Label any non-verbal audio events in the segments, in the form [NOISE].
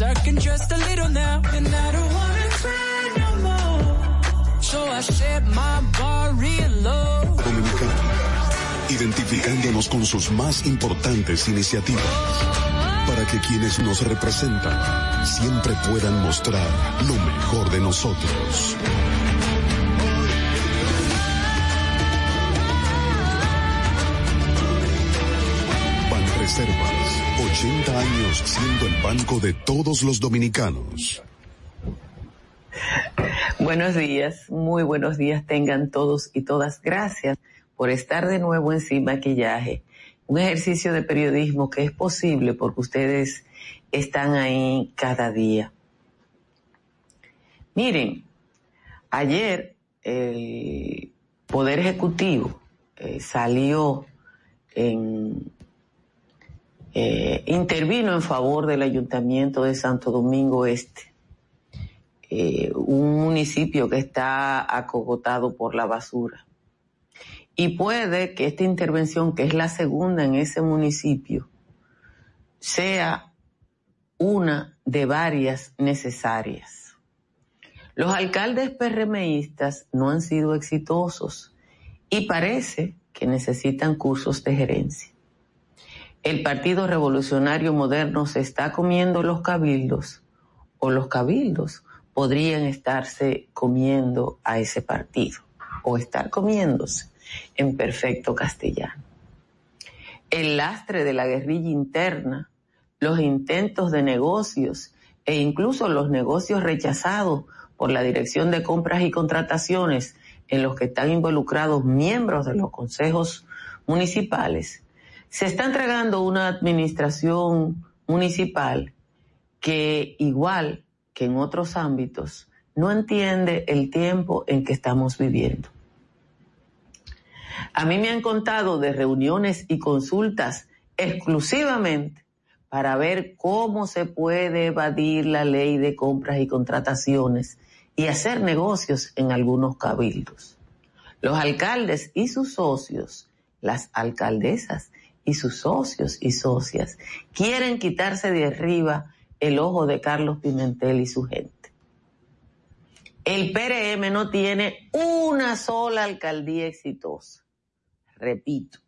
working just a little now. And I don't wanna cry no more. So I my low. Dominicana, identificándonos con sus más importantes iniciativas, para que quienes nos representan siempre puedan mostrar lo mejor de nosotros. Siendo el banco de todos los dominicanos. Buenos días, muy buenos días tengan todos y todas. Gracias por estar de nuevo en Sin Maquillaje. Un ejercicio de periodismo que es posible porque ustedes están ahí cada día. Miren, ayer el Poder Ejecutivo eh, salió en, eh, intervino en favor del Ayuntamiento de Santo Domingo Este, eh, un municipio que está acogotado por la basura. Y puede que esta intervención, que es la segunda en ese municipio, sea una de varias necesarias. Los alcaldes PRMistas no han sido exitosos y parece que necesitan cursos de gerencia. El Partido Revolucionario Moderno se está comiendo los cabildos o los cabildos podrían estarse comiendo a ese partido o estar comiéndose en perfecto castellano. El lastre de la guerrilla interna, los intentos de negocios e incluso los negocios rechazados por la Dirección de Compras y Contrataciones en los que están involucrados miembros de los consejos municipales, se está entregando una administración municipal que igual que en otros ámbitos no entiende el tiempo en que estamos viviendo. A mí me han contado de reuniones y consultas exclusivamente para ver cómo se puede evadir la ley de compras y contrataciones y hacer negocios en algunos cabildos. Los alcaldes y sus socios, las alcaldesas y sus socios y socias quieren quitarse de arriba el ojo de Carlos Pimentel y su gente. El PRM no tiene una sola alcaldía exitosa. Repito,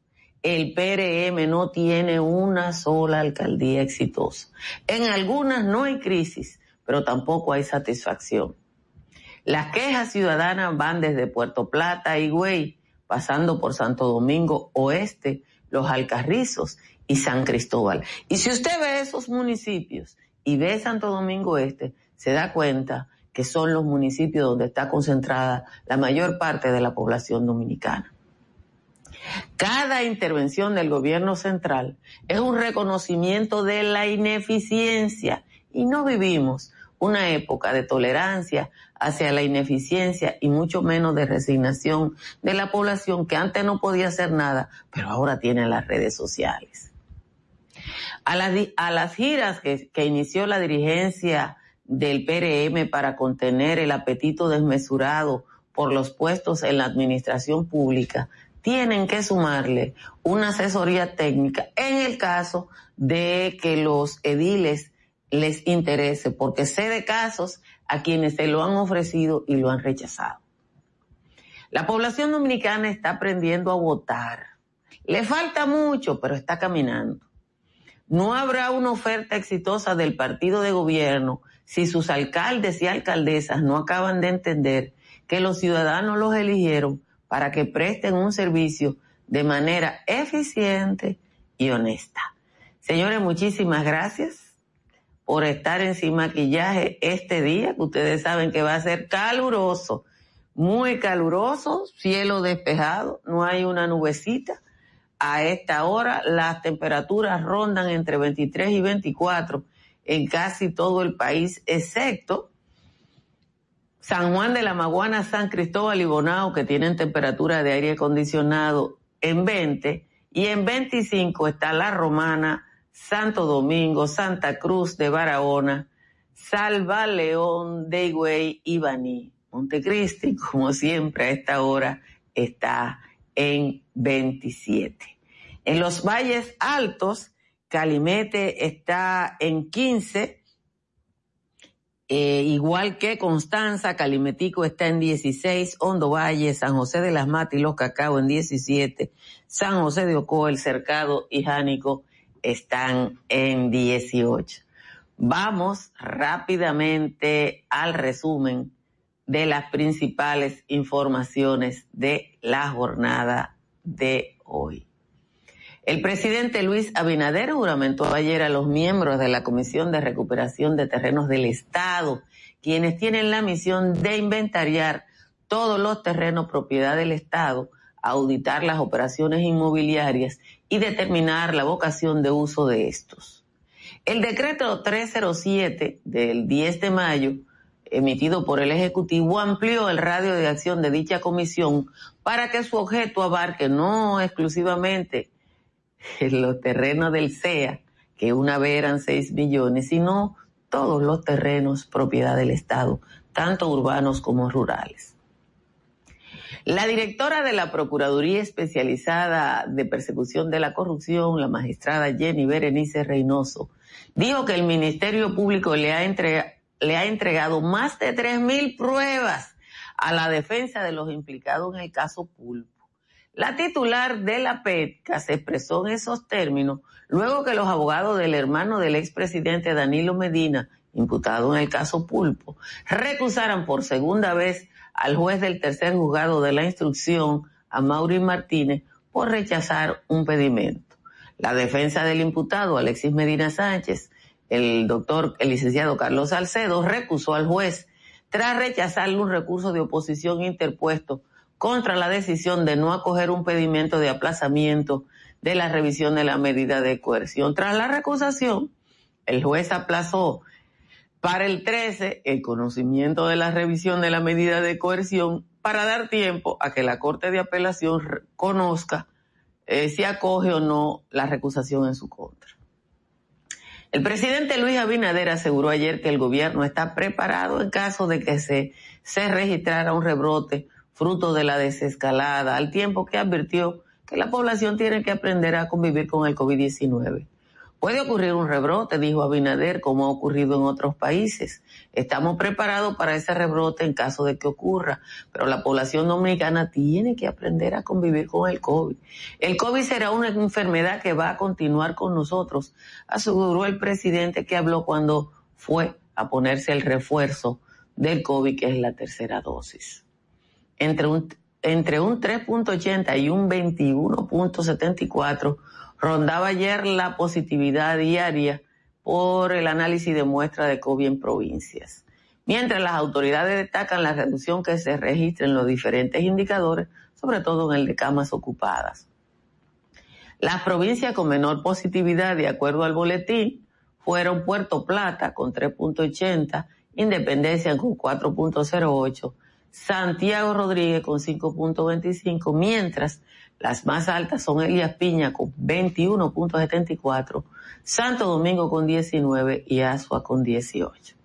el PRM no tiene una sola alcaldía exitosa. En algunas no hay crisis, pero tampoco hay satisfacción. Las quejas ciudadanas van desde Puerto Plata y Güey, pasando por Santo Domingo Oeste, Los Alcarrizos y San Cristóbal. Y si usted ve esos municipios y ve Santo Domingo Este, se da cuenta que son los municipios donde está concentrada la mayor parte de la población dominicana. Cada intervención del gobierno central es un reconocimiento de la ineficiencia y no vivimos una época de tolerancia hacia la ineficiencia y mucho menos de resignación de la población que antes no podía hacer nada, pero ahora tiene las redes sociales. A, las giras que, que inició la dirigencia del PRM para contener el apetito desmesurado por los puestos en la administración pública, tienen que sumarle una asesoría técnica en el caso de que los ediles les interese, porque sé de casos a quienes se lo han ofrecido y lo han rechazado. La población dominicana está aprendiendo a votar. Le falta mucho, pero está caminando. No habrá una oferta exitosa del partido de gobierno si sus alcaldes y alcaldesas no acaban de entender que los ciudadanos los eligieron para que presten un servicio de manera eficiente y honesta. Señores, muchísimas gracias por estar en Sin Maquillaje este día, que ustedes saben que va a ser caluroso, muy caluroso, cielo despejado, no hay una nubecita. A esta hora las temperaturas rondan entre 23 y 24 en casi todo el país, excepto San Juan de la Maguana, San Cristóbal y Bonao, que tienen temperatura de aire acondicionado en 20, y en 25 está La Romana, Santo Domingo, Santa Cruz de Barahona, Salva León de Higüey y Baní. Montecristi, [LAUGHS] como siempre a esta hora, está en 27. En los valles altos Calimete está en 15, eh, igual que Constanza, Calimetico está en 16, Hondo Valle, San José de las Matas y Los Cacao en 17, San José de Ocoa, El Cercado y Jánico están en 18. Vamos rápidamente al resumen de las principales informaciones de la jornada de hoy. El presidente Luis Abinader juramentó ayer a los miembros de la Comisión de Recuperación de Terrenos del Estado, quienes tienen la misión de inventariar todos los terrenos propiedad del Estado, auditar las operaciones inmobiliarias y determinar la vocación de uso de estos. El decreto 307 del 10 de mayo, emitido por el Ejecutivo, amplió el radio de acción de dicha comisión para que su objeto abarque no exclusivamente en [LAUGHS] los terrenos del CEA, que una vez eran 6 millones, sino todos los terrenos propiedad del Estado, tanto urbanos como rurales. La directora de la Procuraduría Especializada de Persecución de la Corrupción, la magistrada Jenny Berenice Reynoso, dijo que el Ministerio Público le ha, entregado más de 3.000 pruebas a la defensa de los implicados en el caso Pulpo. La titular de la PETCA se expresó en esos términos luego que los abogados del hermano del expresidente Danilo Medina, imputado en el caso Pulpo, recusaran por segunda vez al juez del tercer juzgado de la instrucción, a Mauri Martínez, por rechazar un pedimento. La defensa del imputado, Alexis Medina Sánchez, el doctor, el licenciado Carlos Salcedo, recusó al juez tras rechazarle un recurso de oposición interpuesto contra la decisión de no acoger un pedimento de aplazamiento de la revisión de la medida de coerción. Tras la recusación, el juez aplazó para el 13 el conocimiento de la revisión de la medida de coerción para dar tiempo a que la Corte de Apelación conozca eh, si acoge o no la recusación en su contra. El presidente Luis Abinader aseguró ayer que el gobierno está preparado en caso de que se, se registrara un rebrote fruto de la desescalada, al tiempo que advirtió que la población tiene que aprender a convivir con el COVID-19. Puede ocurrir un rebrote, dijo Abinader, como ha ocurrido en otros países. Estamos preparados para ese rebrote en caso de que ocurra, pero la población dominicana tiene que aprender a convivir con el COVID. El COVID será una enfermedad que va a continuar con nosotros, aseguró el presidente que habló cuando fue a ponerse el refuerzo del COVID, que es la tercera dosis entre un, entre un 3.80 y un 21.74 rondaba ayer la positividad diaria por el análisis de muestra de COVID en provincias. Mientras las autoridades destacan la reducción que se registra en los diferentes indicadores, sobre todo en el de camas ocupadas. Las provincias con menor positividad, de acuerdo al boletín, fueron Puerto Plata con 3.80, Independencia con 4.08, Santiago Rodríguez con 5.25, mientras las más altas son Elías Piña con 21.74, Santo Domingo con 19 y Asua con 18.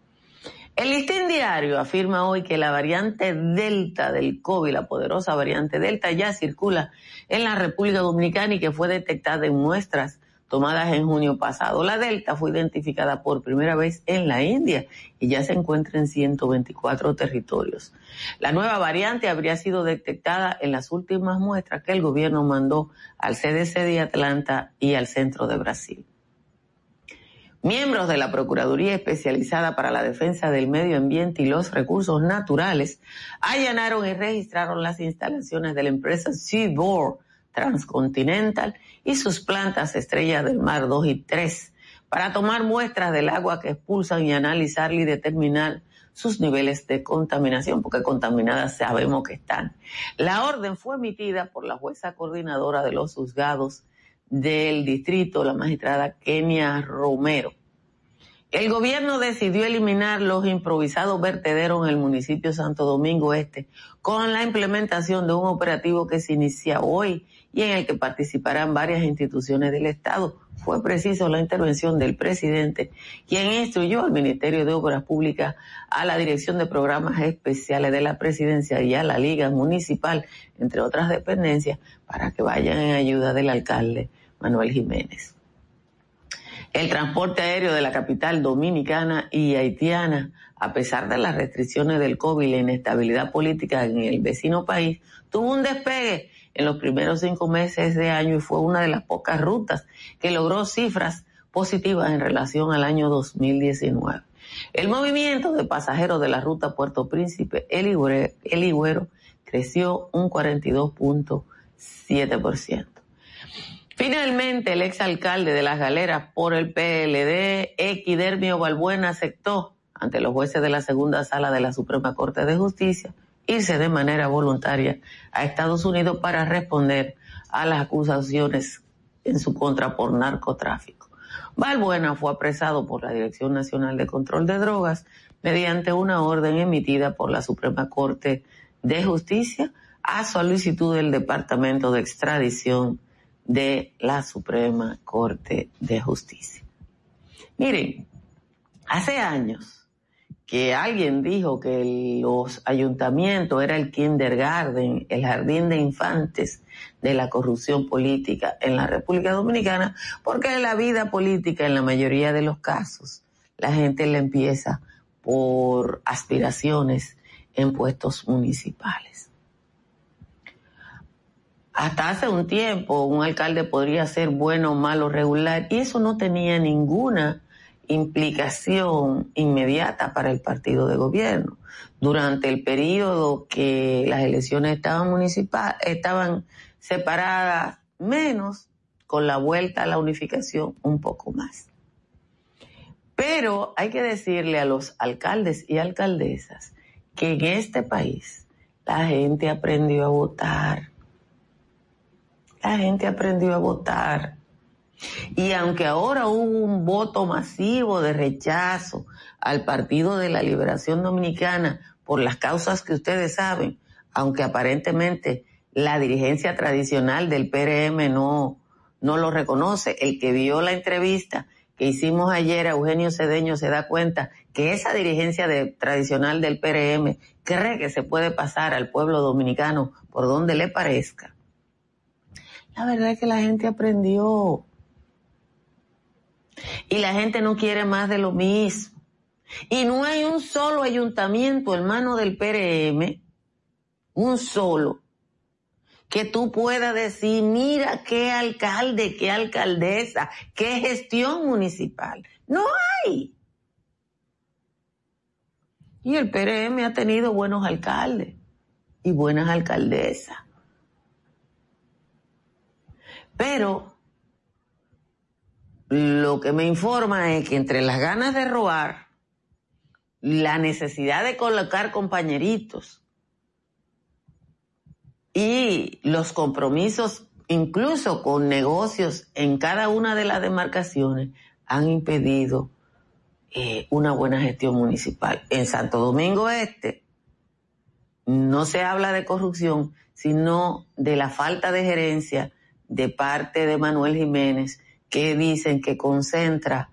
El listín diario afirma hoy que la variante Delta del COVID, la poderosa variante Delta, ya circula en la República Dominicana y que fue detectada en muestras tomadas en junio pasado. La Delta fue identificada por primera vez en la India y ya se encuentra en 124 territorios. La nueva variante habría sido detectada en las últimas muestras que el gobierno mandó al CDC de Atlanta y al centro de Brasil. Miembros de la Procuraduría Especializada para la Defensa del Medio Ambiente y los Recursos Naturales allanaron y registraron las instalaciones de la empresa Seaboard Transcontinental y sus plantas Estrella del Mar 2 y 3 para tomar muestras del agua que expulsan y analizarla y determinar sus niveles de contaminación, porque contaminadas sabemos que están. La orden fue emitida por la jueza coordinadora de los juzgados del distrito, la magistrada Kenia Romero. El gobierno decidió eliminar los improvisados vertederos en el municipio Santo Domingo Este con la implementación de un operativo que se inicia hoy y en el que participarán varias instituciones del Estado. Fue preciso la intervención del presidente, quien instruyó al Ministerio de Obras Públicas, a la Dirección de Programas Especiales de la Presidencia y a la Liga Municipal, entre otras dependencias, para que vayan en ayuda del alcalde Manuel Jiménez. El transporte aéreo de la capital dominicana y haitiana, a pesar de las restricciones del COVID y la inestabilidad política en el vecino país, tuvo un despegue en los primeros cinco meses de año y fue una de las pocas rutas que logró cifras positivas en relación al año 2019. El movimiento de pasajeros de la ruta Puerto Príncipe El Higüero creció un 42.7%. Finalmente, el exalcalde de Las Galeras por el PLD, Equidermio Balbuena, aceptó ante los jueces de la segunda sala de la Suprema Corte de Justicia irse de manera voluntaria a Estados Unidos para responder a las acusaciones en su contra por narcotráfico. Balbuena fue apresado por la Dirección Nacional de Control de Drogas mediante una orden emitida por la Suprema Corte de Justicia a solicitud del Departamento de Extradición de la Suprema Corte de Justicia. Miren, hace años que alguien dijo que los ayuntamientos era el kindergarten, el jardín de infantes de la corrupción política en la República Dominicana, porque la vida política, en la mayoría de los casos, la gente le empieza por aspiraciones en puestos municipales. Hasta hace un tiempo un alcalde podría ser bueno, malo, regular, y eso no tenía ninguna implicación inmediata para el partido de gobierno. Durante el periodo que las elecciones estaban municipales, estaban separadas menos, con la vuelta a la unificación un poco más. Pero hay que decirle a los alcaldes y alcaldesas que en este país la gente aprendió a votar. La gente aprendió a votar y aunque ahora hubo un voto masivo de rechazo al Partido de la Liberación Dominicana por las causas que ustedes saben, aunque aparentemente la dirigencia tradicional del PRM no, no lo reconoce, el que vio la entrevista que hicimos ayer a Eugenio Cedeño se da cuenta que esa dirigencia de, tradicional del PRM cree que se puede pasar al pueblo dominicano por donde le parezca. La verdad es que la gente aprendió y la gente no quiere más de lo mismo. Y no hay un solo ayuntamiento, hermano del PRM, un solo, que tú puedas decir, mira qué alcalde, qué alcaldesa, qué gestión municipal. No hay. Y el PRM ha tenido buenos alcaldes y buenas alcaldesas. Pero lo que me informa es que entre las ganas de robar, la necesidad de colocar compañeritos y los compromisos incluso con negocios en cada una de las demarcaciones han impedido eh, una buena gestión municipal. En Santo Domingo Este no se habla de corrupción, sino de la falta de gerencia de parte de Manuel Jiménez que dicen que concentra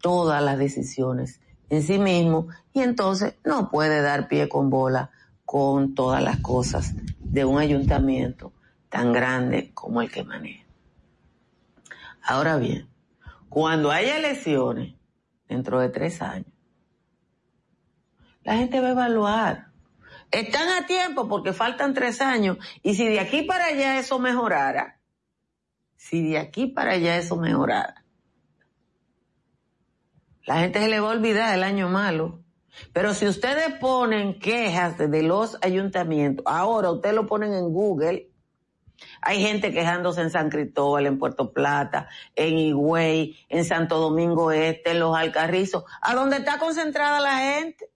todas las decisiones en sí mismo y entonces no puede dar pie con bola con todas las cosas de un ayuntamiento tan grande como el que maneja. Ahora bien, cuando haya elecciones dentro de tres años, la gente va a evaluar. Están a tiempo porque faltan tres años y si de aquí para allá eso mejorara, si de aquí para allá eso mejorara. La gente se le va a olvidar el año malo. Pero si ustedes ponen quejas de los ayuntamientos, ahora ustedes lo ponen en Google, hay gente quejándose en San Cristóbal, en Puerto Plata, en Higüey, en Santo Domingo Este, en Los Alcarrizos, a donde está concentrada la gente.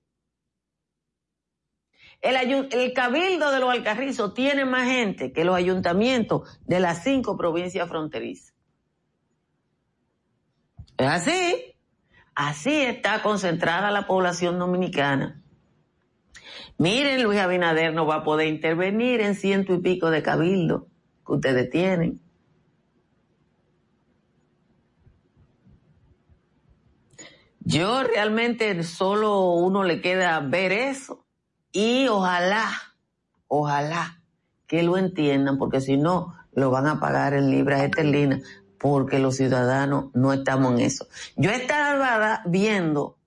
El, cabildo de los Alcarrizos tiene más gente que los ayuntamientos de las cinco provincias fronterizas. Es así. Así está concentrada la población dominicana. Miren, Luis Abinader no va a poder intervenir en ciento y pico de cabildo que ustedes tienen. Yo realmente solo uno le queda ver eso y ojalá, ojalá que lo entiendan, porque si no, lo van a pagar en libras esterlinas porque los ciudadanos no estamos en eso. Yo estaba viendo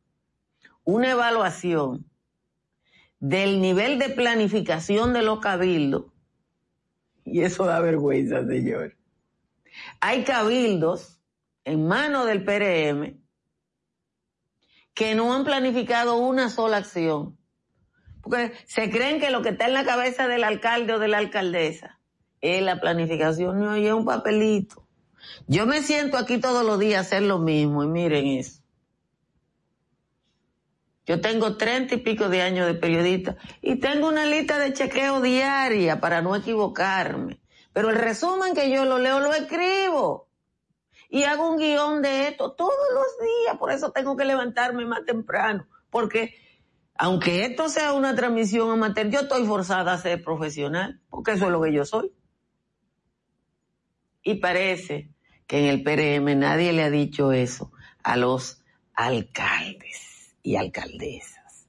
una evaluación del nivel de planificación de los cabildos y eso da vergüenza, señor. Hay cabildos en manos del PRM que no han planificado una sola acción. Porque se creen que lo que está en la cabeza del alcalde o de la alcaldesa es la planificación, no, es un papelito. Yo me siento aquí todos los días a hacer lo mismo y miren eso. Yo tengo treinta y pico de años de periodista y tengo una lista de chequeo diaria para no equivocarme. Pero el resumen que yo lo leo lo escribo. Y hago un guion de esto todos los días. Por eso tengo que levantarme más temprano. Porque aunque esto sea una transmisión amateur, yo estoy forzada a ser profesional. Porque eso es lo que yo soy. Y parece que en el PRM nadie le ha dicho eso a los alcaldes y alcaldesas.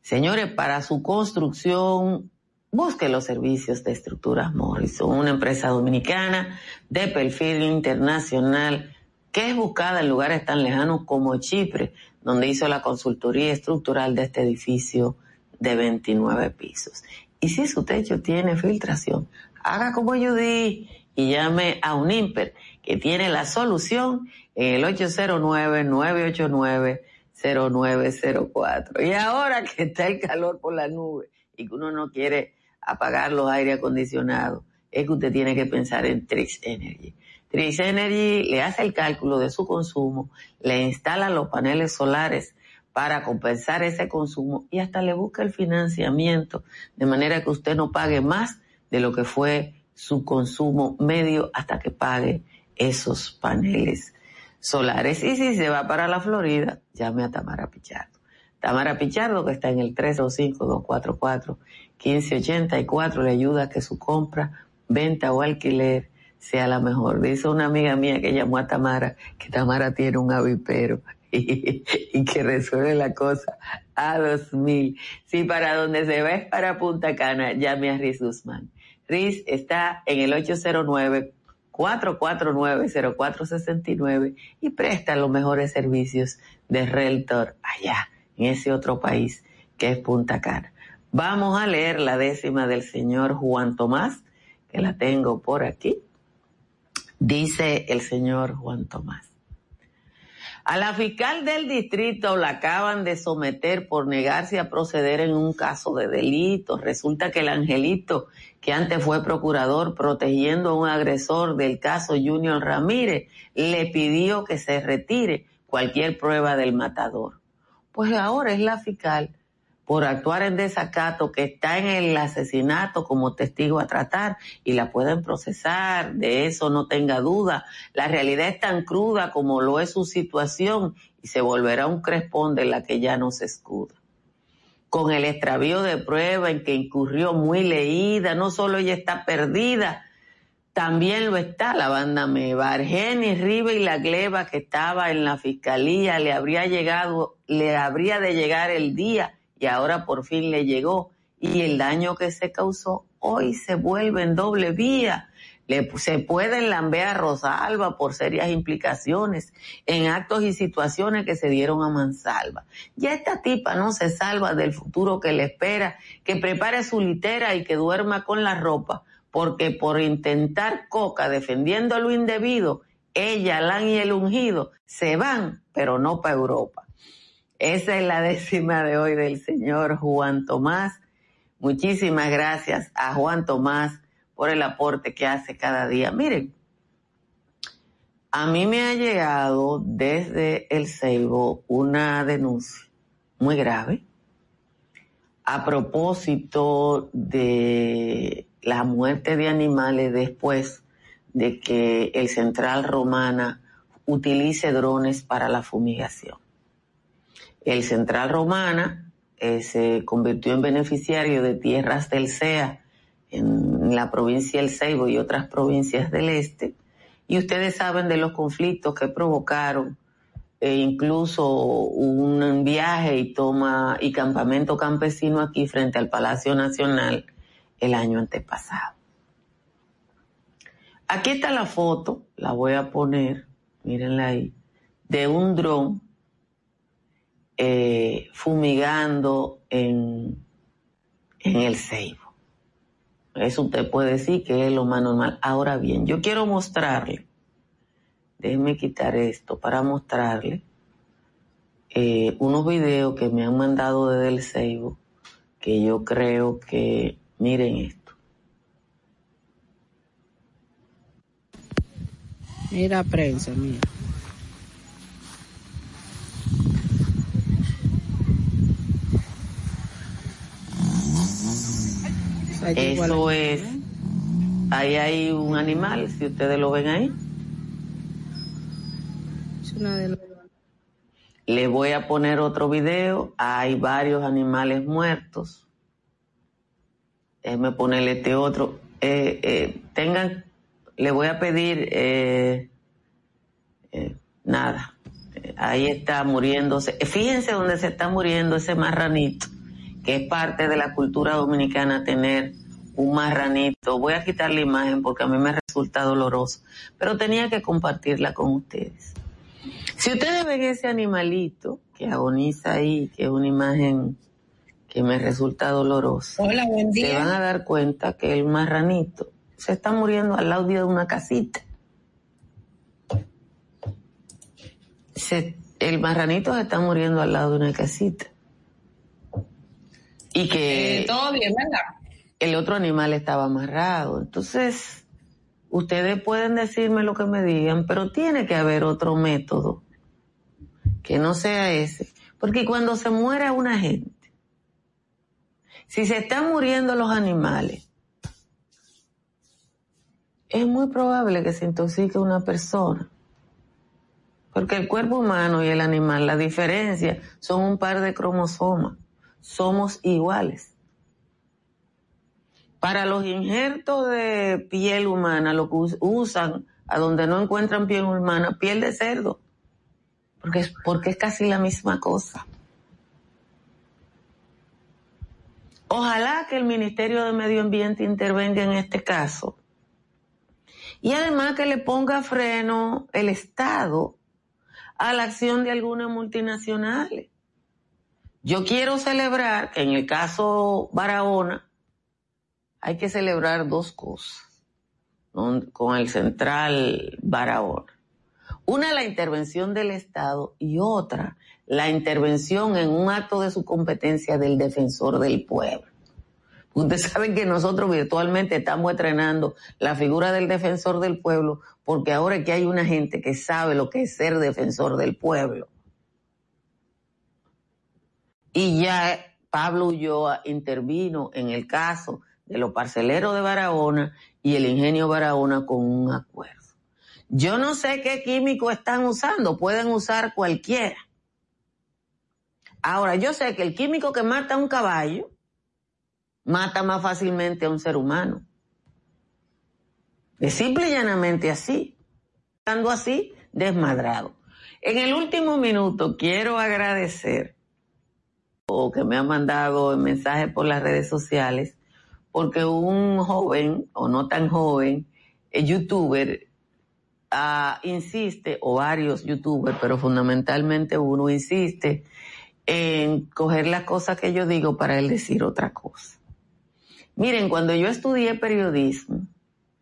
Señores, para su construcción, busque los servicios de estructuras Morrison, una empresa dominicana de perfil internacional que es buscada en lugares tan lejanos como Chipre, donde hizo la consultoría estructural de este edificio de 29 pisos. Y si su techo tiene filtración, haga como yo di y llame a un IMPER que tiene la solución en el 809-989-0904. Y ahora que está el calor por la nube y que uno no quiere apagar los aire acondicionados, es que usted tiene que pensar en Trix Energy. Trix Energy le hace el cálculo de su consumo, le instala los paneles solares para compensar ese consumo y hasta le busca el financiamiento de manera que usted no pague más de lo que fue su consumo medio hasta que pague esos paneles solares. Y si se va para la Florida, llame a Tamara Pichardo. Tamara Pichardo, que está en el 305-244-1584, le ayuda a que su compra, venta o alquiler sea la mejor. Dice una amiga mía que llamó a Tamara, que Tamara tiene un avipero [LAUGHS] y, que resuelve la cosa a dos mil. Si para donde se va es para Punta Cana, llame a Riz Guzmán. RIS está en el 809-449-0469 y presta los mejores servicios de Realtor allá, en ese otro país que es Punta Cana. Vamos a leer la décima del señor Juan Tomás, que la tengo por aquí. Dice el señor Juan Tomás. A la fiscal del distrito la acaban de someter por negarse a proceder en un caso de delito. Resulta que el angelito, que antes fue procurador protegiendo a un agresor del caso Junior Ramírez, le pidió que se retire cualquier prueba del matador. Pues ahora es la fiscal por actuar en desacato que está en el asesinato como testigo a tratar y la pueden procesar, de eso no tenga duda. La realidad es tan cruda como lo es su situación y se volverá un crespón de la que ya no se escuda. Con el extravío de prueba en que incurrió muy leída, no solo ella está perdida, también lo está la banda Meva. Argeni, Riva y la Gleba que estaba en la fiscalía, le habría llegado, le habría de llegar el día y ahora por fin le llegó y el daño que se causó hoy se vuelve en doble vía. Le, se pueden lambear a Rosalba por serias implicaciones en actos y situaciones que se dieron a Mansalva. Ya esta tipa no se salva del futuro que le espera, que prepare su litera y que duerma con la ropa, porque por intentar coca defendiendo lo indebido, ella, Lan y el ungido se van, pero no para Europa. Esa es la décima de hoy del señor Juan Tomás. Muchísimas gracias a Juan Tomás por el aporte que hace cada día. Miren, a mí me ha llegado desde el Ceibo una denuncia muy grave a propósito de la muerte de animales después de que el Central Romana utilice drones para la fumigación. El Central Romana eh, se convirtió en beneficiario de tierras del CEA en la provincia del Ceibo y otras provincias del este. Y ustedes saben de los conflictos que provocaron e incluso un viaje y toma y campamento campesino aquí frente al Palacio Nacional el año antepasado. Aquí está la foto, la voy a poner, mírenla ahí, de un dron eh, fumigando en, en el ceibo. Eso usted puede decir que es lo más normal. Ahora bien, yo quiero mostrarle, déjenme quitar esto para mostrarle eh, unos videos que me han mandado desde el ceibo, que yo creo que, miren esto. Mira prensa, mira. Eso es, ahí hay un animal, si ustedes lo ven ahí. Es una de las Le voy a poner otro video, hay varios animales muertos. Déjenme ponerle este otro. Eh, eh, tengan, le voy a pedir, eh, eh, nada, ahí está muriéndose. Fíjense dónde se está muriendo ese marranito, que es parte de la cultura dominicana tener un marranito. Voy a quitar la imagen porque a mí me resulta doloroso, pero tenía que compartirla con ustedes. Si ustedes ven ese animalito que agoniza ahí, que es una imagen que me resulta dolorosa, Hola, buen se van a dar cuenta que el marranito se está muriendo al lado de una casita. Se- el marranito se está muriendo al lado de una casita. Y que Eh, Todo bien, ¿verdad? el otro animal estaba amarrado. Entonces, ustedes pueden decirme lo que me digan, pero tiene que haber otro método que no sea ese. Porque cuando se muera una gente, si se están muriendo los animales, es muy probable que se intoxique una persona. Porque el cuerpo humano y el animal, la diferencia son un par de cromosomas. Somos iguales. Para los injertos de piel humana, lo que us- usan a donde no encuentran piel humana, piel de cerdo. Porque es, porque es casi la misma cosa. Ojalá que el Ministerio de Medio Ambiente intervenga en este caso. Y además que le ponga freno el Estado a la acción de algunas multinacionales. Yo quiero celebrar en el caso Barahona hay que celebrar dos cosas con el central Barahona. Una, la intervención del Estado y otra, la intervención en un acto de su competencia del defensor del pueblo. Ustedes [LAUGHS] saben que nosotros virtualmente estamos entrenando la figura del defensor del pueblo porque ahora que hay una gente que sabe lo que es ser defensor del pueblo. Y ya Pablo Ulloa intervino en el caso de los parceleros de Barahona y el ingenio Barahona con un acuerdo. Yo no sé qué químico están usando, pueden usar cualquiera. Ahora, yo sé que el químico que mata a un caballo mata más fácilmente a un ser humano. Es simple y llanamente así. Estando así, desmadrado. En el último minuto quiero agradecer o que me ha mandado el mensaje por las redes sociales, porque un joven, o no tan joven, eh, youtuber, ah, insiste, o varios youtubers, pero fundamentalmente uno insiste en coger las cosas que yo digo para él decir otra cosa. Miren, cuando yo estudié periodismo,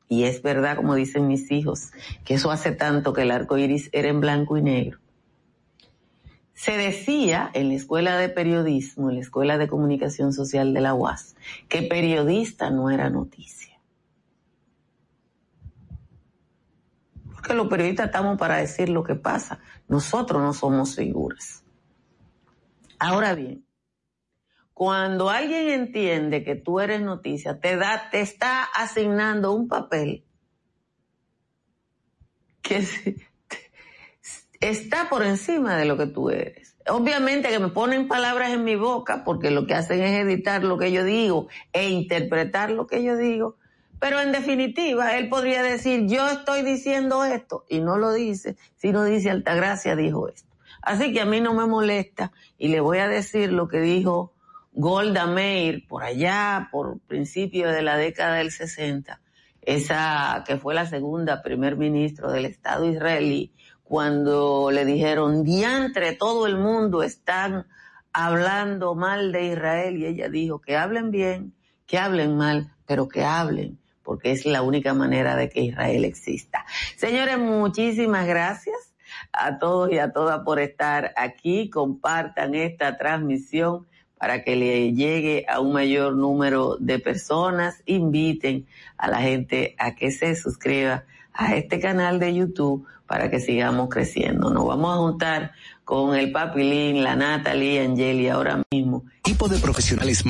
y es verdad, como dicen mis hijos, que eso hace tanto que el arco iris era en blanco y negro. Se decía en la escuela de periodismo, en la escuela de comunicación social de la UAS, que periodista no era noticia. Porque los periodistas estamos para decir lo que pasa. Nosotros no somos figuras. Ahora bien, cuando alguien entiende que tú eres noticia, te da, te está asignando un papel que [LAUGHS] está por encima de lo que tú eres. Obviamente que me ponen palabras en mi boca porque lo que hacen es editar lo que yo digo e interpretar lo que yo digo. Pero en definitiva, él podría decir, yo estoy diciendo esto, y no lo dice, sino dice Altagracia dijo esto. Así que a mí no me molesta y le voy a decir lo que dijo Golda Meir por allá, por principios de la década del 60, esa que fue la segunda primer ministro del Estado israelí, cuando le dijeron, diantre, todo el mundo están hablando mal de Israel y ella dijo que hablen bien, que hablen mal, pero que hablen, porque es la única manera de que Israel exista. Señores, muchísimas gracias a todos y a todas por estar aquí. Compartan esta transmisión para que le llegue a un mayor número de personas. Inviten a la gente a que se suscriba a este canal de YouTube para que sigamos creciendo. Nos vamos a juntar con el Papilín, la Natalie, Angeli ahora mismo. Tipo de profesionales.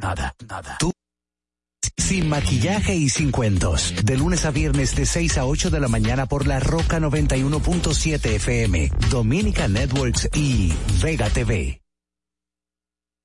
Nada, nada. Sin maquillaje y sin cuentos. De lunes a viernes de 6 a 8 de la mañana por la Roca 91.7 FM, Dominica Networks y Vega TV.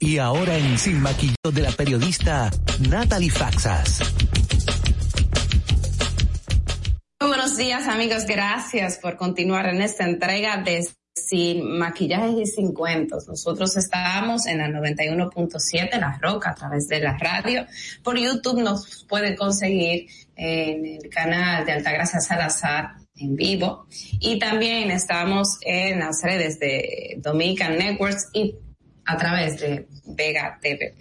Y ahora en Sin Maquillo de la periodista Natalie Faxas. Muy buenos días amigos, gracias por continuar en esta entrega de Sin Maquillajes y Sin Cuentos. Nosotros estamos en la 91.7 La Roca a través de la radio. Por YouTube nos pueden conseguir en el canal de Altagracia Salazar en vivo y también estamos en las redes de Dominican Networks y a través de Vega TV.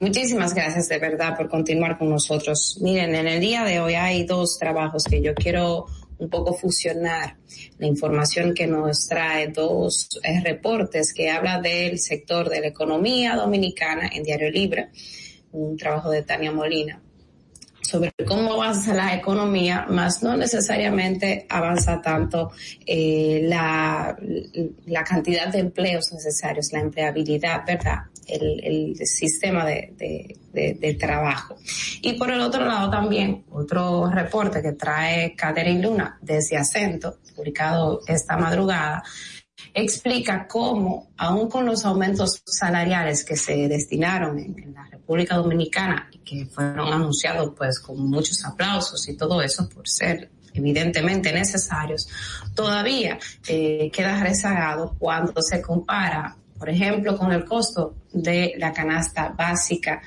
Muchísimas gracias de verdad por continuar con nosotros. Miren, en el día de hoy hay dos trabajos que yo quiero un poco fusionar la información que nos trae dos eh, reportes que habla del sector de la economía dominicana en Diario Libre, un trabajo de Tania Molina sobre cómo avanza la economía, más no necesariamente avanza tanto eh, la, la cantidad de empleos necesarios, la empleabilidad, ¿verdad? El, el sistema de, de, trabajo. Y por el otro lado también, otro reporte que trae Catherine Luna desde Acento, publicado esta madrugada, explica cómo, aún con los aumentos salariales que se destinaron en, la República Dominicana y que fueron anunciados pues con muchos aplausos y todo eso por ser evidentemente necesarios, todavía eh, queda rezagado cuando se compara, por ejemplo, con el costo de la canasta básica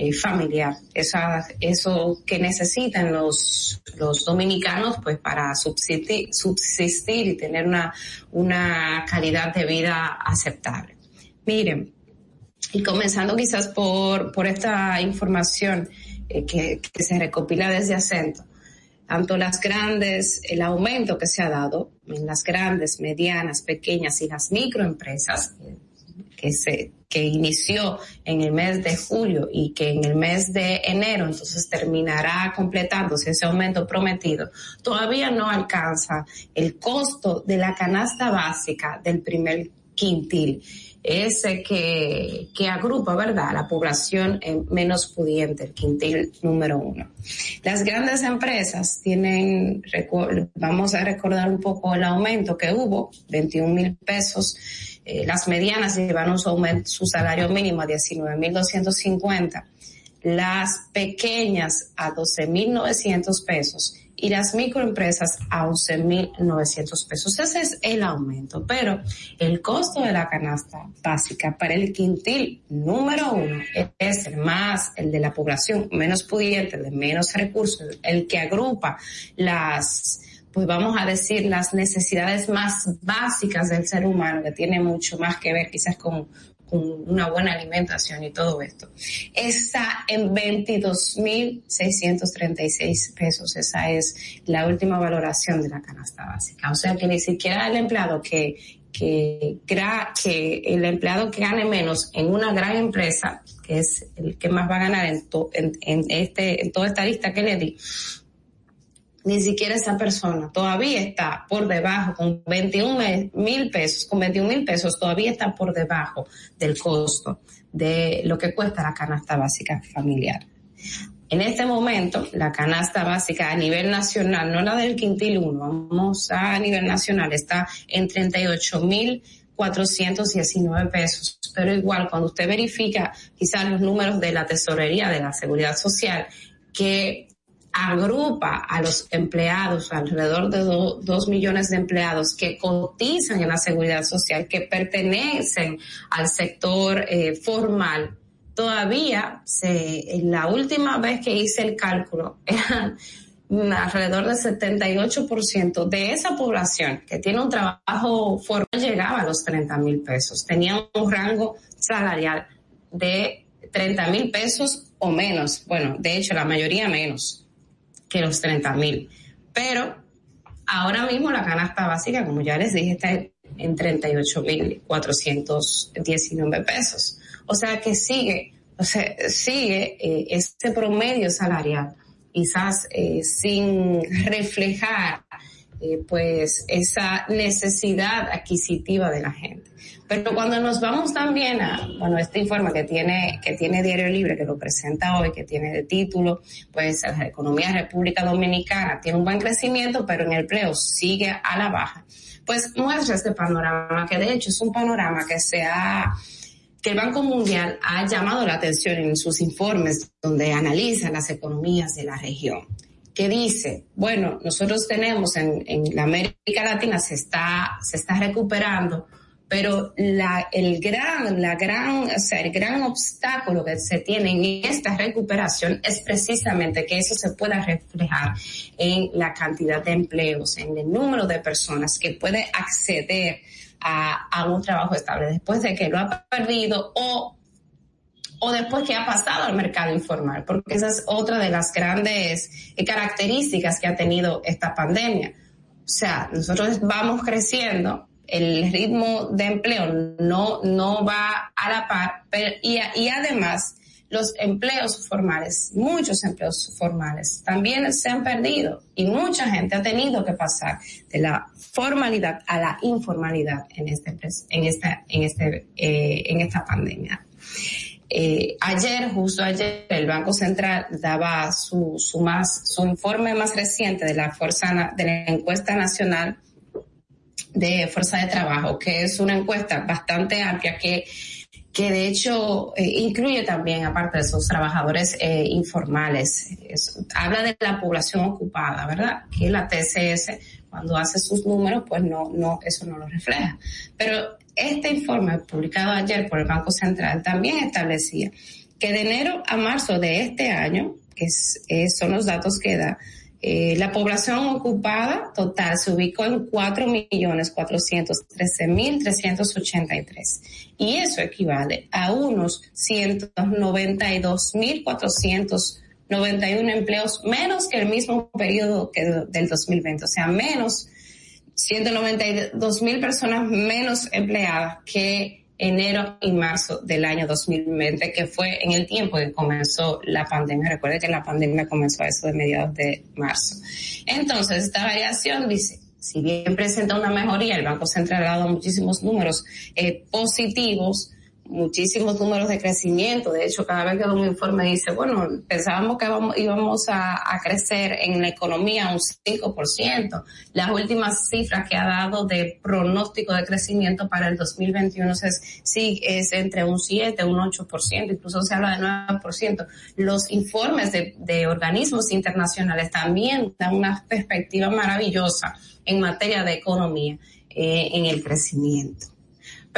eh, familiar, eso que necesitan los, los dominicanos pues para subsistir, subsistir y tener una, una calidad de vida aceptable. Miren, y comenzando quizás por, por esta información eh, que, que se recopila desde acento, tanto las grandes, el aumento que se ha dado en las grandes, medianas, pequeñas y las microempresas, que se que inició en el mes de julio y que en el mes de enero entonces terminará completándose ese aumento prometido, todavía no alcanza el costo de la canasta básica del primer quintil ese que, que agrupa, ¿verdad?, la población menos pudiente, el quintil número uno. Las grandes empresas tienen, vamos a recordar un poco el aumento que hubo, 21 mil pesos eh, las medianas llevaron su, aumento, su salario mínimo a 19.250, las pequeñas a 12.900 pesos y las microempresas a 11.900 pesos. Ese es el aumento, pero el costo de la canasta básica para el quintil número uno es el más, el de la población menos pudiente, de menos recursos, el que agrupa las pues vamos a decir, las necesidades más básicas del ser humano, que tiene mucho más que ver quizás con, una buena alimentación y todo esto, está en 22.636 pesos. Esa es la última valoración de la canasta básica. O sea que ni siquiera el empleado que, que, que el empleado que gane menos en una gran empresa, que es el que más va a ganar en, en, en, este, en toda esta lista que le di, ni siquiera esa persona todavía está por debajo, con 21 mil pesos, con 21 mil pesos todavía está por debajo del costo de lo que cuesta la canasta básica familiar. En este momento, la canasta básica a nivel nacional, no la del quintil 1, vamos a nivel nacional, está en 38 mil 419 pesos. Pero igual, cuando usted verifica quizás los números de la tesorería de la seguridad social, que agrupa a los empleados, alrededor de dos millones de empleados que cotizan en la seguridad social, que pertenecen al sector eh, formal, todavía se, en la última vez que hice el cálculo, [LAUGHS] eran alrededor del 78% de esa población que tiene un trabajo formal llegaba a los 30 mil pesos. Tenía un rango salarial de 30 mil pesos o menos. Bueno, de hecho, la mayoría menos que los 30 mil. Pero ahora mismo la canasta básica, como ya les dije, está en 38 mil 419 pesos. O sea que sigue, o sea, sigue eh, este promedio salarial, quizás eh, sin reflejar eh, pues esa necesidad adquisitiva de la gente. Pero cuando nos vamos también a, bueno, este informe que tiene, que tiene Diario Libre, que lo presenta hoy, que tiene de título, pues la economía República Dominicana tiene un buen crecimiento, pero en el empleo sigue a la baja. Pues muestra este panorama, que de hecho es un panorama que se ha, que el Banco Mundial ha llamado la atención en sus informes donde analiza las economías de la región que dice, bueno, nosotros tenemos en, en la América Latina se está, se está recuperando pero la, el gran, la gran, o sea, el gran obstáculo que se tiene en esta recuperación es precisamente que eso se pueda reflejar en la cantidad de empleos, en el número de personas que puede acceder a, a un trabajo estable después de que lo ha perdido o o después que ha pasado al mercado informal, porque esa es otra de las grandes características que ha tenido esta pandemia. O sea, nosotros vamos creciendo, el ritmo de empleo no, no va a la par, pero, y, y además los empleos formales, muchos empleos formales también se han perdido y mucha gente ha tenido que pasar de la formalidad a la informalidad en este en esta en este eh, en esta pandemia. Eh, ayer, justo ayer, el Banco Central daba su, su más su informe más reciente de la fuerza de la encuesta nacional de fuerza de trabajo, que es una encuesta bastante amplia que que de hecho eh, incluye también, aparte de esos trabajadores eh, informales, habla de la población ocupada, ¿verdad? Que la TCS, cuando hace sus números, pues no, no, eso no lo refleja. Pero este informe publicado ayer por el Banco Central también establecía que de enero a marzo de este año, que es, son los datos que da, eh, la población ocupada total se ubicó en 4.413.383 y eso equivale a unos 192.491 empleos menos que el mismo periodo que del 2020, o sea, menos 192.000 personas menos empleadas que enero y marzo del año 2020, que fue en el tiempo que comenzó la pandemia. Recuerde que la pandemia comenzó a eso de mediados de marzo. Entonces, esta variación dice, si bien presenta una mejoría, el Banco Central ha dado muchísimos números eh, positivos, muchísimos números de crecimiento. De hecho, cada vez que un informe dice, bueno, pensábamos que íbamos a, crecer en la economía un 5%. Las últimas cifras que ha dado de pronóstico de crecimiento para el 2021 es, sí, es entre un 7, un 8%, incluso se habla de 9%. Los informes de, organismos internacionales también dan una perspectiva maravillosa en materia de economía eh, en el crecimiento.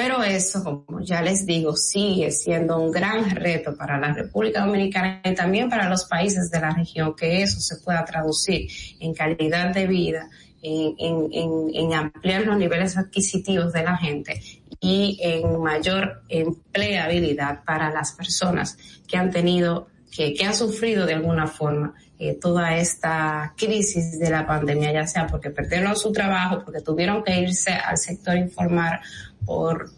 Pero eso, como ya les digo, sigue siendo un gran reto para la República Dominicana y también para los países de la región, que eso se pueda traducir en calidad de vida, en, ampliar los niveles adquisitivos de la gente y en mayor empleabilidad para las personas que han tenido, que, que han sufrido de alguna forma eh, toda esta crisis de la pandemia, ya sea porque perdieron su trabajo, porque tuvieron que irse al sector informal por,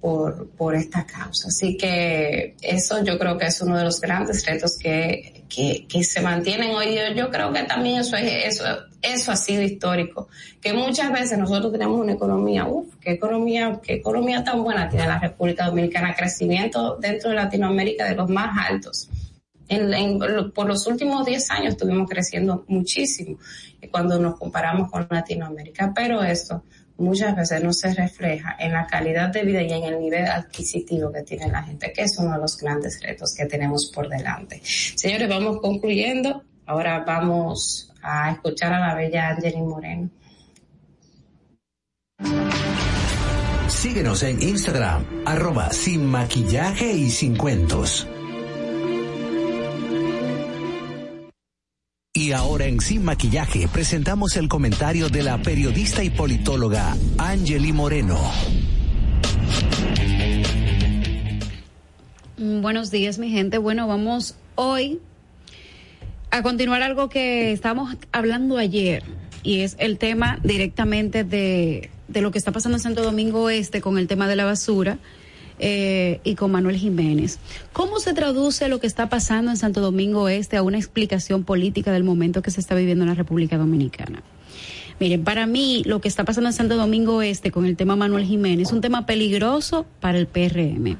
por, por esta causa. Así que eso yo creo que es uno de los grandes retos que, que, que se mantienen hoy día. Yo creo que también eso es, eso, eso ha sido histórico. Que muchas veces nosotros tenemos una economía, uff, qué economía, qué economía tan buena tiene la República Dominicana, crecimiento dentro de Latinoamérica de los más altos. En, en, por los últimos 10 años estuvimos creciendo muchísimo cuando nos comparamos con Latinoamérica, pero esto muchas veces no se refleja en la calidad de vida y en el nivel adquisitivo que tiene la gente, que es uno de los grandes retos que tenemos por delante. Señores, vamos concluyendo. Ahora vamos a escuchar a la bella Angelina Moreno. Síguenos en Instagram, arroba sin maquillaje y sin cuentos. Y ahora en Sin Maquillaje presentamos el comentario de la periodista y politóloga Angeli Moreno. Mm, Buenos días, mi gente. Bueno, vamos hoy a continuar algo que estábamos hablando ayer y es el tema directamente de, de lo que está pasando en Santo Domingo Este con el tema de la basura. Eh, y con Manuel Jiménez. ¿Cómo se traduce lo que está pasando en Santo Domingo Este a una explicación política del momento que se está viviendo en la República Dominicana? Miren, para mí lo que está pasando en Santo Domingo Este con el tema Manuel Jiménez es un tema peligroso para el PRM.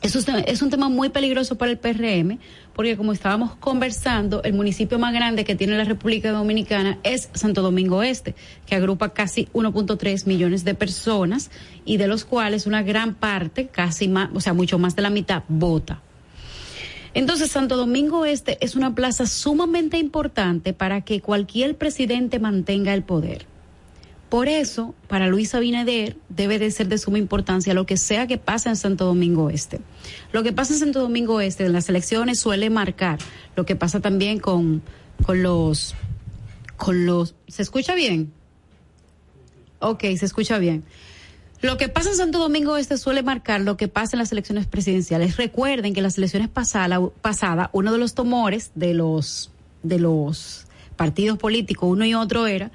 Es un, es un tema muy peligroso para el PRM porque como estábamos conversando, el municipio más grande que tiene la República Dominicana es Santo Domingo Este, que agrupa casi 1.3 millones de personas y de los cuales una gran parte, casi más, o sea, mucho más de la mitad, vota. Entonces, Santo Domingo Este es una plaza sumamente importante para que cualquier presidente mantenga el poder. Por eso, para Luis Abinader debe de ser de suma importancia lo que sea que pase en Santo Domingo Este. Lo que pasa en Santo Domingo Este en las elecciones suele marcar lo que pasa también con, con los con los ¿se escucha bien? Ok, se escucha bien. Lo que pasa en Santo Domingo Este suele marcar lo que pasa en las elecciones presidenciales. Recuerden que en las elecciones pasadas, pasada, uno de los tumores de los de los partidos políticos, uno y otro era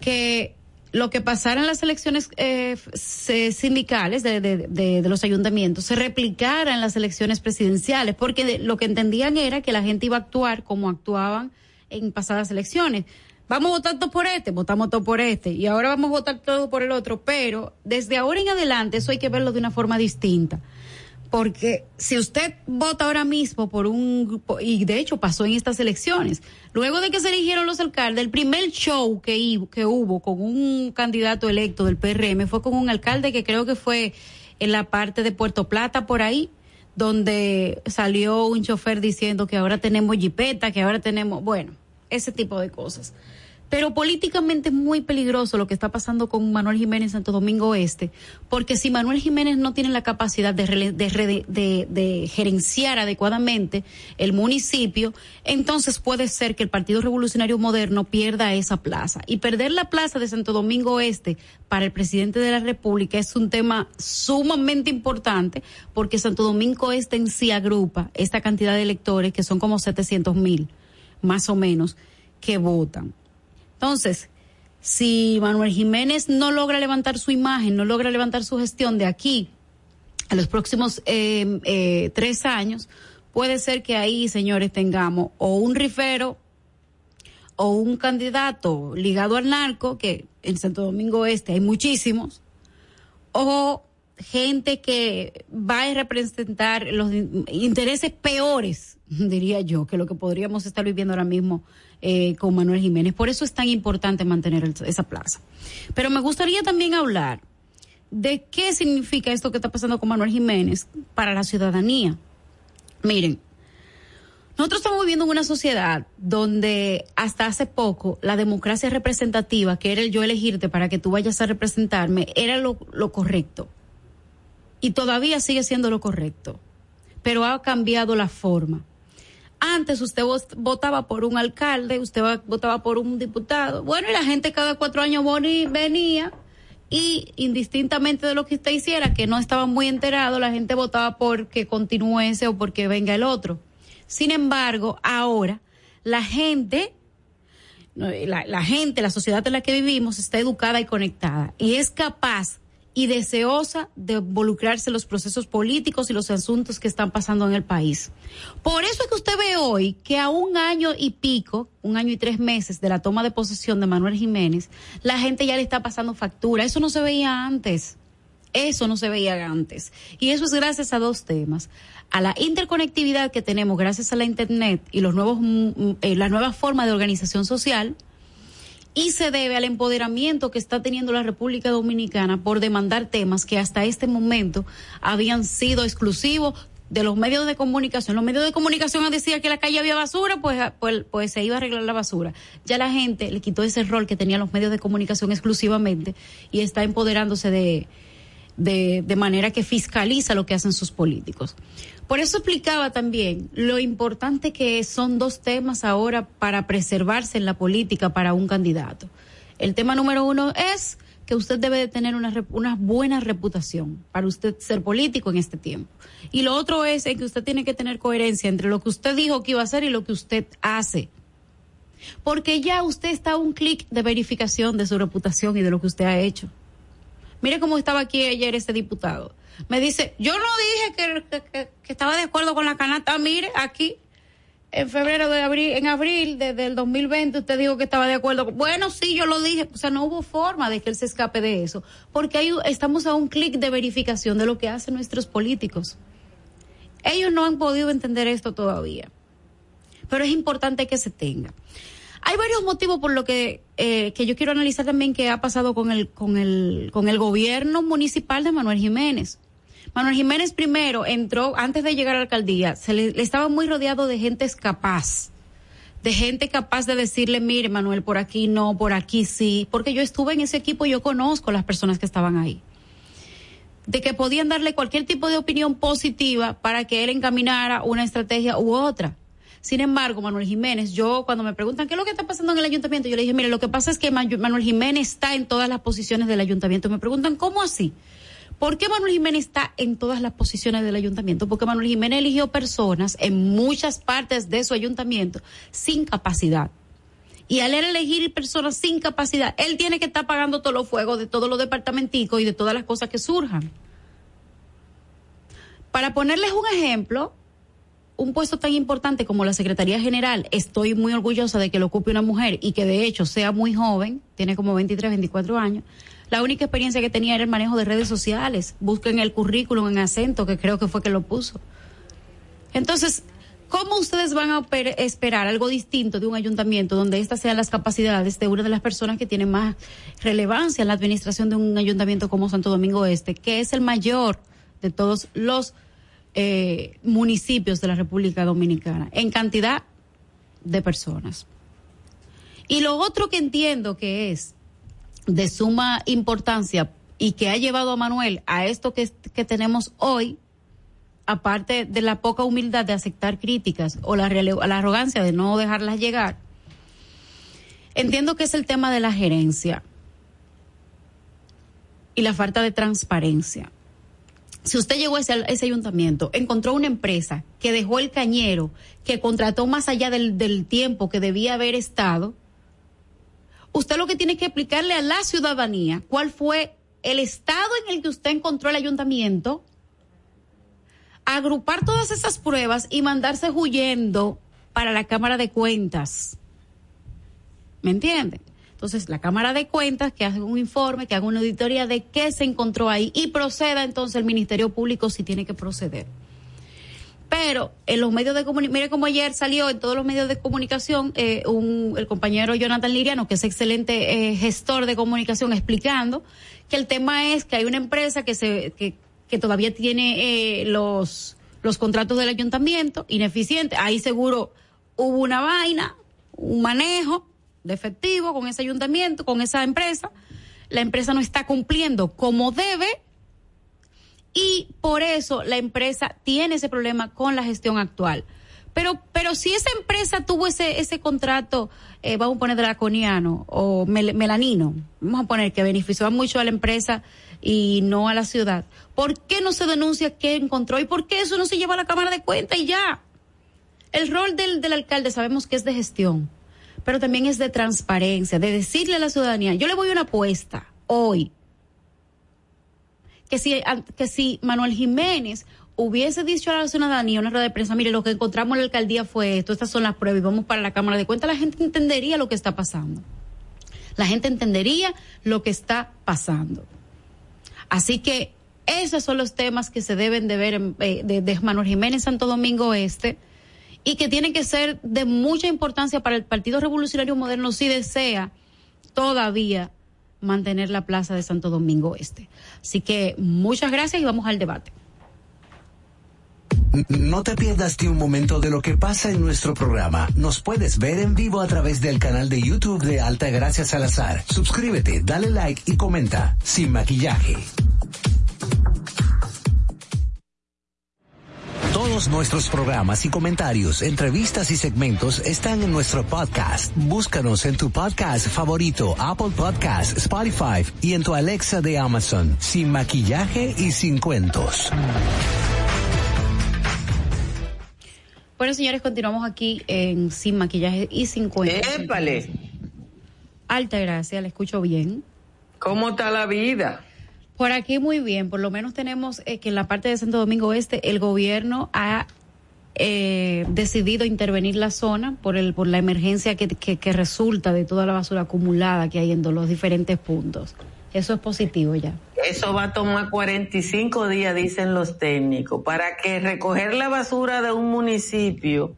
que lo que pasara en las elecciones eh, sindicales de, de, los ayuntamientos se replicara en las elecciones presidenciales, porque lo que entendían era que la gente iba a actuar como actuaban en pasadas elecciones. Vamos a votar todo por este, votamos todo por este, y ahora vamos a votar todo por el otro, pero desde ahora en adelante eso hay que verlo de una forma distinta porque si usted vota ahora mismo por un y de hecho pasó en estas elecciones, luego de que se eligieron los alcaldes, el primer show que, que hubo con un candidato electo del PRM fue con un alcalde que creo que fue en la parte de Puerto Plata por ahí, donde salió un chofer diciendo que ahora tenemos jipeta, que ahora tenemos, bueno, ese tipo de cosas. Pero políticamente es muy peligroso lo que está pasando con Manuel Jiménez en Santo Domingo Este, porque si Manuel Jiménez no tiene la capacidad de, de, gerenciar adecuadamente el municipio, entonces puede ser que el Partido Revolucionario Moderno pierda esa plaza. Y perder la plaza de Santo Domingo Este para el presidente de la República es un tema sumamente importante, porque Santo Domingo Este en sí agrupa esta cantidad de electores, que son como 700 mil, más o menos, que votan. Entonces, si Manuel Jiménez no logra levantar su imagen, no logra levantar su gestión de aquí a los próximos eh, eh, tres años, puede ser que ahí, señores, tengamos o un rifero o un candidato ligado al narco, que en Santo Domingo Este hay muchísimos, o gente que va a representar los intereses peores, [LAUGHS] diría yo, que lo que podríamos estar viviendo ahora mismo eh, con Manuel Jiménez. Por eso es tan importante mantener esa plaza. Pero me gustaría también hablar de qué significa esto que está pasando con Manuel Jiménez para la ciudadanía. Miren, nosotros estamos viviendo en una sociedad donde hasta hace poco la democracia representativa, que era el yo elegirte para que tú vayas a representarme, era lo correcto. Y todavía sigue siendo lo correcto. Pero ha cambiado la forma. Antes usted votaba por un alcalde, usted votaba por un diputado. Bueno, y la gente cada cuatro años venía y indistintamente de lo que usted hiciera, que no estaba muy enterado, la gente votaba porque continúe ese o porque venga el otro. Sin embargo, ahora la gente, la, la gente, la sociedad en la que vivimos está educada y conectada y es capaz y deseosa de involucrarse en los procesos políticos y los asuntos que están pasando en el país. Por eso es que usted ve hoy que a un año y pico, un año y tres meses de la toma de posesión de Manuel Jiménez, la gente ya le está pasando factura. Eso no se veía antes. Eso no se veía antes. Y eso es gracias a dos temas. A la interconectividad que tenemos gracias a la Internet y los nuevos, mm, mm, eh, las nuevas formas de organización social, y se debe al empoderamiento que está teniendo la República Dominicana por demandar temas que hasta este momento habían sido exclusivos de los medios de comunicación. Los medios de comunicación decían que en la calle había basura, pues, pues, pues, se iba a arreglar la basura. Ya la gente le quitó ese rol que tenían los medios de comunicación exclusivamente y está empoderándose de, de, de manera que fiscaliza lo que hacen sus políticos. Por eso explicaba también lo importante que son dos temas ahora para preservarse en la política para un candidato. El tema número uno es que usted debe de tener una, una buena reputación para usted ser político en este tiempo. Y lo otro es que usted tiene que tener coherencia entre lo que usted dijo que iba a hacer y lo que usted hace. Porque ya usted está a un clic de verificación de su reputación y de lo que usted ha hecho. Mire cómo estaba aquí ayer este diputado me dice, yo no dije que, estaba de acuerdo con la canasta, mire, aquí, en febrero de abril, en abril desde el 2020 usted dijo que estaba de acuerdo. Bueno, sí, yo lo dije, o sea, no hubo forma de que él se escape de eso, porque ahí estamos a un clic de verificación de lo que hacen nuestros políticos. Ellos no han podido entender esto todavía, pero es importante que se tenga. Hay varios motivos por lo que, eh, que yo quiero analizar también que ha pasado con el, con el, con el gobierno municipal de Manuel Jiménez. Manuel Jiménez primero entró, antes de llegar a la alcaldía, se le, estaba muy rodeado de gente capaz, de gente capaz de decirle, mire Manuel, por aquí no, por aquí sí, porque yo estuve en ese equipo y yo conozco las personas que estaban ahí. De que podían darle cualquier tipo de opinión positiva para que él encaminara una estrategia u otra. Sin embargo, Manuel Jiménez, yo cuando me preguntan qué es lo que está pasando en el ayuntamiento, yo le dije, mire, lo que pasa es que Manuel Jiménez está en todas las posiciones del ayuntamiento. Me preguntan, ¿cómo así? ¿Por qué Manuel Jiménez está en todas las posiciones del ayuntamiento? Porque Manuel Jiménez eligió personas en muchas partes de su ayuntamiento sin capacidad. Y al elegir personas sin capacidad, él tiene que estar pagando todos los fuegos de todos los departamenticos y de todas las cosas que surjan. Para ponerles un ejemplo, un puesto tan importante como la Secretaría General, estoy muy orgullosa de que lo ocupe una mujer y que de hecho sea muy joven, tiene como 23, 24 años. La única experiencia que tenía era el manejo de redes sociales. Busquen el currículum en acento, que creo que fue que lo puso. Entonces, ¿cómo ustedes van a esperar algo distinto de un ayuntamiento donde estas sean las capacidades de una de las personas que tiene más relevancia en la administración de un ayuntamiento como Santo Domingo Este, que es el mayor de todos los eh, municipios de la República Dominicana en cantidad de personas? Y lo otro que entiendo que es de suma importancia y que ha llevado a Manuel a esto que, que tenemos hoy, aparte de la poca humildad de aceptar críticas o la, arrogancia de no dejarlas llegar, entiendo que es el tema de la gerencia y la falta de transparencia. Si usted llegó a ese, ayuntamiento, encontró una empresa que dejó el cañero, que contrató más allá del tiempo que debía haber estado, usted lo que tiene que explicarle a la ciudadanía cuál fue el estado en el que usted encontró el ayuntamiento, agrupar todas esas pruebas y mandarse huyendo para la Cámara de Cuentas. ¿Me entiende? Entonces, la Cámara de Cuentas que haga un informe, que haga una auditoría de qué se encontró ahí y proceda entonces el Ministerio Público si tiene que proceder. Pero en los medios de comunicación, mire como ayer salió en todos los medios de comunicación eh, un, el compañero Jonathan Liriano, que es excelente eh, gestor de comunicación, explicando que el tema es que hay una empresa que se que, que todavía tiene eh, los los contratos del ayuntamiento ineficiente. Ahí seguro hubo una vaina, un manejo de efectivo con ese ayuntamiento, con esa empresa. La empresa no está cumpliendo como debe y por eso la empresa tiene ese problema con la gestión actual. Pero, pero si esa empresa tuvo ese, ese contrato, eh, vamos a poner draconiano o melanino, vamos a poner que benefició mucho a la empresa y no a la ciudad, ¿por qué no se denuncia qué encontró y por qué eso no se lleva a la Cámara de Cuentas y ya? El rol del, del alcalde sabemos que es de gestión, pero también es de transparencia, de decirle a la ciudadanía, yo le voy una apuesta hoy, que si, que si Manuel Jiménez hubiese dicho a la ciudadanía una rueda de prensa, mire, lo que encontramos en la alcaldía fue esto, estas son las pruebas y vamos para la Cámara de Cuentas, la gente entendería lo que está pasando. La gente entendería lo que está pasando. Así que esos son los temas que se deben de ver eh, de, de Manuel Jiménez Santo Domingo Este y que tienen que ser de mucha importancia para el Partido Revolucionario Moderno si desea todavía mantener la plaza de Santo Domingo Este. Así que muchas gracias y vamos al debate. No te pierdas ni un momento de lo que pasa en nuestro programa. Nos puedes ver en vivo a través del canal de YouTube de Alta Gracias Salazar. Suscríbete, dale like y comenta. Sin maquillaje. Todos nuestros programas y comentarios, entrevistas y segmentos están en nuestro podcast. Búscanos en tu podcast favorito, Apple Podcast, Spotify y en tu Alexa de Amazon. Sin maquillaje y sin cuentos. Bueno, señores, continuamos aquí en Sin Maquillaje y Sin Cuentos. ¡Épale! Alta gracia, le escucho bien. ¿Cómo está la vida? Por aquí muy bien, por lo menos tenemos eh, que en la parte de Santo Domingo Este el gobierno ha eh, decidido intervenir la zona por el por la emergencia que, que, que resulta de toda la basura acumulada que hay en los diferentes puntos. Eso es positivo ya. Eso va a tomar 45 días, dicen los técnicos, para que recoger la basura de un municipio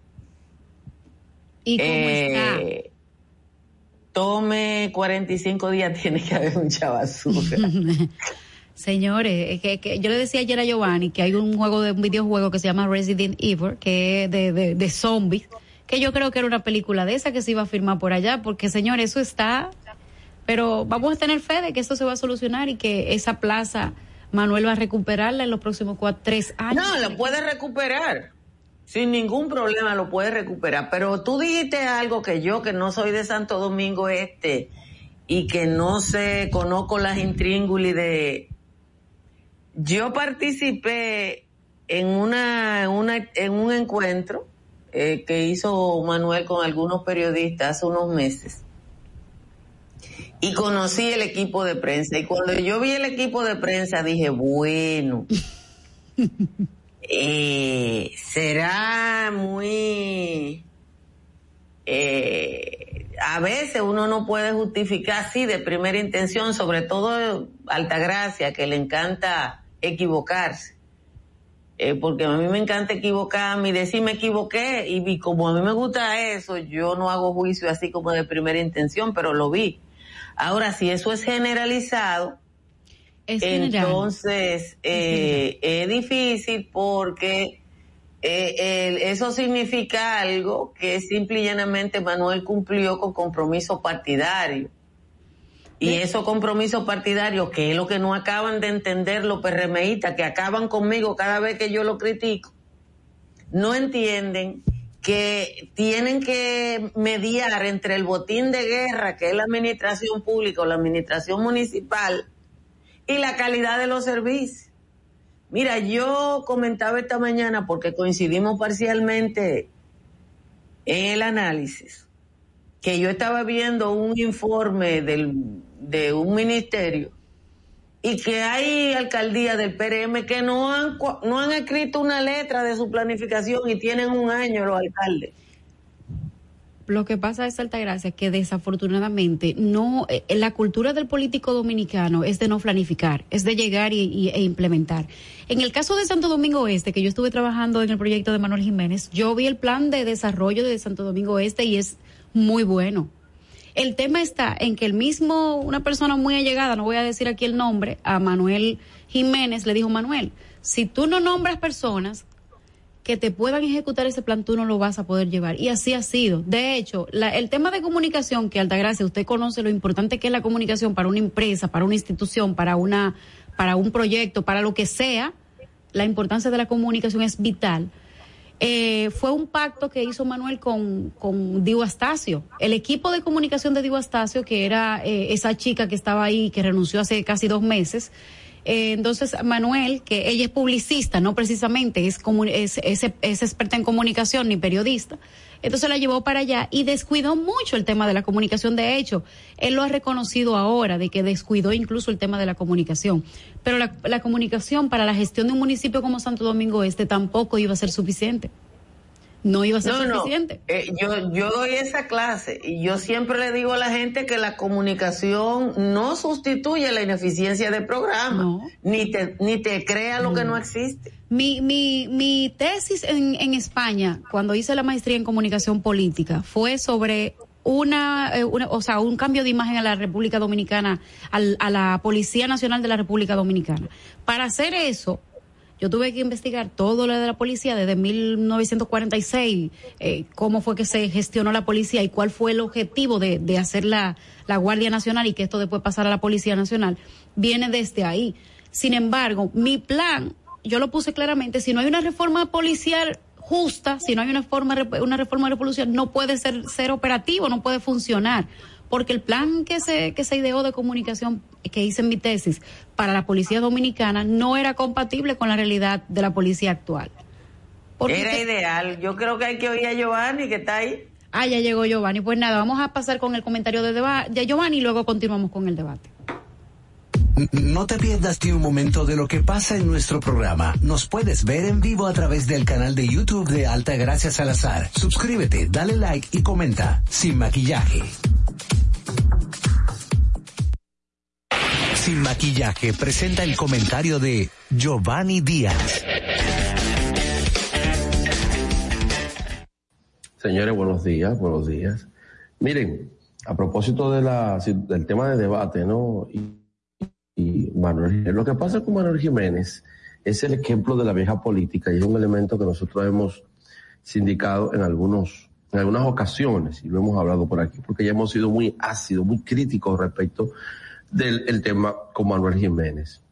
¿Y cómo eh, está? tome 45 días, [LAUGHS] tiene que haber mucha basura. [LAUGHS] Señores, es que, yo le decía ayer a Giovanni que hay un juego de un videojuego que se llama Resident Evil, que es de, de, zombies, que yo creo que era una película de esa que se iba a firmar por allá, porque señores, eso está, pero vamos a tener fe de que esto se va a solucionar y que esa plaza Manuel va a recuperarla en los próximos cuatro, tres años. No, lo puede recuperar. Sin ningún problema lo puede recuperar. Pero tú dijiste algo que yo, que no soy de Santo Domingo Este y que no sé, conozco las intríngulis de... Yo participé en una, en una, en un encuentro eh, que hizo Manuel con algunos periodistas hace unos meses. Y conocí el equipo de prensa. Y cuando yo vi el equipo de prensa dije, bueno, [LAUGHS] eh, será muy... Eh, a veces uno no puede justificar así de primera intención, sobre todo Altagracia, que le encanta equivocarse. Eh, porque a mí me encanta equivocarme y decir me equivoqué y, y como a mí me gusta eso, yo no hago juicio así como de primera intención, pero lo vi. Ahora, si eso es generalizado, Es general. entonces eh, es difícil porque eh, el- eso significa algo que simple y llanamente Manuel cumplió con compromiso partidario. Y esos compromisos partidarios, que es lo que no acaban de entender los PRMistas, que acaban conmigo cada vez que yo lo critico, no entienden que tienen que mediar entre el botín de guerra, que es la administración pública o la administración municipal, y la calidad de los servicios. Mira, yo comentaba esta mañana porque coincidimos parcialmente en el análisis, que yo estaba viendo un informe del, de un ministerio y que hay alcaldías del PRM que no han, no han escrito una letra de su planificación y tienen un año los alcaldes. Lo que pasa es Altagracia que desafortunadamente no eh, la cultura del político dominicano es de no planificar, es de llegar y, y- e implementar. En el caso de Santo Domingo Este, que yo estuve trabajando en el proyecto de Manuel Jiménez, yo vi el plan de desarrollo de Santo Domingo Este y es muy bueno. El tema está en que el mismo, una persona muy allegada, no voy a decir aquí el nombre, a Manuel Jiménez le dijo, Manuel, si tú no nombras personas que te puedan ejecutar ese plan, tú no lo vas a poder llevar. Y así ha sido. De hecho, la- el tema de comunicación, que Altagracia, usted conoce lo importante que es la comunicación para una empresa, para una institución, para una, para un proyecto, para lo que sea, la importancia de la comunicación es vital. Eh, fue un pacto que hizo Manuel con, con Diego Astacio. El equipo de comunicación de Diego Astacio, que era eh, esa chica que estaba ahí, que renunció hace casi dos meses, Eh, entonces, Manuel, que ella es publicista, no precisamente es, es, es, es experta en comunicación ni periodista, entonces la llevó para allá y descuidó mucho el tema de la comunicación. De hecho, él lo ha reconocido ahora, de que descuidó incluso el tema de la comunicación. Pero la, la comunicación para la gestión de un municipio como Santo Domingo Este tampoco iba a ser suficiente no iba a ser suficiente. Eh, yo, yo doy esa clase y yo siempre le digo a la gente que la comunicación no sustituye la ineficiencia del programa, ni, te, ni te crea lo que no existe. Mi, mi, mi tesis en, en España, cuando hice la maestría en comunicación política, fue sobre una, eh, una, o sea, un cambio de imagen a la República Dominicana, al, a la Policía Nacional de la República Dominicana. Para hacer eso, yo tuve que investigar todo lo de la policía desde 1946, eh, cómo fue que se gestionó la policía y cuál fue el objetivo de, de hacer la, la Guardia Nacional y que esto después pasara a la Policía Nacional. Viene desde ahí. Sin embargo, mi plan, yo lo puse claramente, si no hay una reforma policial justa, si no hay una, forma, una reforma revolucionaria, no puede ser, ser operativo, no puede funcionar porque el plan que se, que se ideó de comunicación que hice en mi tesis para la policía dominicana no era compatible con la realidad de la policía actual. era ideal. Yo creo que hay que oír a Giovanni que está ahí. Ah, ya llegó Giovanni. Pues nada, vamos a pasar con el comentario de, de Giovanni y luego continuamos con el debate. No te pierdas ni un momento de lo que pasa en nuestro programa. Nos puedes ver en vivo a través del canal de YouTube de Alta Gracia Salazar. Suscríbete, dale like y comenta. Sin maquillaje. Sin maquillaje presenta el comentario de Giovanni Díaz. Señores, buenos días, buenos días. Miren, a propósito del tema de debate, ¿no? Y, Manuel, lo que pasa con Manuel Jiménez es el ejemplo de la vieja política y es un elemento que nosotros hemos sindicado en algunos en algunas ocasiones, y lo hemos hablado por aquí, porque ya hemos sido muy ácidos, muy críticos respecto del tema con Manuel Jiménez.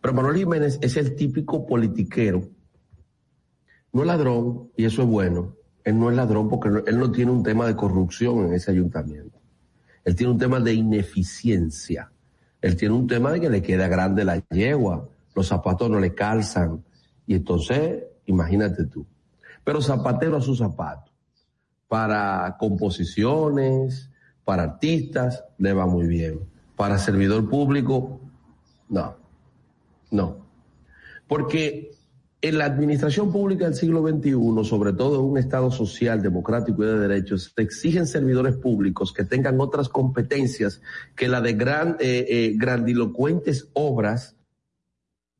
Pero Manuel Jiménez es el típico politiquero. No es ladrón, y eso es bueno. Él no es ladrón porque él no tiene un tema de corrupción en ese ayuntamiento. Él tiene un tema de ineficiencia. Él tiene un tema de que le queda grande la yegua, los zapatos no le calzan. Y entonces, imagínate tú. Pero zapatero a sus zapatos. Para composiciones, para artistas, le va muy bien para servidor público, no, no. Porque en la administración pública del siglo XXI, sobre todo en un Estado social, democrático y de derechos, se exigen servidores públicos que tengan otras competencias que la de gran, eh, eh, grandilocuentes obras,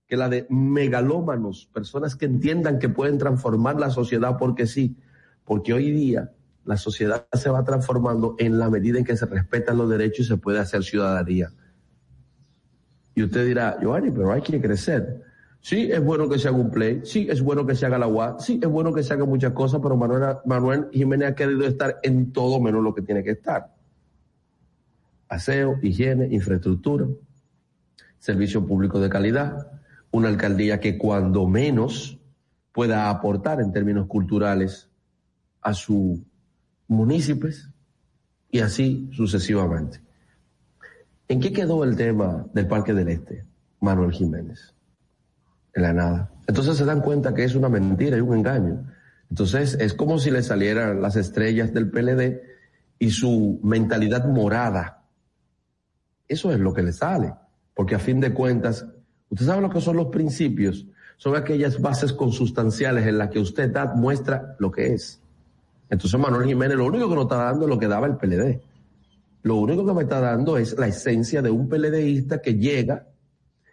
que la de megalómanos, personas que entiendan que pueden transformar la sociedad porque sí, porque hoy día la sociedad se va transformando en la medida en que se respetan los derechos y se puede hacer ciudadanía. Y usted dirá, Giovanni, pero hay que crecer. Sí, es bueno que se haga un play, sí, es bueno que se haga la UA, sí, es bueno que se haga muchas cosas, pero Manuel, Manuel Jiménez ha querido estar en todo menos lo que tiene que estar. Aseo, higiene, infraestructura, servicio público de calidad, una alcaldía que cuando menos pueda aportar en términos culturales a su municipios y así sucesivamente. ¿En qué quedó el tema del Parque del Este, Manuel Jiménez? En la nada. Entonces se dan cuenta que es una mentira y un engaño. Entonces es como si le salieran las estrellas del PLD y su mentalidad morada. Eso es lo que le sale. Porque a fin de cuentas, usted sabe lo que son los principios. Son aquellas bases consustanciales en las que usted da, muestra lo que es. Entonces Manuel Jiménez lo único que nos está dando es lo que daba el PLD. Lo único que me está dando es la esencia de un PLDista que llega,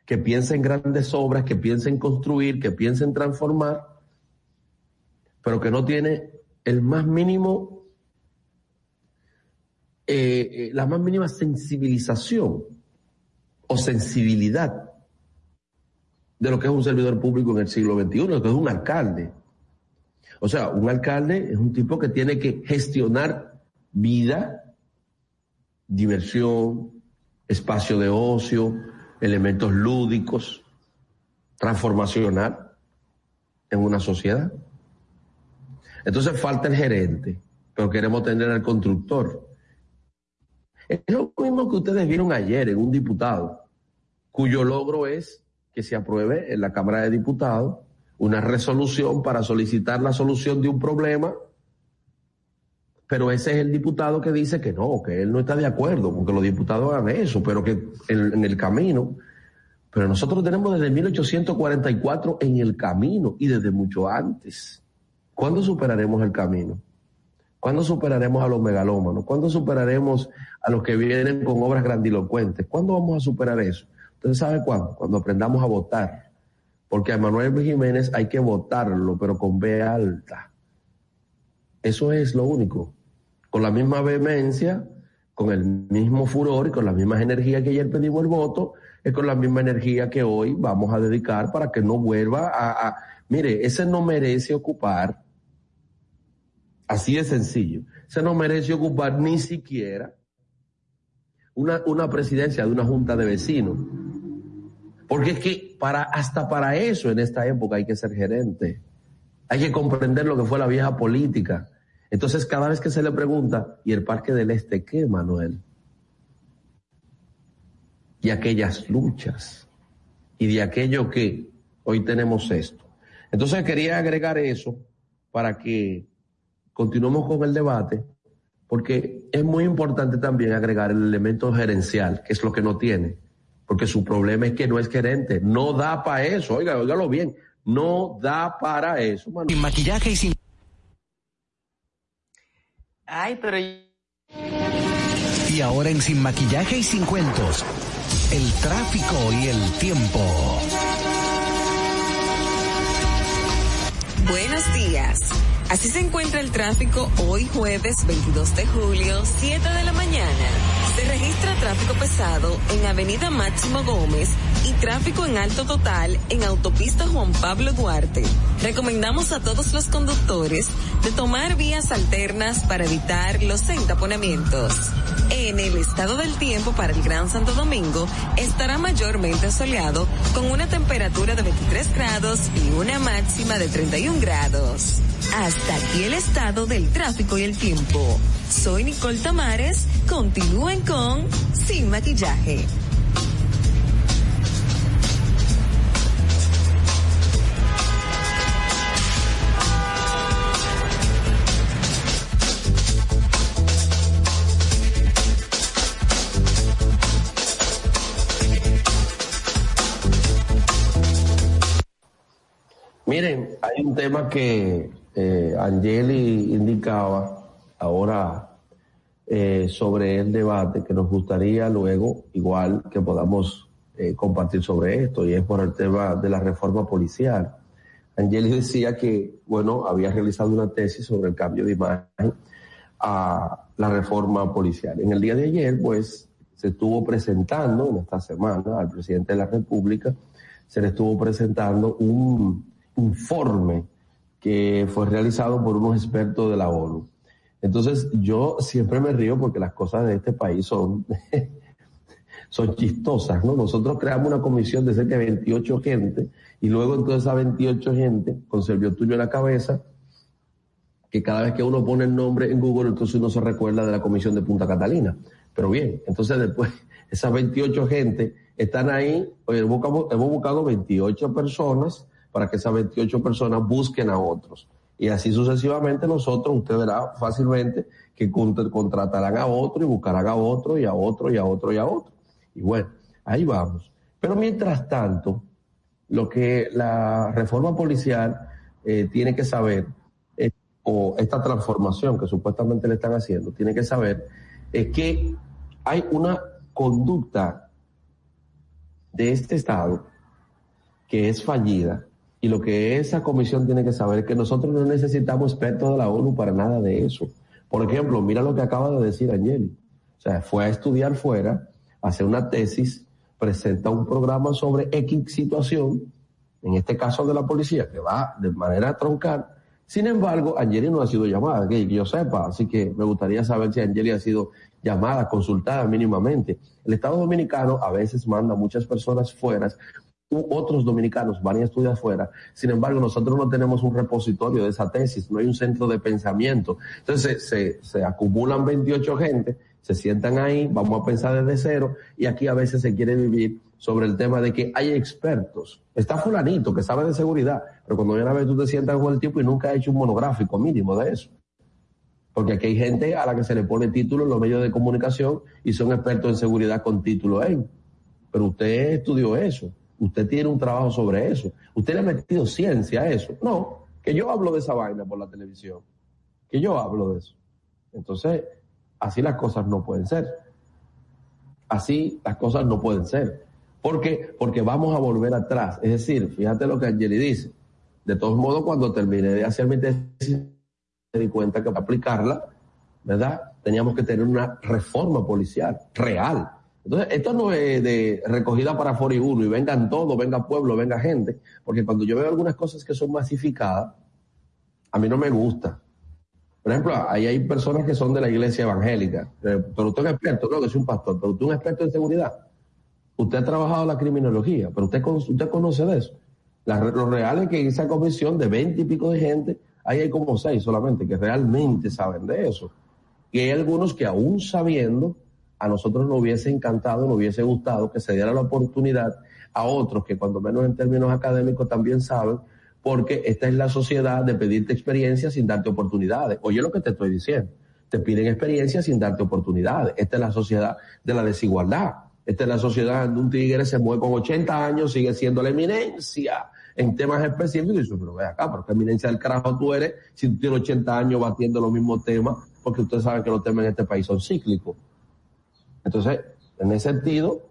que piensa en grandes obras, que piensa en construir, que piensa en transformar, pero que no tiene el más mínimo, eh, eh, la más mínima sensibilización o sensibilidad de lo que es un servidor público en el siglo XXI, lo que es un alcalde. O sea, un alcalde es un tipo que tiene que gestionar vida, diversión, espacio de ocio, elementos lúdicos, transformacional en una sociedad. Entonces falta el gerente, pero queremos tener al constructor. Es lo mismo que ustedes vieron ayer en un diputado. cuyo logro es que se apruebe en la Cámara de Diputados una resolución para solicitar la solución de un problema, pero ese es el diputado que dice que no, que él no está de acuerdo porque los diputados hagan eso, pero que en, el camino, pero nosotros tenemos desde 1844 en el camino y desde mucho antes. ¿Cuándo superaremos el camino? ¿Cuándo superaremos a los megalómanos? ¿Cuándo superaremos a los que vienen con obras grandilocuentes? ¿Cuándo vamos a superar eso? Entonces, ¿sabe cuándo? Cuando aprendamos a votar. Porque a Manuel Jiménez hay que votarlo, pero con B alta. Eso es lo único. Con la misma vehemencia, con el mismo furor y con la misma energía que ayer pedimos el voto, es con la misma energía que hoy vamos a dedicar para que no vuelva a... a mire, ese no merece ocupar, así de sencillo, ese no merece ocupar ni siquiera una, una presidencia de una junta de vecinos. Porque es que para, hasta para eso en esta época hay que ser gerente. Hay que comprender lo que fue la vieja política. Entonces, cada vez que se le pregunta, ¿y el Parque del Este qué, Manuel? Y aquellas luchas. Y de aquello que hoy tenemos esto. Entonces, quería agregar eso para que continuemos con el debate, porque es muy importante también agregar el elemento gerencial, que es lo que no tiene. Porque su problema es que no es gerente. No da para eso. Oiga, óigalo bien. No da para eso. Manuel. Sin maquillaje y sin... Ay, pero Y ahora en Sin Maquillaje y Sin Cuentos, el tráfico y el tiempo. Buenos días. Así se encuentra el tráfico hoy jueves 22 de julio, 7 de la mañana. Se registra tráfico pesado en Avenida Máximo Gómez y tráfico en alto total en Autopista Juan Pablo Duarte. Recomendamos a todos los conductores de tomar vías alternas para evitar los entaponamientos. En el estado del tiempo para el Gran Santo Domingo estará mayormente soleado con una temperatura de 23 grados y una máxima de 31 grados. Aquí el estado del tráfico y el tiempo. Soy Nicole Tamares. Continúen con Sin Maquillaje. Miren, hay un tema que eh, Angeli indicaba ahora eh, sobre el debate que nos gustaría luego, igual que podamos eh, compartir sobre esto, y es por el tema de la reforma policial. Angeli decía que, bueno, había realizado una tesis sobre el cambio de imagen a la reforma policial. En el día de ayer, pues, se estuvo presentando, en esta semana, al presidente de la República, se le estuvo presentando un informe que fue realizado por unos expertos de la ONU. Entonces, yo siempre me río porque las cosas de este país son, [LAUGHS] son chistosas, ¿no? Nosotros creamos una comisión de cerca de 28 gente y luego entonces esa 28 gente, con Servio Tuyo en la cabeza, que cada vez que uno pone el nombre en Google, entonces uno se recuerda de la comisión de Punta Catalina. Pero bien, entonces después, [LAUGHS] esas 28 gente están ahí, oye, hemos buscado 28 personas para que esas 28 personas busquen a otros. Y así sucesivamente nosotros, usted verá fácilmente que cont- contratarán a otro y buscarán a otro y a otro y a otro y a otro. Y bueno, ahí vamos. Pero mientras tanto, lo que la reforma policial eh, tiene que saber, o esta transformación que supuestamente le están haciendo, tiene que saber, es que hay una conducta de este Estado que es fallida y lo que esa comisión tiene que saber es que nosotros no necesitamos expertos de la ONU para nada de eso. Por ejemplo, mira lo que acaba de decir Angeli. O sea, fue a estudiar fuera, hace una tesis, presenta un programa sobre X situación, en este caso de la policía, que va de manera troncal. Sin embargo, Angeli no ha sido llamada, que yo sepa, así que me gustaría saber si Angeli ha sido llamada, consultada mínimamente. El Estado Dominicano a veces manda muchas personas fuera otros dominicanos van y estudian afuera. Sin embargo, nosotros no tenemos un repositorio de esa tesis, no hay un centro de pensamiento. Entonces, se, se acumulan 28 gente, se sientan ahí, vamos a pensar desde cero, y aquí a veces se quiere vivir sobre el tema de que hay expertos. Está fulanito que sabe de seguridad, pero cuando viene a ver tú te sientas con el tiempo y nunca ha hecho un monográfico mínimo de eso. Porque aquí hay gente a la que se le pone título en los medios de comunicación y son expertos en seguridad con título en. Pero usted estudió eso, usted tiene un trabajo sobre eso, usted le ha metido ciencia a eso. No, que yo hablo de esa vaina por la televisión, que yo hablo de eso. Entonces, así las cosas no pueden ser. Así las cosas no pueden ser. ¿Por qué? Porque vamos a volver atrás. Es decir, fíjate lo que Angeli dice. De todos modos, cuando terminé de hacer mi tesis, me di cuenta que para aplicarla, ¿verdad? Teníamos que tener una reforma policial real. Entonces, esto no es de recogida para 41 y vengan todos, venga pueblo, venga gente, porque cuando yo veo algunas cosas que son masificadas, a mí no me gusta. Por ejemplo, ahí hay personas que son de la iglesia evangélica, eh, pero usted es un experto, no, que es un pastor, pero usted es un experto en seguridad. Usted ha trabajado la criminología, pero usted, usted conoce de eso. lo real es que esa comisión de veinte y pico de gente, ahí hay como seis solamente que realmente saben de eso. Y hay algunos que aún sabiendo, a nosotros nos hubiese encantado, nos hubiese gustado que se diera la oportunidad a otros que cuando menos en términos académicos también saben, porque esta es la sociedad de pedirte experiencia sin darte oportunidades. Oye lo que te estoy diciendo, te piden experiencia sin darte oportunidades. Esta es la sociedad de la desigualdad. Esta es la sociedad donde un tigre se mueve con 80 años, sigue siendo la eminencia en temas específicos. Y dice, pero ve acá, pero qué eminencia del carajo tú eres si tú tienes 80 años batiendo los mismos temas, porque ustedes saben que los temas en este país son cíclicos. Entonces, en ese sentido,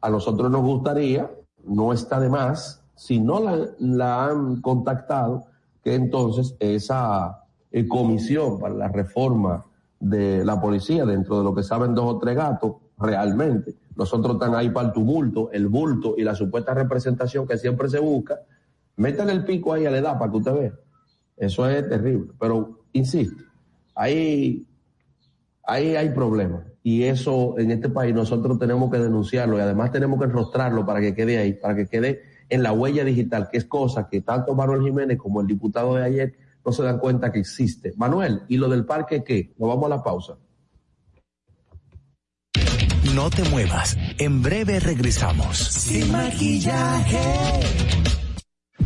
a nosotros nos gustaría, no está de más, si no la, han contactado, que entonces esa eh, comisión para la reforma de la policía, dentro de lo que saben dos o tres gatos, realmente, nosotros están ahí para el tumulto, el bulto y la supuesta representación que siempre se busca. Métanle el pico ahí a la edad para que usted vea. Eso es terrible. Pero, insisto, ahí, ahí hay problemas. Y eso en este país nosotros tenemos que denunciarlo y además tenemos que enrostrarlo para que quede ahí, para que quede en la huella digital, que es cosa que tanto Manuel Jiménez como el diputado de ayer no se dan cuenta que existe. Manuel, ¿y lo del parque qué? Nos vamos a la pausa. No te muevas. En breve regresamos. Sin maquillaje.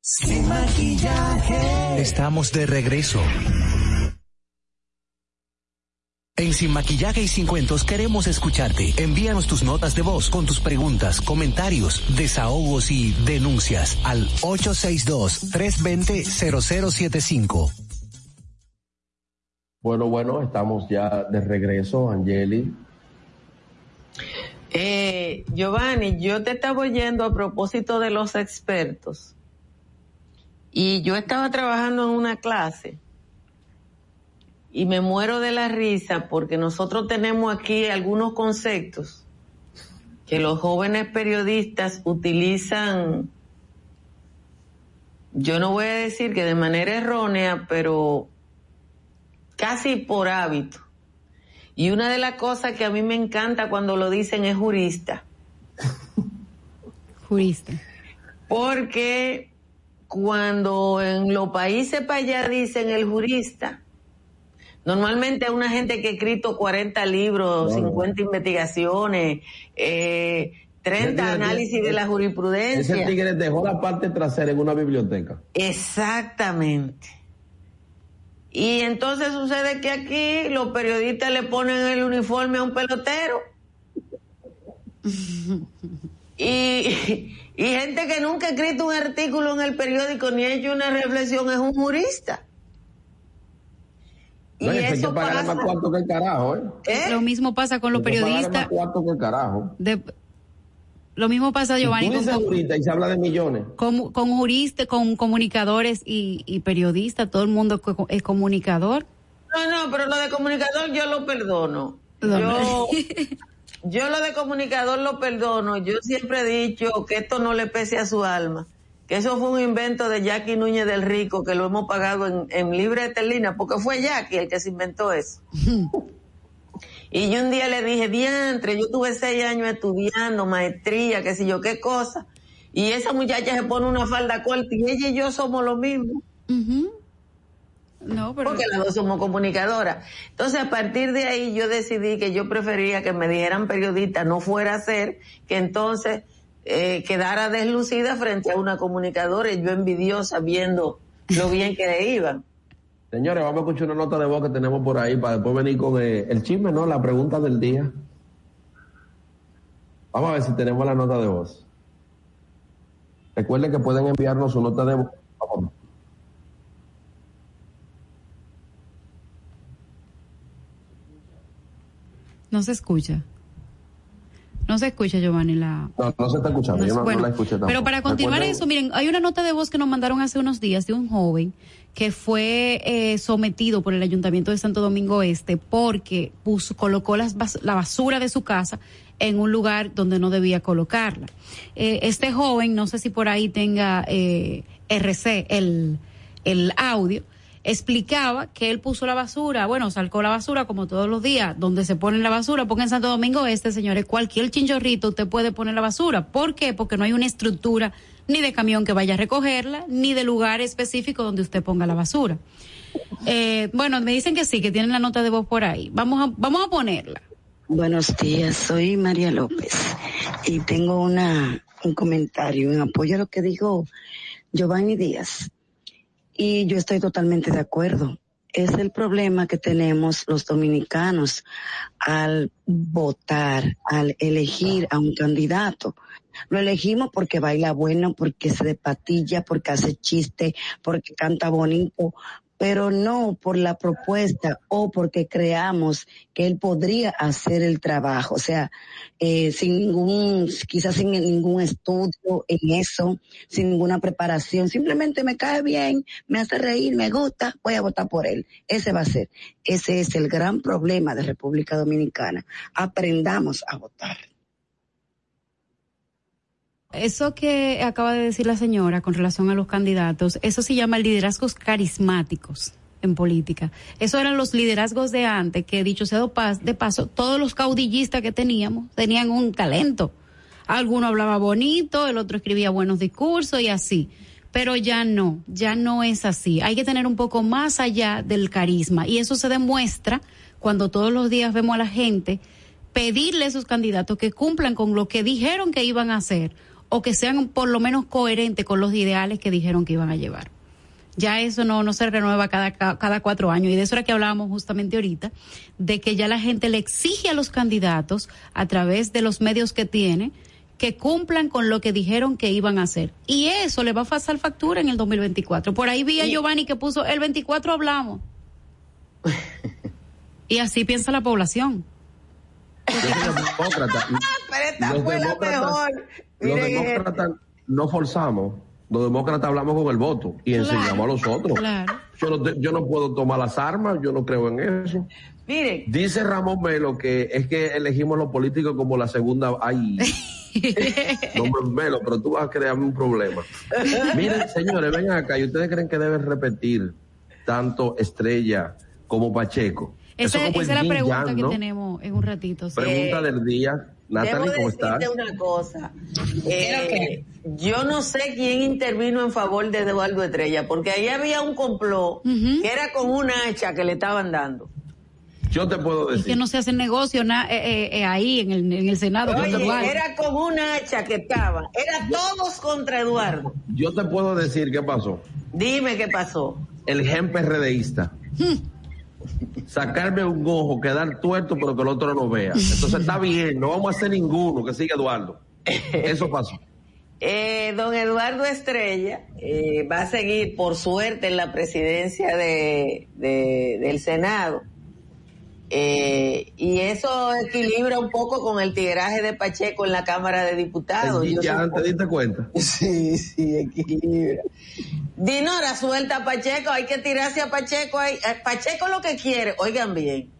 Sin maquillaje. Estamos de regreso. En Sin Maquillaje y Sin Cuentos queremos escucharte. Envíanos tus notas de voz con tus preguntas, comentarios, desahogos y denuncias al 862-320-0075. Bueno, bueno, estamos ya de regreso, Angeli. Eh, Giovanni, yo te estaba oyendo a propósito de los expertos Y yo estaba trabajando en una clase y me muero de la risa porque nosotros tenemos aquí algunos conceptos que los jóvenes periodistas utilizan, yo no voy a decir que de manera errónea, pero casi por hábito. Y una de las cosas que a mí me encanta cuando lo dicen es jurista. Jurista. Porque cuando en los países para allá dicen el jurista, normalmente es una gente que ha escrito 40 libros, 50 investigaciones, eh, 30 análisis de la jurisprudencia. Ese tigre dejó la parte trasera en una biblioteca. Exactamente. Y entonces sucede que aquí los periodistas le ponen el uniforme a un pelotero. [LAUGHS] y, y gente que nunca ha escrito un artículo en el periódico ni ha hecho una reflexión es un jurista. No, y eso pasa... más cuarto que el carajo, ¿eh? ¿Eh? Lo mismo pasa con los periodistas. Más cuarto que el carajo. De, lo mismo pasa, Giovanni. Con, jurista y se habla de millones. Con, con juristas, con comunicadores y, y periodistas, todo el mundo es comunicador. No, no, pero lo de comunicador yo lo perdono. Yo, [LAUGHS] yo lo de comunicador lo perdono. Yo siempre he dicho que esto no le pese a su alma. Que eso fue un invento de Jackie Núñez del Rico, que lo hemos pagado en, en libre esterlina, porque fue Jackie el que se inventó eso. [LAUGHS] Y yo un día le dije, diantre, yo tuve seis años estudiando, maestría, qué sé yo, qué cosa. Y esa muchacha se pone una falda corta y ella y yo somos lo mismo. No, pero... Porque las dos somos comunicadoras. Entonces, a partir de ahí yo decidí que yo prefería que me dijeran periodista, no fuera a ser, que entonces eh, quedara deslucida frente a una comunicadora y yo envidiosa viendo lo bien que le iban. [LAUGHS] Señores, vamos a escuchar una nota de voz que tenemos por ahí para después venir con eh, el chisme, ¿no? La pregunta del día. Vamos a ver si tenemos la nota de voz. Recuerden que pueden enviarnos su nota de voz. Vamos. No se escucha. No se escucha, Giovanni, la... No, no se está escuchando, no, yo no, bueno, no la escuché tampoco. Pero para continuar eso, miren, hay una nota de voz que nos mandaron hace unos días de un joven que fue eh, sometido por el Ayuntamiento de Santo Domingo Este porque puso, colocó las, la basura de su casa en un lugar donde no debía colocarla. Eh, este joven, no sé si por ahí tenga eh, RC, el, el audio, explicaba que él puso la basura, bueno, salcó la basura como todos los días, donde se pone la basura, porque en Santo Domingo Este, señores, cualquier chinchorrito usted puede poner la basura. ¿Por qué? Porque no hay una estructura ni de camión que vaya a recogerla, ni de lugar específico donde usted ponga la basura. Eh, bueno, me dicen que sí, que tienen la nota de voz por ahí. Vamos a, vamos a ponerla. Buenos días, soy María López y tengo una, un comentario en apoyo a lo que dijo Giovanni Díaz. Y yo estoy totalmente de acuerdo. Es el problema que tenemos los dominicanos al votar, al elegir a un candidato. Lo elegimos porque baila bueno, porque se despatilla, porque hace chiste, porque canta bonito, pero no por la propuesta o porque creamos que él podría hacer el trabajo, o sea, eh, sin ningún, quizás sin ningún estudio en eso, sin ninguna preparación, simplemente me cae bien, me hace reír, me gusta, voy a votar por él. Ese va a ser, ese es el gran problema de República Dominicana. Aprendamos a votar. Eso que acaba de decir la señora con relación a los candidatos, eso se llama liderazgos carismáticos en política. Eso eran los liderazgos de antes, que dicho sea de paso, todos los caudillistas que teníamos tenían un talento. Alguno hablaba bonito, el otro escribía buenos discursos y así. Pero ya no, ya no es así. Hay que tener un poco más allá del carisma. Y eso se demuestra cuando todos los días vemos a la gente pedirle a esos candidatos que cumplan con lo que dijeron que iban a hacer o que sean por lo menos coherentes con los ideales que dijeron que iban a llevar. Ya eso no, no se renueva cada, cada cuatro años y de eso era que hablábamos justamente ahorita, de que ya la gente le exige a los candidatos a través de los medios que tiene que cumplan con lo que dijeron que iban a hacer. Y eso le va a pasar factura en el 2024. Por ahí vi a Giovanni que puso, el 24 hablamos. [LAUGHS] y así piensa la población. Los [LAUGHS] demócratas, Pero esta fue la mejor. los demócratas no forzamos Los demócratas hablamos con el voto y enseñamos a los otros. Claro. Yo no, te- yo no puedo tomar las armas, yo no creo en eso. Mire, Dice Ramón Melo que es que elegimos los políticos como la segunda. Ay, [LAUGHS] no me Melo, pero tú vas a crearme un problema. Miren, señores, vengan acá y ustedes creen que deben repetir tanto Estrella como Pacheco. Eso Esa, como esa es la yin pregunta yang, que tenemos en un ratito. sí. Pregunta del día. Natalie, ¿cómo estás? decirte una cosa. Eh, yo no sé quién intervino en favor de Eduardo Estrella, porque ahí había un complot que era con una hacha que le estaban dando. Yo te puedo Es decir. que no se hace negocio na- eh, eh, eh, ahí en el, en el Senado. Oye, era con una hacha que estaban. Era todos contra Eduardo. Yo te puedo decir qué pasó. Dime qué pasó. El gen PRDista. Sacarme un ojo, quedar tuerto, pero que el otro no vea. Entonces está bien, no vamos a hacer ninguno, que siga Eduardo. Eso pasó. [LAUGHS] Eh, don Eduardo Estrella eh, va a seguir, por suerte, en la presidencia de, de- del Senado. Eh, y eso equilibra un poco con el tigueraje de Pacheco en la Cámara de Diputados. Yo ya supongo- te diste cuenta. [LAUGHS] Sí, sí, equilibra. Dinora, suelta a Pacheco, hay que tirarse a Pacheco. Hay, eh, Pacheco lo que quiere, oigan bien,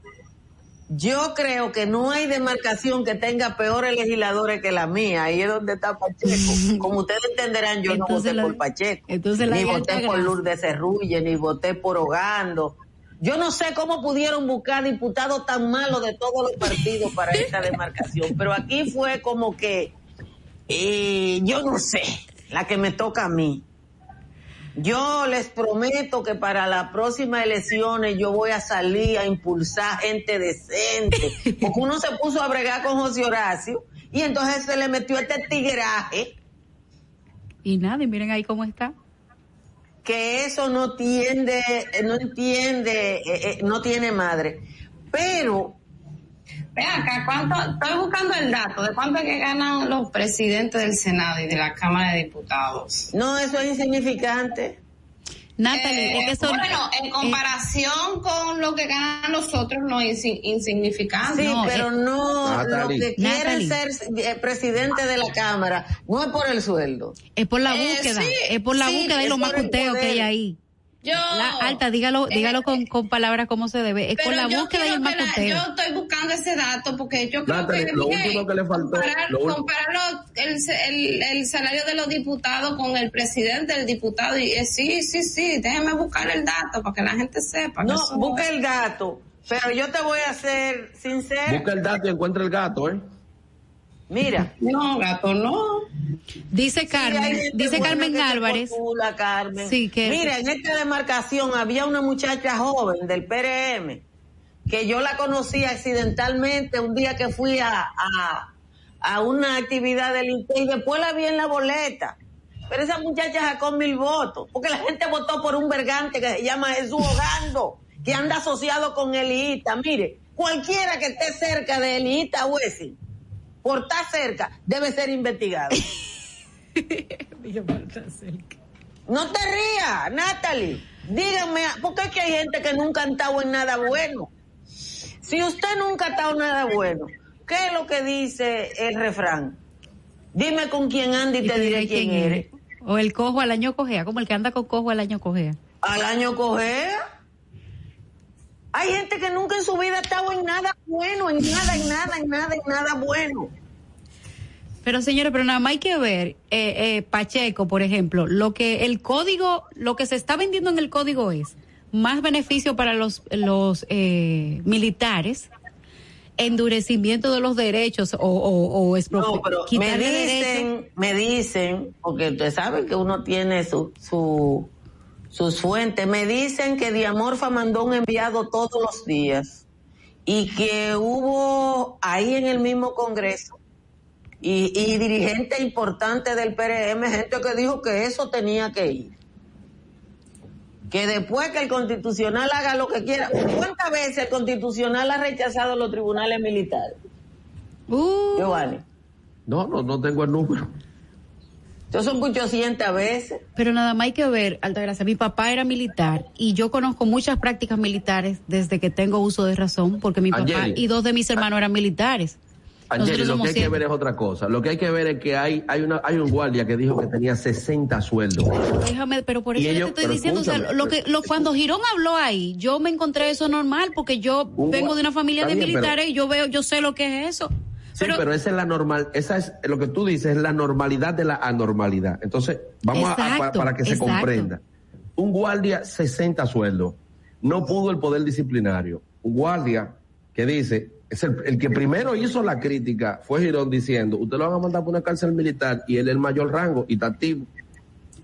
yo creo que no hay demarcación que tenga peores legisladores que la mía, ahí es donde está Pacheco. [LAUGHS] Como ustedes entenderán, yo Entonces no voté la- por Pacheco, entonces ni voté por. Lourdes Cerrulle, ni voté por Hogando. Yo no sé cómo pudieron buscar diputados tan malos de todos los partidos para [LAUGHS] esta demarcación, pero aquí fue como que eh, yo no sé, la que me toca a mí. Yo les prometo que para las próximas elecciones yo voy a salir a impulsar gente decente. [LAUGHS] Porque uno se puso a bregar con José Horacio y entonces se le metió este tigueraje Y nada, y miren ahí cómo está. que eso no tiende, no entiende, eh, eh, no tiene madre. Pero Ve acá, ¿cuánto? Estoy buscando el dato de cuánto es que ganan los presidentes del Senado y de la Cámara de Diputados. no, eso es insignificante. Natalie, Eh, es que son. bueno, en eh, comparación con lo que ganan los otros, no es in- insignificante. Sí, No, pero eh, no, lo Natalie. que quiere Natalie. ser eh, presidente de la Cámara no es por el sueldo. es por la Eh, búsqueda, sí, es por la sí, búsqueda y los macuteos que hay ahí. Yo, La alta, dígalo, Eh, dígalo con, con palabras como se debe. Es pero la yo búsqueda y el la- yo estoy buscando ese dato porque yo creo Natalie, que lo último que le faltó, comparar, lo comparar los- el, el, el salario de los diputados con el presidente del diputado y eh, sí, sí, sí, déjeme buscar el dato para que la gente sepa. No, busca el gato. Pero yo te voy a ser sincera. Busca el dato y encuentra el gato, ¿eh? Mira. No, gato, no. Dice Carmen, dice Carmen Álvarez. postula, Carmen. Sí, que- Mira, en esta demarcación había una muchacha joven del PRM que yo la conocí accidentalmente un día que fui a, a, a una actividad del INTE y después la vi en la boleta. Pero esa muchacha sacó mil votos, porque la gente votó por un vergante que se llama Jesús Hogando, que anda asociado con Eliita. Mire, cualquiera que esté cerca de Eliita Huesin, por estar cerca, debe ser investigado. [LAUGHS] No te rías, Natalie. Dígame, porque es que hay gente que nunca ha estado en nada bueno. Si usted nunca ha estado en nada bueno, ¿qué es lo que dice el refrán? Dime con quién anda y te diré quién eres. O el cojo al año cojea, como el que anda con cojo al año cojea. Al año cogea. Hay gente que nunca en su vida ha estado en nada bueno, en nada, en nada, en nada, en nada bueno. Pero señores, pero nada más hay que ver, eh, eh, Pacheco, por ejemplo, lo que el código, lo que se está vendiendo en el código es más beneficio para los, los eh, militares, endurecimiento de los derechos o, o, o expro- No, pero me derechos. dicen, me dicen, porque ustedes saben que uno tiene su, su, sus fuentes, me dicen que Diamorfa mandó un enviado todos los días y que hubo ahí en el mismo Congreso y, y dirigente importante del PRM, gente que dijo que eso tenía que ir. Que después que el constitucional haga lo que quiera, ¿cuántas veces el constitucional ha rechazado los tribunales militares? Uh, Giovanni. No, no, no tengo el número. Yo son 800 veces. Pero nada más hay que ver, Altagracia, mi papá era militar y yo conozco muchas prácticas militares desde que tengo uso de razón, porque mi papá y dos de mis hermanos eran militares. Angeli, lo que hay que ver es otra cosa. Lo que hay que ver es que hay, hay una, hay un guardia que dijo que tenía 60 sueldos. Déjame, pero por eso yo ellos- te estoy diciendo, o sea, lo que, lo, cuando Girón habló ahí, yo me encontré eso normal porque yo Un vengo de una familia de pero- militares y yo veo, yo sé lo que es eso. Sí, pero, esa es la normal, esa es lo que tú dices, es la normalidad de la anormalidad. Entonces, vamos a- a, para, que se exacto. comprenda. Un guardia 60 sueldos, no pudo el poder disciplinario. Un guardia que dice, es el, el que primero hizo la crítica fue Girón diciendo, usted lo van a mandar por una cárcel militar y él es el mayor rango y está activo.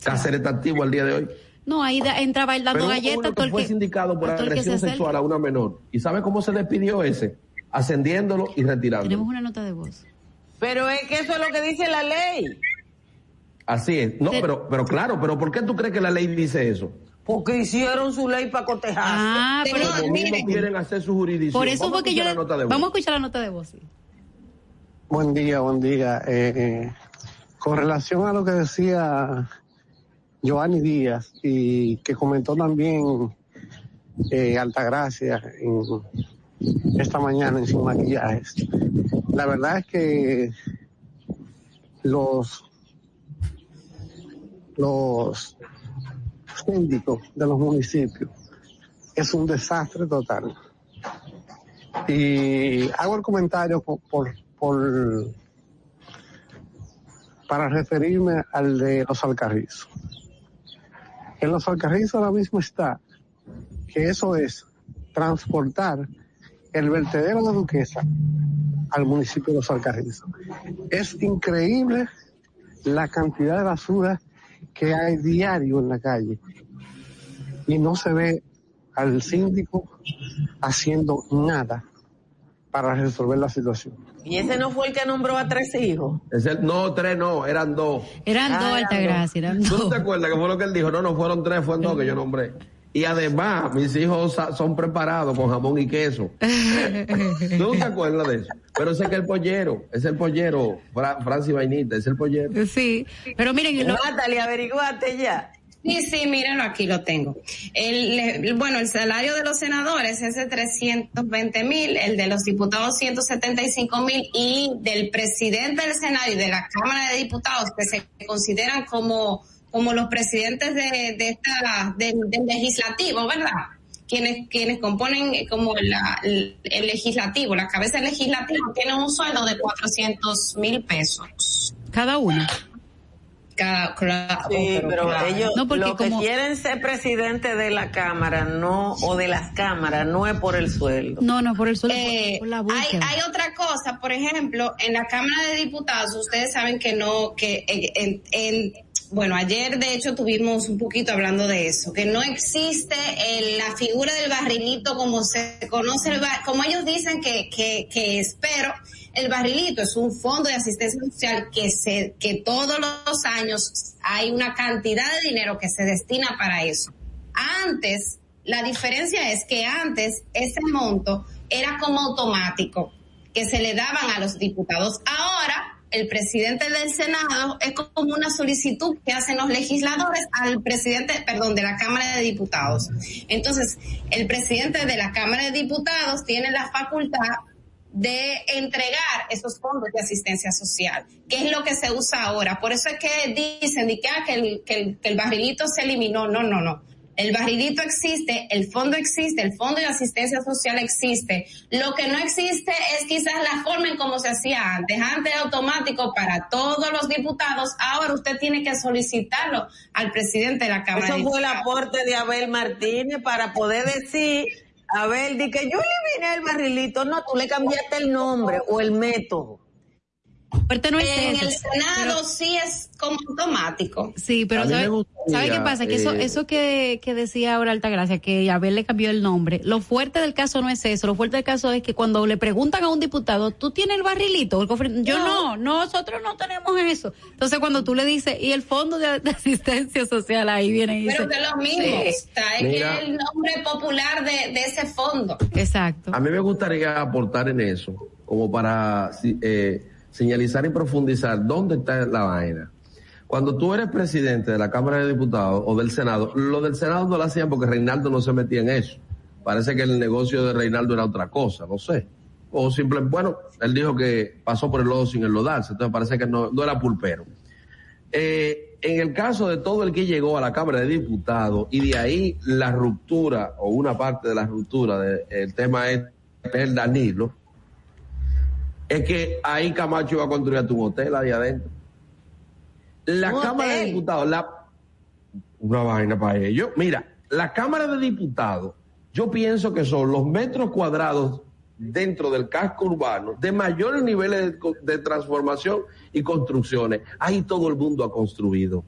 Cáceres está activo al día de hoy. No, ahí da- entraba él dando galletas todo fue que, sindicado por se agresión sexual a una menor. ¿Y sabe cómo se despidió ese? Ascendiéndolo y retirándolo. Tenemos una nota de voz. Pero es que eso es lo que dice la ley. Así es. No, pero, pero claro, pero ¿por qué tú crees que la ley dice eso? Porque hicieron su ley para cotejarse. Ah, pero mismo quieren hacer su jurisdicción. por eso Vamos fue a que yo escuchar le- la nota de voz. vamos a escuchar la nota de voz. sí. Buen día, buen día. Eh, eh, con relación a lo que decía Joanny Díaz y que comentó también eh, Altagracia en esta mañana en Sin Maquillajes, la verdad es que los los de los municipios es un desastre total. Y hago el comentario por, para referirme al de los alcarrizos. En los alcarrizos ahora mismo está que eso es transportar el vertedero de Duquesa al municipio de los alcarrizos. Es increíble la cantidad de basura que hay diario en la calle y no se ve al síndico haciendo nada para resolver la situación. Y ese no fue el que nombró a tres hijos. Es el- no, tres no, eran dos. Eran Ah, dos, eran Altagracia, eran ¿Tú no te acuerdas que fue lo que él dijo? No, no fueron tres, fueron dos que yo nombré. Y además, mis hijos son preparados con jamón y queso. [LAUGHS] ¿Tú no te acuerdas de eso? Pero ese que es el pollero, es el pollero, Fra- Francis Vainita, es el pollero. Sí, pero miren, lo- Natalie, averiguate ya. Sí, sí, mírenlo, aquí lo tengo. El, bueno, el salario de los senadores es de 320 mil, el de los diputados 175 mil y del presidente del Senado y de la Cámara de Diputados que se consideran como, como los presidentes de, de esta, del, legislativo, ¿verdad? Quienes, quienes componen eh, como la- el, el legislativo, la cabeza del legislativo, tienen un sueldo de 400 mil pesos. cada uno. Cada, claro, Sí, pero claro. ellos No, porque lo que como- quieren ser presidente de la Cámara no o de las cámaras no es por el sueldo. No, no, por el suelo, Eh, por la hay, hay otra cosa, por ejemplo, en la Cámara de Diputados, ustedes saben que no, que eh, en, en- bueno, ayer de hecho tuvimos un poquito hablando de eso, que no existe el- la figura del barrilito como se conoce, el ba- como ellos dicen que, que, que es, pero el barrilito es un fondo de asistencia social que se, que todos los años hay una cantidad de dinero que se destina para eso. Antes, la diferencia es que antes ese monto era como automático, que se le daban a los diputados. Ahora, el presidente del Senado es como una solicitud que hacen los legisladores al presidente, perdón, de la Cámara de Diputados. Entonces, el presidente de la Cámara de Diputados tiene la facultad de entregar esos fondos de asistencia social, que es lo que se usa ahora. Por eso es que dicen que, ah, que, el, que, el, que el barrilito se eliminó. No, no, no. El barrilito existe, el fondo existe, el fondo de asistencia social existe. Lo que no existe es quizás la forma en cómo se hacía antes. Antes era automático para todos los diputados. Ahora usted tiene que solicitarlo al presidente de la Cámara. Eso fue el aporte de Abel Martínez para poder decir, Abel, di que yo eliminé el barrilito. No, tú le cambiaste el nombre o el método. Fuerte no es En el Senado sí es como automático. Sí, pero ¿sabe, gustaría, ¿sabe qué pasa? Que eso, eh, eso que, que decía ahora Altagracia, que Abel le cambió el nombre, lo fuerte del caso no es eso, lo fuerte del caso es que cuando le preguntan a un diputado, ¿tú tienes el barrilito? El cofre? Yo no. nosotros no tenemos eso. Entonces cuando tú le dices, ¿y el fondo de, de asistencia social? Ahí viene y Pero dice, que lo mismo, Sí. está, es Mira. que el nombre popular de, de ese fondo. Exacto. A mí me gustaría aportar en eso, como para si- eh, señalizar y profundizar dónde está la vaina. Cuando tú eres presidente de la Cámara de Diputados o del Senado, lo del Senado no lo hacían porque Reinaldo no se metía en eso. Parece que el negocio de Reinaldo era otra cosa, no sé. o simplemente, bueno, él dijo que pasó por el lodo sin enlodarse, entonces parece que no, era pulpero. Eh, en el caso de todo el que llegó a la Cámara de Diputados y de ahí la ruptura o una parte de la ruptura del tema es el Danilo, es que ahí Camacho iba a construir un hotel ahí adentro. La Cámara de Diputados, la, una vaina para ellos. Mira, la Cámara de Diputados, yo pienso que son los metros cuadrados dentro del casco urbano de mayores niveles de, de transformación y construcciones. Ahí todo el mundo ha construido.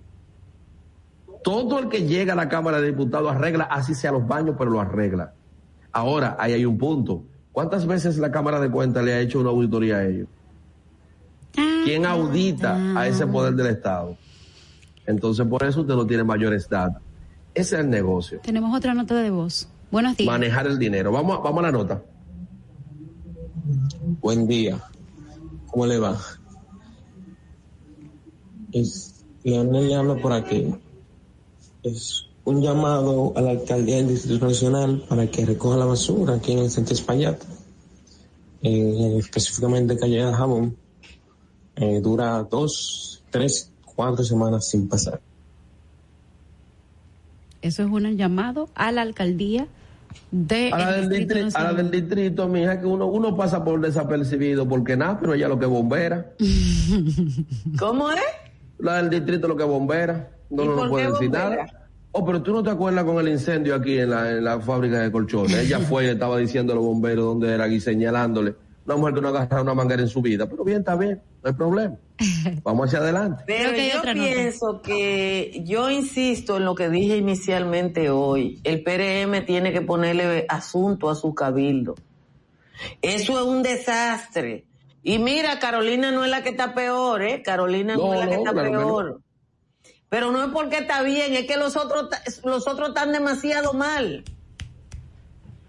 Todo el que llega a la Cámara de Diputados arregla, así sea los baños, pero lo arregla. Ahora, ahí hay un punto. ¿Cuántas veces la Cámara de Cuentas le ha hecho una auditoría a ellos? ¿Quién audita a ese poder del Estado? Entonces, por eso usted no tiene mayores datos. Ese es el negocio. Tenemos otra nota de voz. Buenos días. Manejar el dinero. Vamos, a- vamos a la nota. Buen día. ¿Cómo le va? Es Leonel le habla por aquí. Es un llamado a la alcaldía del Distrito Nacional para que recoja la basura aquí en el centro Espaillat, eh, específicamente calle de Jabón. Eh, dura dos, tres, cuatro semanas sin pasar. Eso es un llamado a la alcaldía de A la, el del Distrito distrito, a la del distrito, mija, que uno, uno pasa por desapercibido porque nada, pero ella lo que bombera. [LAUGHS] ¿Cómo es? La del distrito lo que bombera. No, ¿Y no, por no puede qué decir bombera? nada. Oh, pero tú no te acuerdas con el incendio aquí en la, en la fábrica de colchones. Ella fue y estaba diciendo a los bomberos dónde era y señalándole. Una mujer que no ha agarrado una manguera en su vida. Pero bien, está bien, no hay problema. [LAUGHS] Vamos hacia adelante. Pero que yo nota. pienso que, yo insisto en lo que dije inicialmente hoy, el PRM tiene que ponerle asunto a su cabildo. Eso es un desastre. Y mira, Carolina no es la que está peor, ¿eh? Carolina no, No, es la que no, está claro que no. peor. Pero no es porque está bien, es que los otros, los otros están demasiado mal.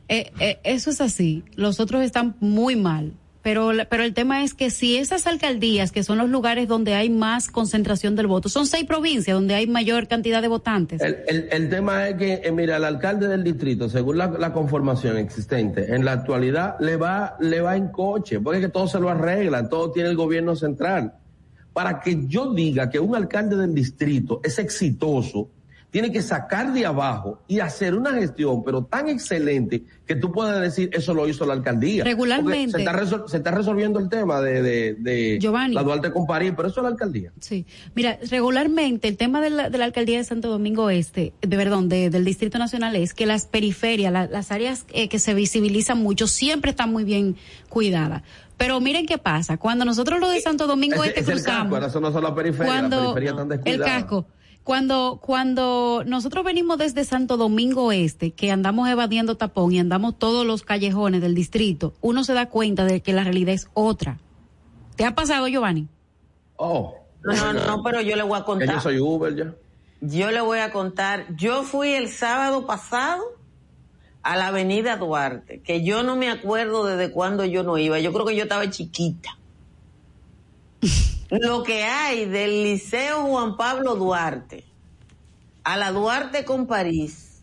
Eh, eh, eso es así. Los otros están muy mal. Pero, pero el tema es que si esas alcaldías, que son los lugares donde hay más concentración del voto, son seis provincias donde hay mayor cantidad de votantes. El, el- el tema es que, eh, mira, el alcalde del distrito, según la, la conformación existente, en la actualidad le va, le va en coche, porque es que todo se lo arregla, todo tiene el gobierno central. Para que yo diga que un alcalde del distrito es exitoso, tiene que sacar de abajo y hacer una gestión, pero tan excelente que tú puedas decir, eso lo hizo la alcaldía. Regularmente. Se está, se está resolviendo el tema de, de, de Giovanni. la Duarte con París, pero eso es la alcaldía. Sí, mira, regularmente el tema de la, de la alcaldía de Santo Domingo Este, de perdón, de- del Distrito Nacional es que las periferias, la- las áreas eh, que se visibilizan mucho, siempre están muy bien cuidadas. Pero miren qué pasa, cuando nosotros lo de Santo Domingo Este es el cruzamos, casco, eso no son las periferias, las cuando el casco, cuando cuando nosotros venimos desde Santo Domingo Este, que andamos evadiendo tapón y andamos todos los callejones del distrito, uno se da cuenta de que la realidad es otra. ¿Te ha pasado, Giovanni? Oh. No, no, no, pero yo le voy a Que contar. yo soy Uber ya. Yo le voy a contar. Yo fui el sábado pasado a la avenida Duarte, que yo no me acuerdo desde cuándo yo no iba. Yo creo que yo estaba chiquita. [LAUGHS] Lo que hay del Liceo Juan Pablo Duarte a la Duarte con París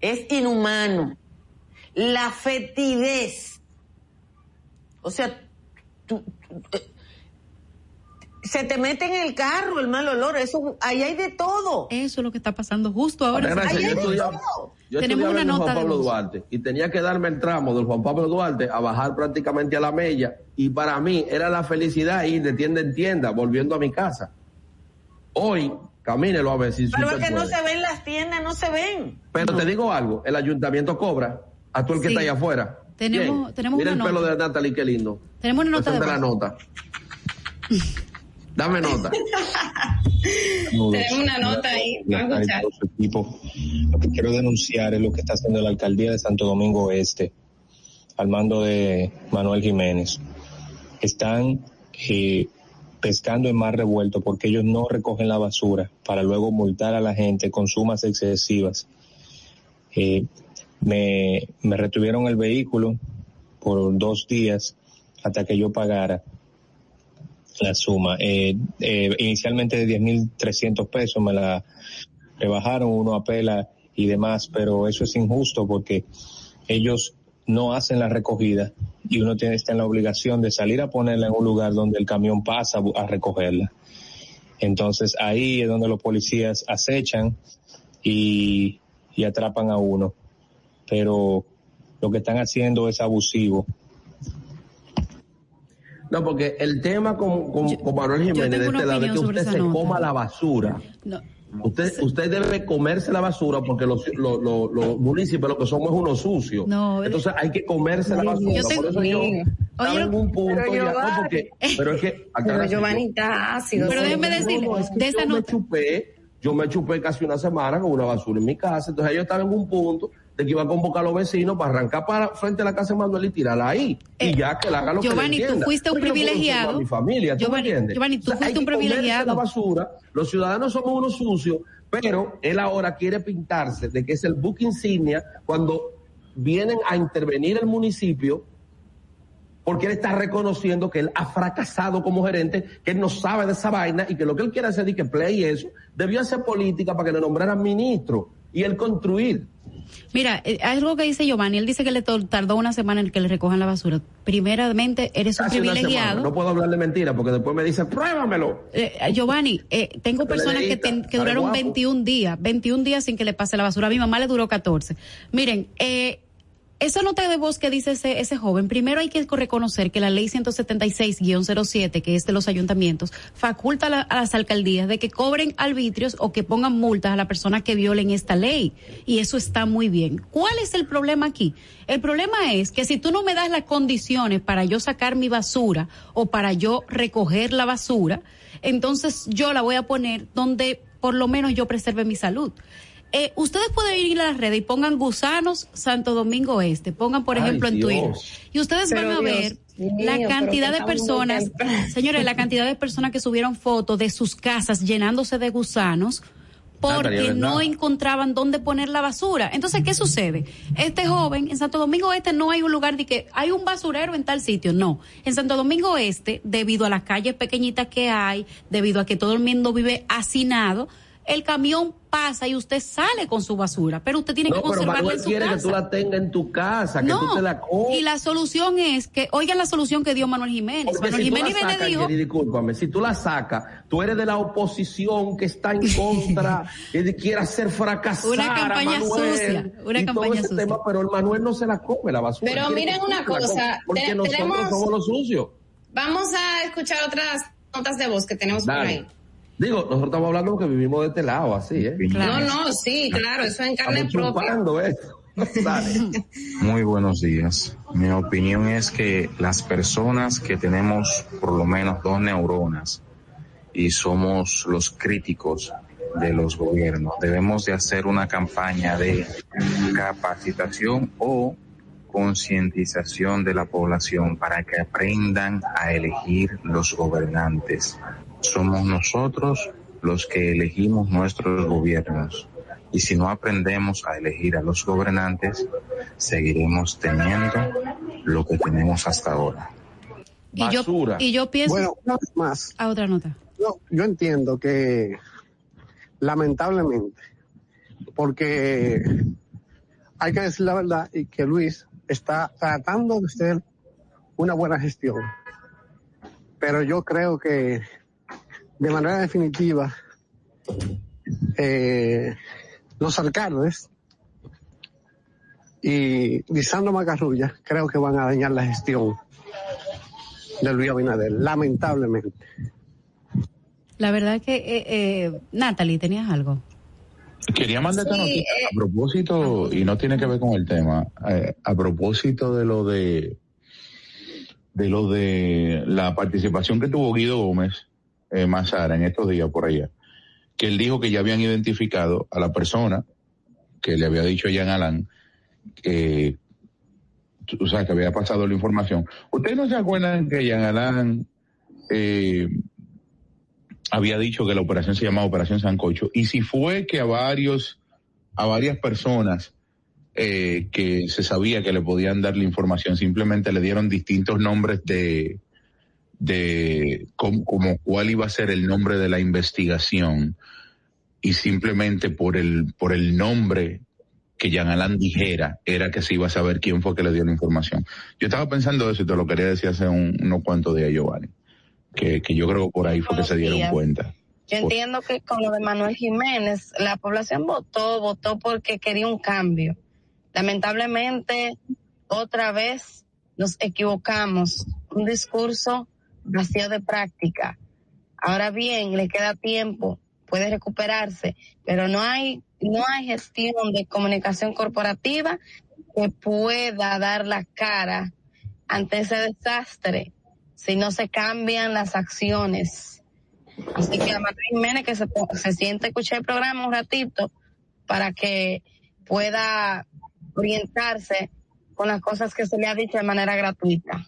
es inhumano. La fetidez. O sea, tú- tú- eh, se te mete en el carro el mal olor, eso, ahí hay de todo. Eso es lo que está pasando justo ahora. Gracias, Ahí hay de todo. Yo Tenemos una nota Juan Pablo. Duarte y tenía que darme el tramo del Juan Pablo Duarte a bajar prácticamente a la mella y para mí era la felicidad ir de tienda en tienda volviendo a mi casa. Hoy, camínelo a ver si Pero usted es que no se ven las tiendas, no se ven. Pero te digo algo, el ayuntamiento cobra a tú el que Sí. está ahí afuera. Tenemos- Bien. tenemos Mira una el pelo de Natalie, qué lindo. Tenemos una nota de la nota. [LAUGHS] Dame nota. [LAUGHS] Tenemos una nota ahí, vamos a. Lo que quiero denunciar es lo que está haciendo la alcaldía de Santo Domingo Este, al mando de Manuel Jiménez. Están eh, pescando en mar revuelto porque ellos no recogen la basura para luego multar a la gente con sumas excesivas. Eh, me, me retuvieron el vehículo por dos días hasta que yo pagara la suma. Eh, eh, inicialmente de 10.300 pesos me la rebajaron, uno apela y demás, pero eso es injusto porque ellos no hacen la recogida y uno tiene está en la obligación de salir a ponerla en un lugar donde el camión pasa a recogerla. Entonces ahí es donde los policías acechan y, y atrapan a uno. Pero lo que están haciendo es abusivo. No, porque el tema con, con, con Manuel Jiménez de este lado es que usted se nota. coma la basura. No. Usted, usted debe comerse la basura porque los, los, los, los municipios lo que somos es uno sucio. No, Entonces hay que comerse la basura. Yo tengo, Por eso yo estaba en un punto pero ya, no, porque, pero es que pero Giovanni está ácido. Pero déjeme decirle, no, es que de esa yo me chupé, yo me chupé casi una semana con una basura en mi casa. Entonces yo estaba en un punto de que iba a convocar a los vecinos para arrancar para frente a la casa de Manuel y tirarla ahí. Eh, y ya que la haga lo Giovanni, que tú fuiste un privilegiado. No mi familia, ¿tú Giovanni, me? Giovanni, tú o sea, fuiste un privilegiado. La basura, los ciudadanos somos unos sucios, pero él ahora quiere pintarse de que es el buque insignia cuando vienen a intervenir el municipio porque él está reconociendo que él ha fracasado como gerente, que él no sabe de esa vaina y que lo que él quiere hacer es que play eso, debió hacer política para que le nombraran ministro y él construir. Mira, eh, algo que dice Giovanni, él dice que le tardó una semana en que le recojan la basura. Primeramente, eres un Casi privilegiado. No puedo hablar de mentira porque después me dice, pruébamelo. Eh, Giovanni, eh, tengo personas que, ten- que duraron guapo. 21 días, 21 días sin que le pase la basura. A mi mamá le duró 14. Miren, eh, esa nota de voz que dice ese, ese joven, primero hay que reconocer que la ley 176-07, que es de los ayuntamientos, faculta a, a las alcaldías de que cobren arbitrios o que pongan multas a la persona que violen esta ley. Y eso está muy bien. ¿Cuál es el problema aquí? El problema es que si tú no me das las condiciones para yo sacar mi basura o para yo recoger la basura, entonces yo la voy a poner donde por lo menos yo preserve mi salud. Eh, ustedes pueden ir a las redes y pongan gusanos Santo Domingo Este, pongan por Ay, ejemplo en Dios. Twitter y ustedes Pero van a Dios ver mío, la cantidad de personas, [LAUGHS] señores, la cantidad de personas que subieron fotos de sus casas llenándose de gusanos Natalia, porque no encontraban dónde poner la basura. Entonces, ¿qué sucede? Este joven, en Santo Domingo Este no hay un lugar de que hay un basurero en tal sitio, no. En Santo Domingo Este, debido a las calles pequeñitas que hay, debido a que todo el mundo vive hacinado, el camión pasa y usted sale con su basura, pero usted tiene No, que pero conservarla Manuel en su quiere casa. que tú la tengas en tu casa, que tú te la comas. y la solución es que, oigan la solución que dio Manuel Jiménez. Porque Manuel si tú Jiménez la dijo, Jenny, discúlpame, si tú la sacas, tú eres de la oposición que está en contra, [LAUGHS] que quiere hacer fracasar Una campaña a Manuel, sucia, una y todo campaña ese sucia. tema, pero el Manuel no se la come la basura. Pero miren una cosa, porque te- nosotros tenemos- somos los sucios. Vamos a escuchar otras notas de voz que tenemos por ahí. Digo, nosotros estamos hablando porque vivimos de este lado, así, ¿eh? No, no, sí, claro, eso en carne Estamos propia. eso. [LAUGHS] Dale. Muy buenos días. Mi opinión es que las personas que tenemos por lo menos dos neuronas y somos los críticos de los gobiernos, debemos de hacer una campaña de capacitación o concientización de la población para que aprendan a elegir los gobernantes. Somos nosotros los que elegimos nuestros gobiernos. Y si no aprendemos a elegir a los gobernantes, seguiremos teniendo lo que tenemos hasta ahora. y yo, y yo pienso Bueno, una vez más, a otra nota. yo, yo entiendo que lamentablemente, porque hay que decir la verdad y que Luis está tratando de hacer una buena gestión, pero yo creo que de manera definitiva eh, los alcaldes y Lisandro Macarrulla creo que van a dañar la gestión de Luis Abinader, lamentablemente. La verdad es que, eh, eh, Natalie, ¿tenías algo? Quería mandar esta Sí, noticia eh, a propósito, y no tiene que ver con el tema, eh, a propósito de lo de de lo de la participación que tuvo Guido Gómez eh, Mazara en estos días por allá, que él dijo que ya habían identificado a la persona que le había dicho a Jean Alain que o sea, que había pasado la información. ¿Ustedes no se acuerdan que Jean Alain eh, había dicho que la operación se llamaba Operación Sancocho? Y si fue que a varios, a varias personas eh, que se sabía que le podían dar la información, simplemente le dieron distintos nombres de, de como, como cuál iba a ser el nombre de la investigación y simplemente por el, por el nombre que Jean Alain dijera era que se iba a saber quién fue que le dio la información. Yo estaba pensando eso y te lo quería decir hace unos cuantos días, Giovanni, que, que yo creo que por ahí fue que se dieron cuenta. Yo entiendo que con lo de Manuel Jiménez, la población votó, votó porque quería un cambio. Lamentablemente, otra vez nos equivocamos. Un discurso vacío de práctica. Ahora bien, le queda tiempo, puede recuperarse, pero no hay no hay gestión de comunicación corporativa que pueda dar la cara ante ese desastre si no se cambian las acciones. Así que a Manuel Jiménez que se, se siente escuchar el programa un ratito para que pueda orientarse con las cosas que se le ha dicho de manera gratuita.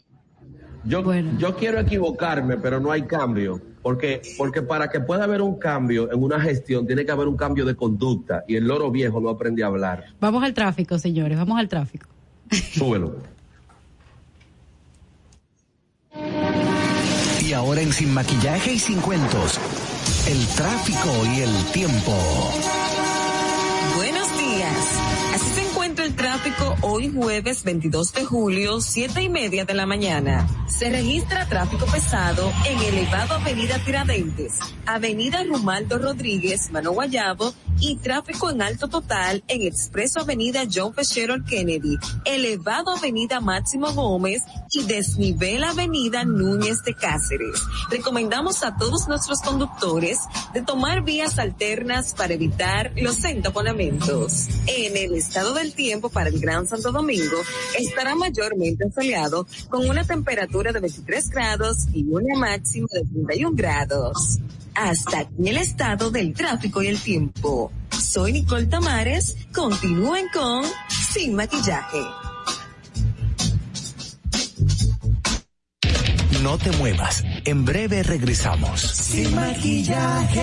Yo, yo quiero equivocarme, pero no hay cambio. Porque, porque para que pueda haber un cambio en una gestión, tiene que haber un cambio de conducta. Y el loro viejo no aprende a hablar. Vamos al tráfico, señores, vamos al tráfico. Súbelo. Y ahora en Sin Maquillaje y Sin Cuentos, el tráfico y el tiempo. Tráfico hoy jueves 22 de julio, siete y media de la mañana. Se registra tráfico pesado en elevado Avenida Tiradentes, Avenida Rumaldo Rodríguez, Mano Guayabo y tráfico en alto total en Expreso Avenida John Fitzgerald Kennedy, elevado Avenida Máximo Gómez y desnivel Avenida Núñez de Cáceres. Recomendamos a todos nuestros conductores de tomar vías alternas para evitar los entaponamientos. En el estado del tiempo para el Gran Santo Domingo estará mayormente soleado con una temperatura de 23 grados y una máxima de 31 grados. Hasta aquí el estado del tráfico y el tiempo. Soy Nicole Tamares. Continúen con Sin Maquillaje. No te muevas. En breve regresamos. Sin maquillaje.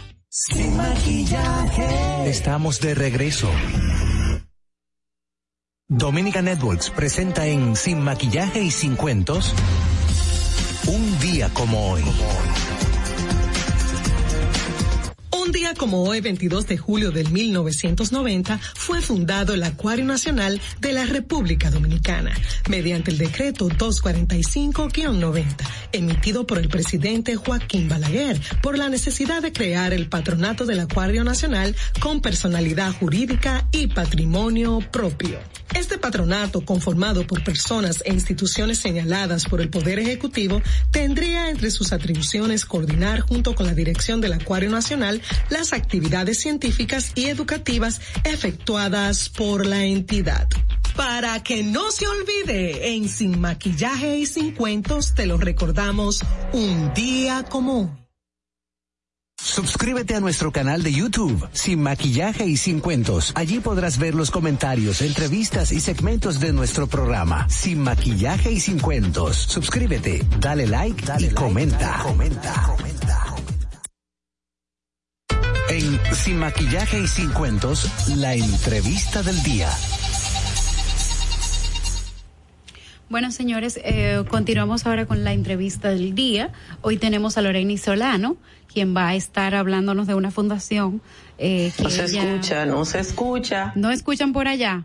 Sin maquillaje. Estamos de regreso. Dominica Networks presenta en Sin Maquillaje y Sin Cuentos un día como hoy. Un día como hoy, 22 de julio del 1990, fue fundado el Acuario Nacional de la República Dominicana, mediante el decreto 245-90, emitido por el presidente Joaquín Balaguer, por la necesidad de crear el patronato del Acuario Nacional con personalidad jurídica y patrimonio propio. Este patronato, conformado por personas e instituciones señaladas por el Poder Ejecutivo, tendría entre sus atribuciones coordinar junto con la dirección del Acuario Nacional las actividades científicas y educativas efectuadas por la entidad. Para que no se olvide, en Sin Maquillaje y Sin Cuentos te lo recordamos un día como hoy. Suscríbete a nuestro canal de YouTube, Sin Maquillaje y Sin Cuentos. Allí podrás ver los comentarios, entrevistas y segmentos de nuestro programa, Sin Maquillaje y Sin Cuentos. Suscríbete, dale like, dale y comenta. comenta, comenta. En Sin Maquillaje y Sin Cuentos, la entrevista del día. Bueno, señores, eh, continuamos ahora con la entrevista del día. Hoy tenemos a Lorena Solano, quien va a estar hablándonos de una fundación. Eh, que no se escucha, no se escucha. ¿No escuchan por allá?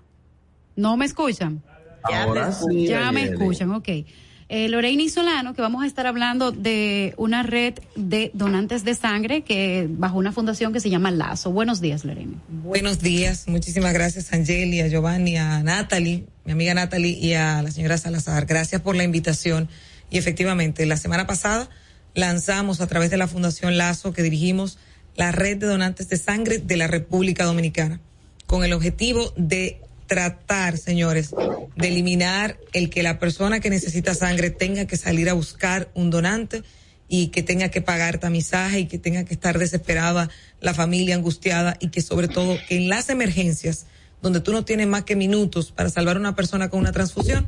¿No me escuchan? Ahora sí. Ya me escuchan, ok. Eh, Lorena Solano, que vamos a estar hablando de una red de donantes de sangre que bajo una fundación que se llama Lazo. Buenos días, Lorena. Buenos días, muchísimas gracias Angeli, a Giovanni, a Natalie, mi amiga Natalie y a la señora Salazar. Gracias por la invitación. Y efectivamente, la semana pasada lanzamos a través de la Fundación Lazo que dirigimos la red de donantes de sangre de la República Dominicana con el objetivo de tratar, señores, de eliminar el que la persona que necesita sangre tenga que salir a buscar un donante y que tenga que pagar tamizaje y que tenga que estar desesperada la familia angustiada y que sobre todo que en las emergencias donde tú no tienes más que minutos para salvar a una persona con una transfusión,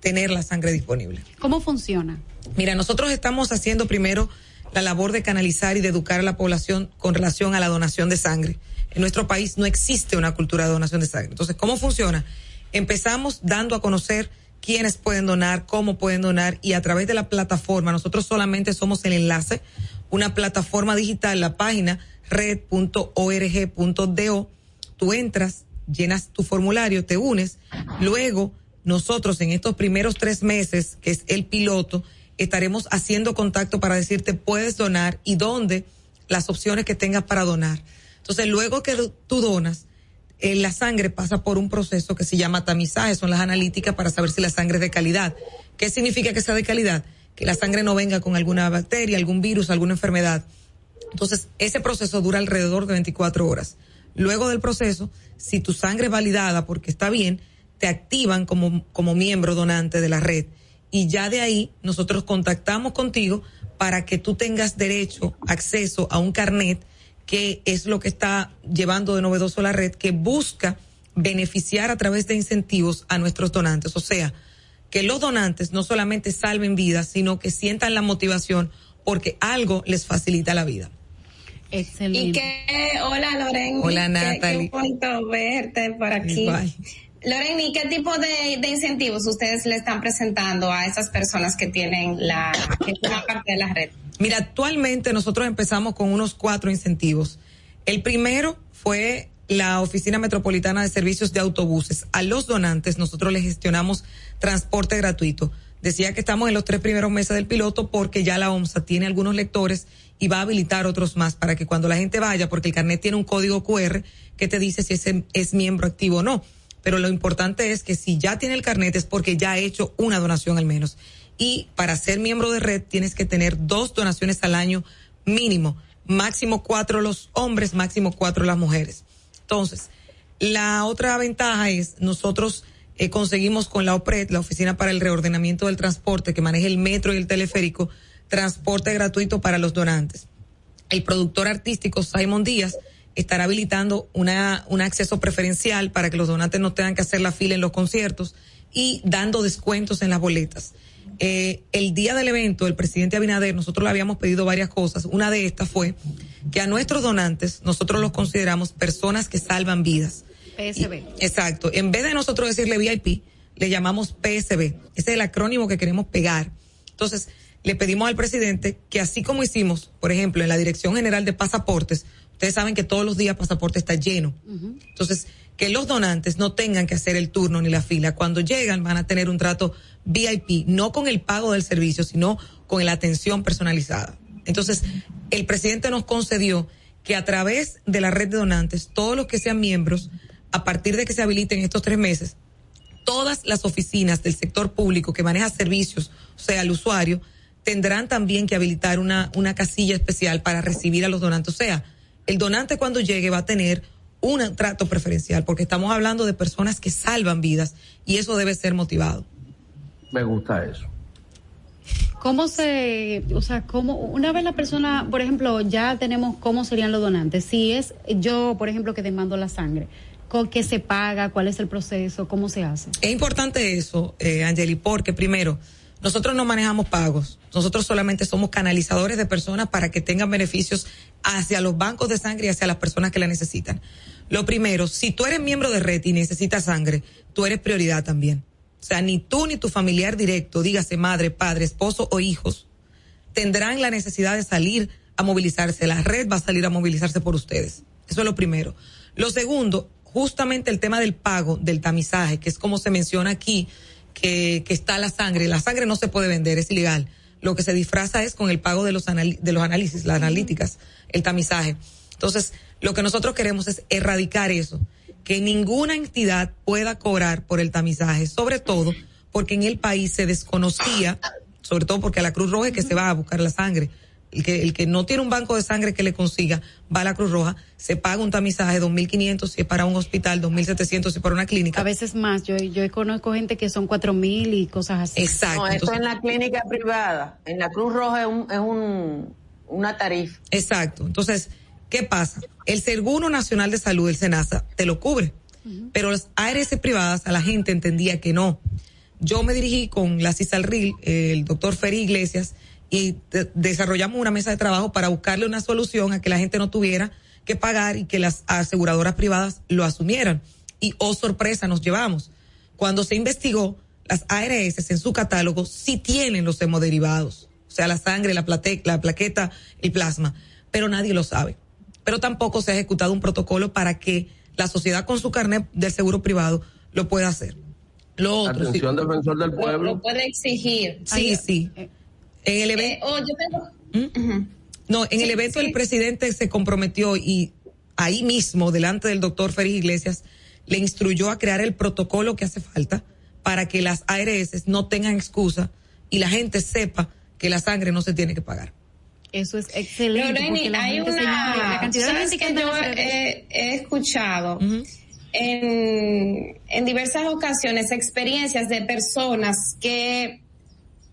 tener la sangre disponible. ¿Cómo funciona? Mira, nosotros estamos haciendo primero la labor de canalizar y de educar a la población con relación a la donación de sangre en nuestro país no existe una cultura de donación de sangre. Entonces, ¿cómo funciona? Empezamos dando a conocer quiénes pueden donar, cómo pueden donar y a través de la plataforma, nosotros solamente somos el enlace, una plataforma digital, la página red.org.do, tú entras, llenas tu formulario, te unes, luego nosotros en estos primeros tres meses, que es el piloto, estaremos haciendo contacto para decirte puedes donar y dónde las opciones que tengas para donar. Entonces, luego que tú donas, eh, la sangre pasa por un proceso que se llama tamizaje, son las analíticas para saber si la sangre es de calidad. ¿Qué significa que sea de calidad? Que la sangre no venga con alguna bacteria, algún virus, alguna enfermedad. Entonces, ese proceso dura alrededor de 24 horas. Luego del proceso, si tu sangre es validada porque está bien, te activan como, como miembro donante de la red. Y ya de ahí nosotros contactamos contigo para que tú tengas derecho, acceso a un carnet que es lo que está llevando de novedoso la red, que busca beneficiar a través de incentivos a nuestros donantes. O sea, que los donantes no solamente salven vidas, sino que sientan la motivación porque algo les facilita la vida. Excelente. Y que, hola Loren. Hola Natalie. Qué, bonito verte por aquí. Loren, ¿y qué tipo de, de, incentivos ustedes le están presentando a esas personas que tienen la, que parte de la red? Mira, actualmente nosotros empezamos con unos cuatro incentivos. El primero fue la Oficina Metropolitana de Servicios de Autobuses. A los donantes nosotros les gestionamos transporte gratuito. Decía que estamos en los tres primeros meses del piloto porque ya la OMSA tiene algunos lectores y va a habilitar otros más para que cuando la gente vaya, porque el carnet tiene un código QR que te dice si ese es miembro activo o no. Pero lo importante es que si ya tiene el carnet es porque ya ha hecho una donación al menos y para ser miembro de red tienes que tener dos donaciones al año mínimo, máximo cuatro los hombres, máximo cuatro las mujeres. Entonces, la otra ventaja es nosotros eh, conseguimos con la OPRED, la Oficina para el Reordenamiento del Transporte, que maneja el metro y el teleférico, transporte gratuito para los donantes. El productor artístico Simon Díaz estará habilitando una, un acceso preferencial para que los donantes no tengan que hacer la fila en los conciertos y dando descuentos en las boletas eh, el día del evento, el presidente Abinader, nosotros le habíamos pedido varias cosas. Una de estas fue que a nuestros donantes nosotros los consideramos personas que salvan vidas. PSB. exacto. En vez de nosotros decirle VIP, le llamamos PSB. Ese es el acrónimo que queremos pegar. Entonces, le pedimos al presidente que así como hicimos, por ejemplo, en la Dirección General de Pasaportes, ustedes saben que todos los días pasaporte está lleno. Entonces, que los donantes no tengan que hacer el turno ni la fila. Cuando llegan van a tener un trato VIP, no con el pago del servicio, sino con la atención personalizada. Entonces, el presidente nos concedió que a través de la red de donantes, todos los que sean miembros, a partir de que se habiliten estos tres meses, todas las oficinas del sector público que maneja servicios, o sea, el usuario, tendrán también que habilitar una, una casilla especial para recibir a los donantes. O sea, el donante cuando llegue va a tener un trato preferencial, porque estamos hablando de personas que salvan vidas y eso debe ser motivado. Me gusta eso. ¿Cómo se, o sea, cómo, una vez la persona, por ejemplo, ya tenemos cómo serían los donantes? Si es yo, por ejemplo, que demando la sangre, ¿con qué se paga? ¿Cuál es el proceso? ¿Cómo se hace? Es importante eso, eh, Angeli, porque primero, nosotros no manejamos pagos. Nosotros solamente somos canalizadores de personas para que tengan beneficios hacia los bancos de sangre y hacia las personas que la necesitan. Lo primero, si tú eres miembro de red y necesitas sangre, tú eres prioridad también. O sea, ni tú ni tu familiar directo, dígase madre, padre, esposo o hijos, tendrán la necesidad de salir a movilizarse. La red va a salir a movilizarse por ustedes. Eso es lo primero. Lo segundo, justamente el tema del pago, del tamizaje, que es como se menciona aquí, que, que está la sangre. La sangre no se puede vender, es ilegal. Lo que se disfraza es con el pago de los, de los análisis, las analíticas, el tamizaje. Entonces, lo que nosotros queremos es erradicar eso que ninguna entidad pueda cobrar por el tamizaje, sobre todo porque en el país se desconocía, sobre todo porque a la Cruz Roja es que se va a buscar la sangre. El que, el que no tiene un banco de sangre que le consiga, va a la Cruz Roja, se paga un tamizaje 2.500 si es para un hospital, 2.700 si es para una clínica. A veces más, yo, yo conozco gente que son 4.000 y cosas así. Exacto. No, esto en la clínica privada, en la Cruz Roja es, un, es un, una tarifa. Exacto. Entonces, ¿Qué pasa? El Seguro Nacional de Salud, el SENASA, te lo cubre. Pero las ARS privadas, a la gente entendía que no. Yo me dirigí con la CISALRIL, el doctor Ferry Iglesias, y desarrollamos una mesa de trabajo para buscarle una solución a que la gente no tuviera que pagar y que las aseguradoras privadas lo asumieran. Y, oh sorpresa, nos llevamos. Cuando se investigó, las ARS en su catálogo sí tienen los hemoderivados, o sea, la sangre, la, la plaqueta, el plasma, pero nadie lo sabe pero tampoco se ha ejecutado un protocolo para que la sociedad con su carnet del seguro privado lo pueda hacer. Lo otro, Atención defensor del pueblo. Lo, puede exigir. Sí, sí. En el evento. Eh, oh, yo tengo... ¿Mm? No, en el evento el presidente se comprometió y ahí mismo, delante del doctor Félix Iglesias, le instruyó a crear el protocolo que hace falta para que las ARS no tengan excusa y la gente sepa que la sangre no se tiene que pagar. Eso es excelente. hay una cantidad de que yo he, escuchado en, en diversas ocasiones experiencias de personas que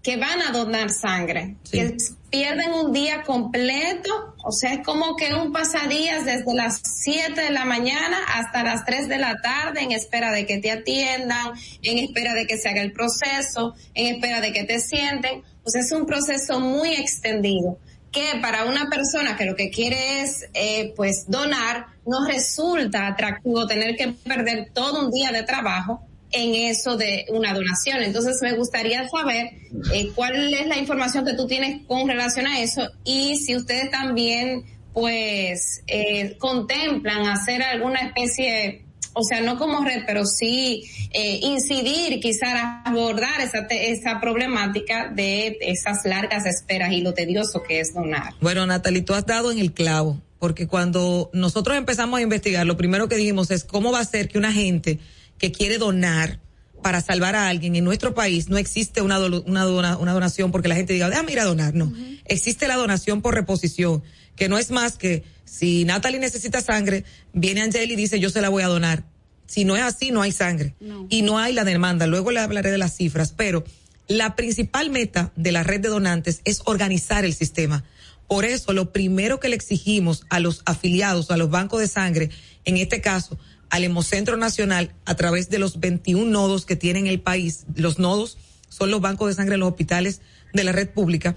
que van a donar sangre, que pierden un día completo, o sea, es como que un pasadías desde las 7 de la mañana hasta las 3 de la tarde en espera de que te atiendan, en espera de que se haga el proceso, en espera de que te sienten, o sea, es un proceso muy extendido que para una persona que lo que quiere es eh, pues donar, no resulta atractivo tener que perder todo un día de trabajo en eso de una donación. Entonces me gustaría saber eh, cuál es la información que tú tienes con relación a eso y si ustedes también pues eh, contemplan hacer alguna especie o sea, no como red, pero sí eh, incidir, quizás abordar esa, esa problemática de esas largas esperas y lo tedioso que es donar. Bueno, Natalie, tú has dado en el clavo, porque cuando nosotros empezamos a investigar, lo primero que dijimos es cómo va a ser que una gente que quiere donar para salvar a alguien en nuestro país no existe una, una, una donación porque la gente diga, déjame ir a donar, no. Existe la donación por reposición, que no es más que si Natalie necesita sangre, viene Angeli y dice, yo se la voy a donar. Si no es así, no hay sangre. Y no hay la demanda. Luego le hablaré de las cifras, pero la principal meta de la red de donantes es organizar el sistema. Por eso, lo primero que le exigimos a los afiliados, a los bancos de sangre, en este caso, al Hemocentro Nacional, a través de los 21 nodos que tiene el país, los nodos son los bancos de sangre en los hospitales de la red pública,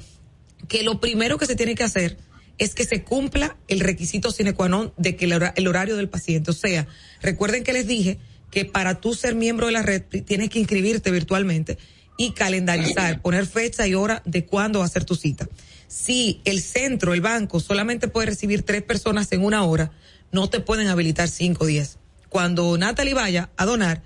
que lo primero que se tiene que hacer es que se cumpla el requisito sine qua non de que el, horario del paciente. O sea, recuerden que les dije que para tú ser miembro de la red tienes que inscribirte virtualmente y calendarizar, poner fecha y hora de cuándo va a ser tu cita. Si el centro, el banco, solamente puede recibir tres personas en una hora, no te pueden habilitar cinco días. Cuando Natalie vaya a donar,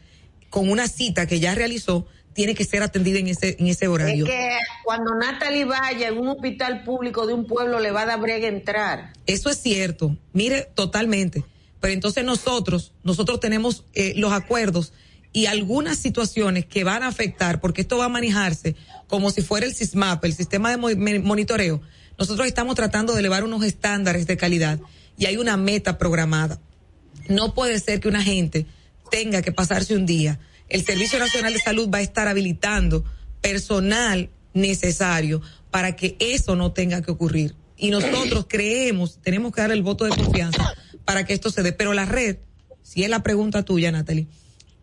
con una cita que ya realizó, tiene que ser atendida en ese, en ese horario. Es que cuando Natalie vaya en un hospital público de un pueblo le va a dar brega entrar. Eso es cierto, mire, totalmente. Pero entonces nosotros, nosotros tenemos eh, los acuerdos y algunas situaciones que van a afectar, porque esto va a manejarse como si fuera el SISMAP, el sistema de monitoreo. Nosotros estamos tratando de elevar unos estándares de calidad y hay una meta programada. No puede ser que una gente tenga que pasarse un día. El Servicio Nacional de Salud va a estar habilitando personal necesario para que eso no tenga que ocurrir. Y nosotros creemos, tenemos que dar el voto de confianza para que esto se dé. Pero la red, si es la pregunta tuya, Natalie,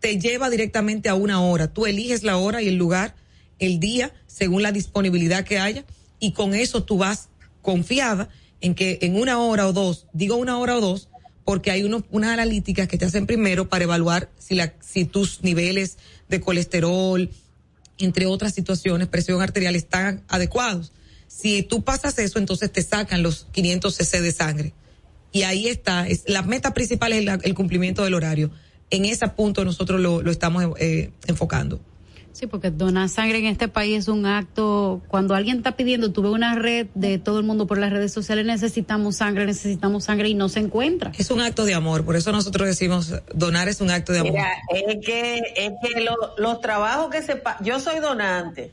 te lleva directamente a una hora. Tú eliges la hora y el lugar, el día, según la disponibilidad que haya, y con eso tú vas confiada en que en una hora o dos, digo una hora o dos, porque hay unos, unas analíticas que te hacen primero para evaluar si, la, si tus niveles de colesterol, entre otras situaciones, presión arterial están adecuados. Si tú pasas eso, entonces te sacan los 500 cc de sangre. Y ahí está, es, la meta principal es el, cumplimiento del horario. En ese punto nosotros lo, lo estamos eh, enfocando. Sí, porque donar sangre en este país es un acto, cuando alguien está pidiendo, tuve una red de todo el mundo por las redes sociales, necesitamos sangre, necesitamos sangre y no se encuentra. Es un acto de amor, por eso nosotros decimos, donar es un acto de amor. Mira, es que, es que lo, los trabajos que se... Yo soy donante.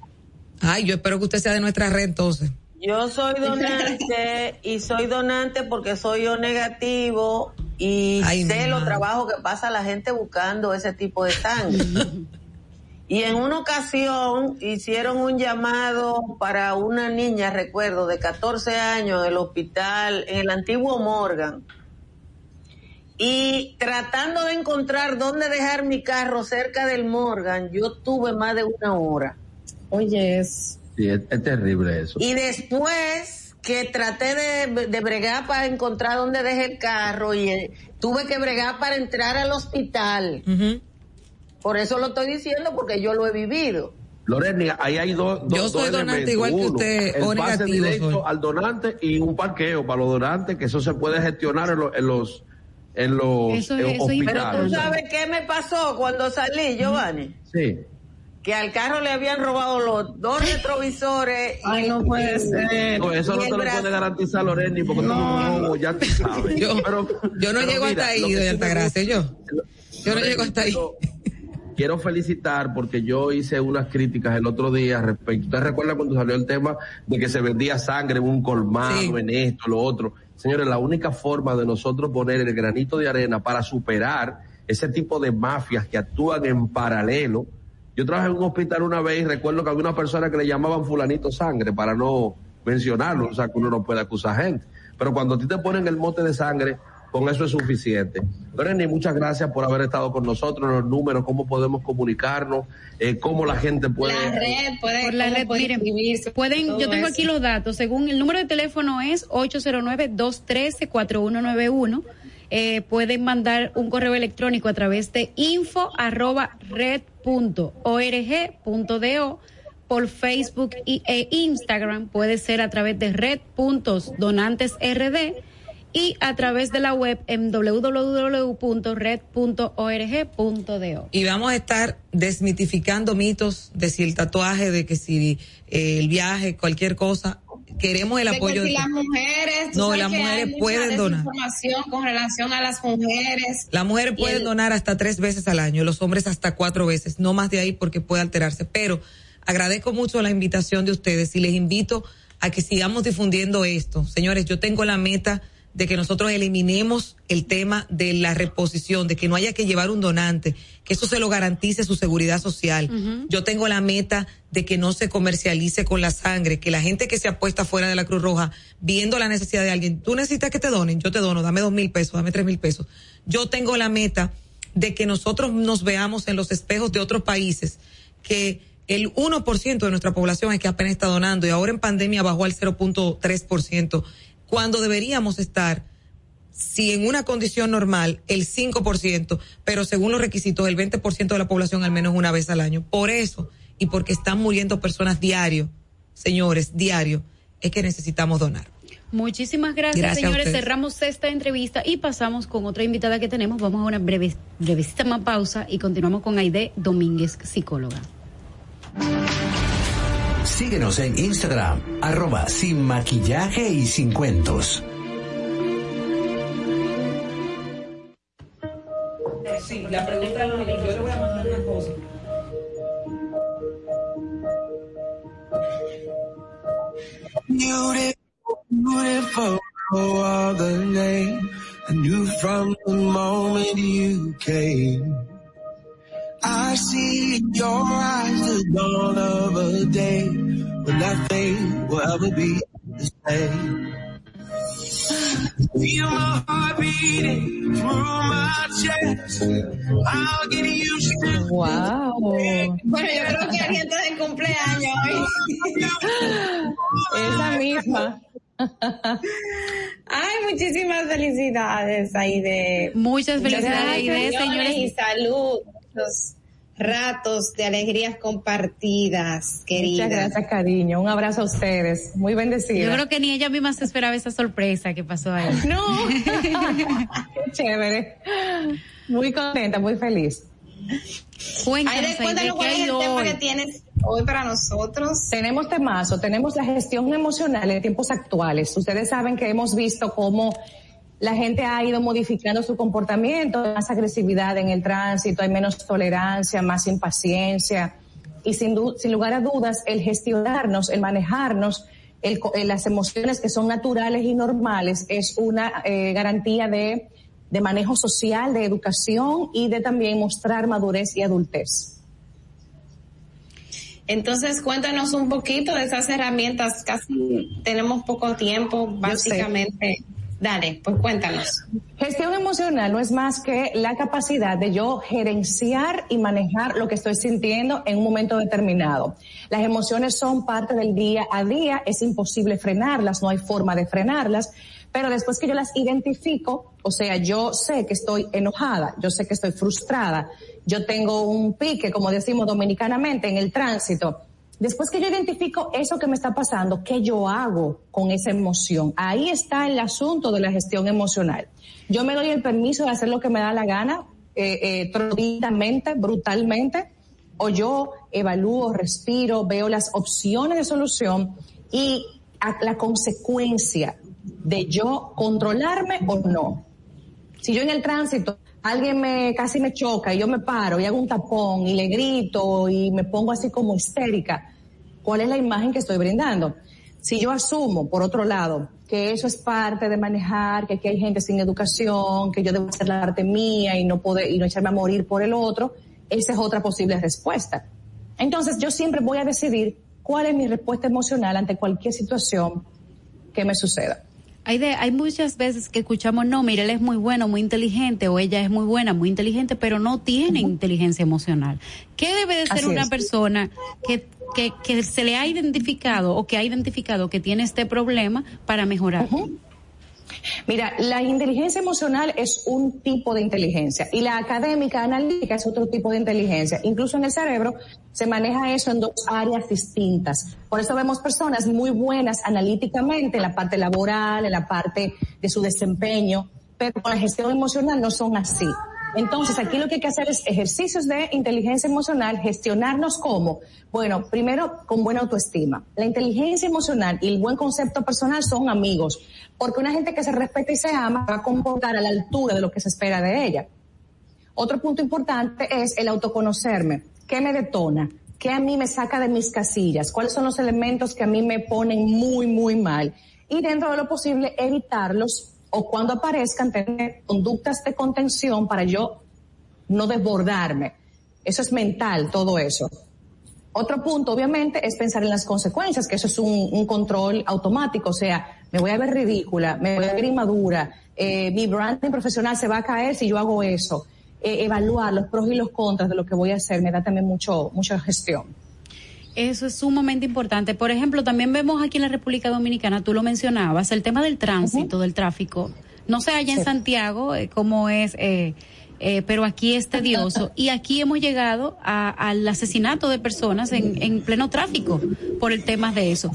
Ay, yo espero que usted sea de nuestra red entonces. Yo soy donante y soy donante porque soy yo negativo y Ay, sé los trabajos que pasa la gente buscando ese tipo de sangre. [LAUGHS] y en una ocasión hicieron un llamado para una niña, recuerdo, de 14 años en el hospital, en el antiguo Morgan. Y tratando de encontrar dónde dejar mi carro cerca del Morgan, yo tuve más de una hora. Oye, es. Sí, es, es terrible eso. Y después que traté de, de bregar para encontrar dónde dejé el carro y eh, tuve que bregar para entrar al hospital. Por eso lo estoy diciendo porque yo lo he vivido. Lorena, ahí hay dos. dos- Yo soy dos donante elementos. igual que usted, el pase negativo directo soy. al donante y un parqueo para los donantes, que eso se puede gestionar en, los en los en los Eso- eh, eso es Pero tú hospitales. sabes qué me pasó cuando salí, Giovanni. Sí. Que al carro le habían robado los dos retrovisores. Ay, no puede ser. No, eso y no te lo brazo. puede garantizar Loreni porque no, no, ya tú [LAUGHS] sabes. Yo, Pero- yo no pero llego mira, hasta ahí, lo sí me Altagracia, yo. Yo no llego hasta ahí. Quiero felicitar porque yo hice unas críticas el otro día respecto. ¿Usted recuerda cuando salió el tema de que se vendía sangre en un colmado, en esto, lo otro? Señores, la única forma de nosotros poner el granito de arena para superar ese tipo de mafias que actúan en paralelo. Yo trabajé en un hospital una vez y recuerdo que había una persona que le llamaban fulanito sangre para no mencionarlo, o sea que uno no puede acusar gente. Pero cuando a ti te ponen el mote de sangre, con eso es suficiente. Loreni, muchas gracias por haber estado con nosotros, los números, cómo podemos comunicarnos, eh, cómo la gente puede... La red puede, Por la red, puede miren, pueden, yo tengo eso. aquí los datos, según el número de teléfono es 809-213-4191. Eh, pueden mandar un correo electrónico a través de info arroba red punto org punto do por Facebook y, e Instagram puede ser a través de red puntos donantes rd y a través de la web en www.red.org.do. Y vamos a estar desmitificando mitos de si el tatuaje, de que si eh, el viaje, cualquier cosa. Queremos el De que apoyo si de las mujeres, No, las que mujeres pueden donar. desinformación con relación a las mujeres. La mujer Y puede el- donar hasta tres veces al año, los hombres hasta cuatro veces, no más de ahí porque puede alterarse. Pero agradezco mucho la invitación de ustedes y les invito a que sigamos difundiendo esto. Señores, yo tengo la meta de que nosotros eliminemos el tema de la reposición, de que no haya que llevar un donante, que eso se lo garantice su seguridad social. Yo tengo la meta de que no se comercialice con la sangre, que la gente que se apuesta fuera de la Cruz Roja, viendo la necesidad de alguien, tú necesitas que te donen, yo te dono, dame dos mil pesos, dame tres mil pesos. Yo tengo la meta de que nosotros nos veamos en los espejos de otros países, que el 1% de nuestra población es que apenas está donando y ahora en pandemia bajó al 0.3%, cuando deberíamos estar si en una condición normal el 5%, pero según los requisitos el 20% de la población al menos una vez al año. Por eso y porque están muriendo personas diario, señores, diario, es que necesitamos donar. Muchísimas gracias, Gracias señores. Cerramos esta entrevista y pasamos con otra invitada que tenemos. Vamos a una breve, brevecita más pausa y continuamos con Aide Domínguez, psicóloga. Síguenos en Instagram, arroba sin maquillaje y sin cuentos. Sí, la pregunta yo le voy a mandar una cosa. Beautiful, beautiful, no other name. I knew from the moment you came. I see in your eyes the dawn of a day when nothing will ever be the same. Feel my heart beating through my chest. I'll get used to Wow. Bueno, yo creo que alguien está de cumpleaños hoy. Esa misma. Ay, muchísimas felicidades, Aide. Muchas felicidades, Aide, señores. Y salud. Muchos ratos de alegrías compartidas, querida. Muchas gracias, cariño. Un abrazo a ustedes. Muy bendecida. Yo creo que ni ella misma se esperaba esa sorpresa que pasó ahí. [LAUGHS] No. [LAUGHS] Qué chévere. Muy contenta, muy feliz. Cuéntanos, Aide, cuéntanos ¿qué cuál es el tema que tienes hoy para nosotros. Tenemos temazo, tenemos la gestión emocional en tiempos actuales. Ustedes saben que hemos visto cómo la gente ha ido modificando su comportamiento, más agresividad en el tránsito, hay menos tolerancia, más impaciencia. Y sin, sin lugar a dudas, el gestionarnos, el manejarnos, el eh, las emociones que son naturales y normales es una eh, garantía de, de manejo social, de educación y de también mostrar madurez y adultez. Entonces, cuéntanos un poquito de esas herramientas. Casi tenemos poco tiempo, básicamente. Dale, pues cuéntanos. Gestión emocional no es más que la capacidad de yo gerenciar y manejar lo que estoy sintiendo en un momento determinado. Las emociones son parte del día a día, es imposible frenarlas, no hay forma de frenarlas, pero después que yo las identifico, o sea, yo sé que estoy enojada, yo sé que estoy frustrada, yo tengo un pique, como decimos dominicanamente, en el tránsito, Después que yo identifico eso que me está pasando, ¿qué yo hago con esa emoción? Ahí está el asunto de la gestión emocional. Yo me doy el permiso de hacer lo que me da la gana, eh, eh, brutalmente, o yo evalúo, respiro, veo las opciones de solución y la consecuencia de yo controlarme o no. Si yo en el tránsito alguien me casi me choca y yo me paro y hago un tapón y le grito y me pongo así como histérica, ¿cuál es la imagen que estoy brindando? Si yo asumo, por otro lado, que eso es parte de manejar, que aquí hay gente sin educación, que yo debo hacer la parte mía y no poder, y no echarme a morir por el otro, esa es otra posible respuesta. Entonces yo siempre voy a decidir cuál es mi respuesta emocional ante cualquier situación que me suceda. Hay, de, hay muchas veces que escuchamos, no, mira, él es muy bueno, muy inteligente, o ella es muy buena, muy inteligente, pero no tiene inteligencia emocional. ¿Qué debe de ser Así una es. persona que, que, que se le ha identificado o que ha identificado que tiene este problema para mejorar? Mira, la inteligencia emocional es un tipo de inteligencia y la académica analítica es otro tipo de inteligencia. Incluso en el cerebro se maneja eso en dos áreas distintas. Por eso vemos personas muy buenas analíticamente en la parte laboral, en la parte de su desempeño, pero con la gestión emocional no son así. Entonces, aquí lo que hay que hacer es ejercicios de inteligencia emocional, gestionarnos como, bueno, primero con buena autoestima. La inteligencia emocional y el buen concepto personal son amigos, porque una gente que se respeta y se ama va a comportar a la altura de lo que se espera de ella. Otro punto importante es el autoconocerme. ¿Qué me detona? ¿Qué a mí me saca de mis casillas? ¿Cuáles son los elementos que a mí me ponen muy, muy mal? Y dentro de lo posible evitarlos o cuando aparezcan tener conductas de contención para yo no desbordarme. Eso es mental, todo eso. Otro punto, obviamente, es pensar en las consecuencias, que eso es un, control automático, o sea, me voy a ver ridícula, me voy a ver inmadura, eh, mi branding profesional se va a caer si yo hago eso. Eh, evaluar los pros y los contras de lo que voy a hacer me da también mucho, mucha gestión. Eso es sumamente importante. Por ejemplo, también vemos aquí en la República Dominicana, tú lo mencionabas, el tema del tránsito, del tráfico. No sé allá en. Santiago eh, cómo es, eh, eh, pero aquí es tedioso. [LAUGHS] Y aquí hemos llegado a- al asesinato de personas en, en pleno tráfico por el tema de eso.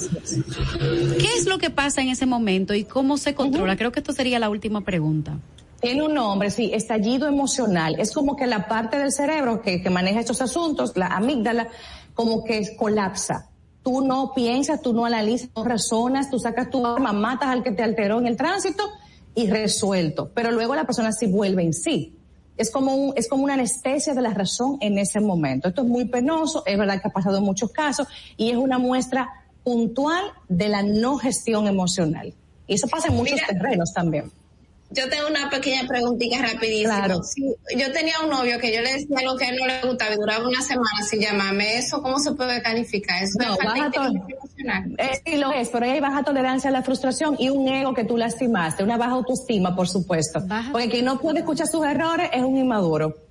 ¿Qué es lo que pasa en ese momento y cómo se controla? Creo que esto sería la última pregunta. Tiene un nombre, sí, estallido emocional. Es como que la parte del cerebro que, que maneja estos asuntos, la amígdala, como que colapsa. Tú no piensas, tú no analizas, no razonas, tú sacas tu arma, matas al que te alteró en el tránsito y resuelto. Pero luego la persona sí vuelve en sí. Es como un, es como una anestesia de la razón en ese momento. Esto es muy penoso, es verdad que ha pasado en muchos casos y es una muestra puntual de la no gestión emocional. Y eso pasa en muchos Mira, terrenos también. Yo tengo una pequeña preguntita rapidísima. Claro. Si yo tenía un novio que yo le decía lo que a él no le gustaba y duraba una semana sin llamarme, ¿eso cómo se puede calificar? ¿Eso No, baja? Eh, sí lo es, pero ahí hay baja tolerancia a la frustración y un ego que tú lastimaste, una baja autoestima, por supuesto. Porque quien no puede escuchar sus errores es un inmaduro.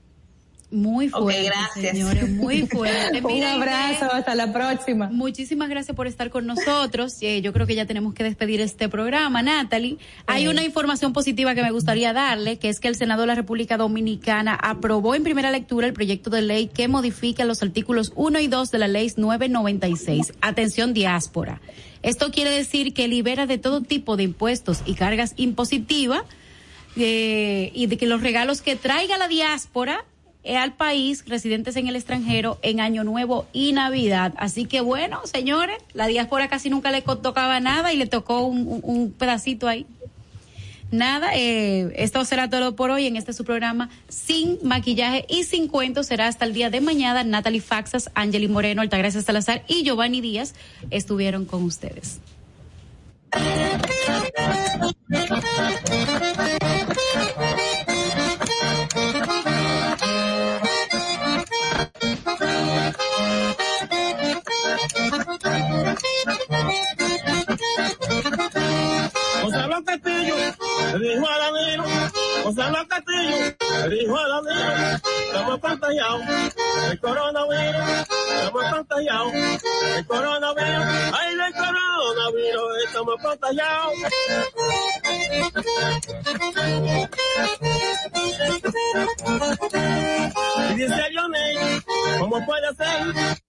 Muy fuerte, gracias. señores, muy [LAUGHS] fuerte. un abrazo, Inés, hasta la próxima. Muchísimas gracias por estar con nosotros. Eh, yo creo que ya tenemos que despedir este programa, Natalie. Hay una información positiva que me gustaría darle, que es que el Senado de la República Dominicana aprobó en primera lectura el proyecto de ley que modifica los artículos 1 y 2 de la ley 996. Atención diáspora. Esto quiere decir que libera de todo tipo de impuestos y cargas impositivas eh, y de que los regalos que traiga la diáspora al país, residentes en el extranjero, en Año Nuevo y Navidad. Así que bueno, señores, la diáspora casi nunca le tocaba nada y le tocó un pedacito ahí. Nada, eh, esto será todo por hoy en este su programa sin maquillaje y sin cuentos. Será hasta el día de mañana. Natalie Faxas, Angeli Moreno, Altagracia Salazar y Giovanni Díaz estuvieron con ustedes. Le dijo a Danilo, Gonzalo Castillo le dijo a Danilo, estamos contagiados del coronavirus, estamos contagiados del coronavirus, ay del coronavirus, estamos contagiados. Y dice Johnny, ¿cómo puede ser?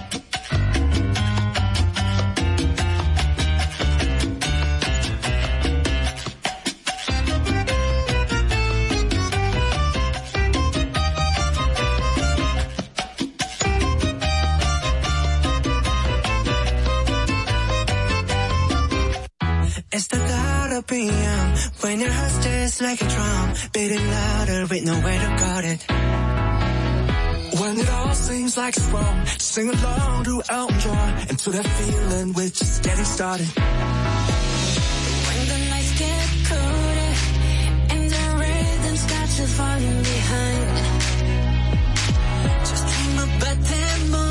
Thought of PM when your heart's just like a drum, beating louder with nowhere to guard it. When it all seems like it's wrong, sing along to Elton John and to that feeling we're just getting started. When the nights get colder and the rhythm starts to falling behind. Just dream about that moment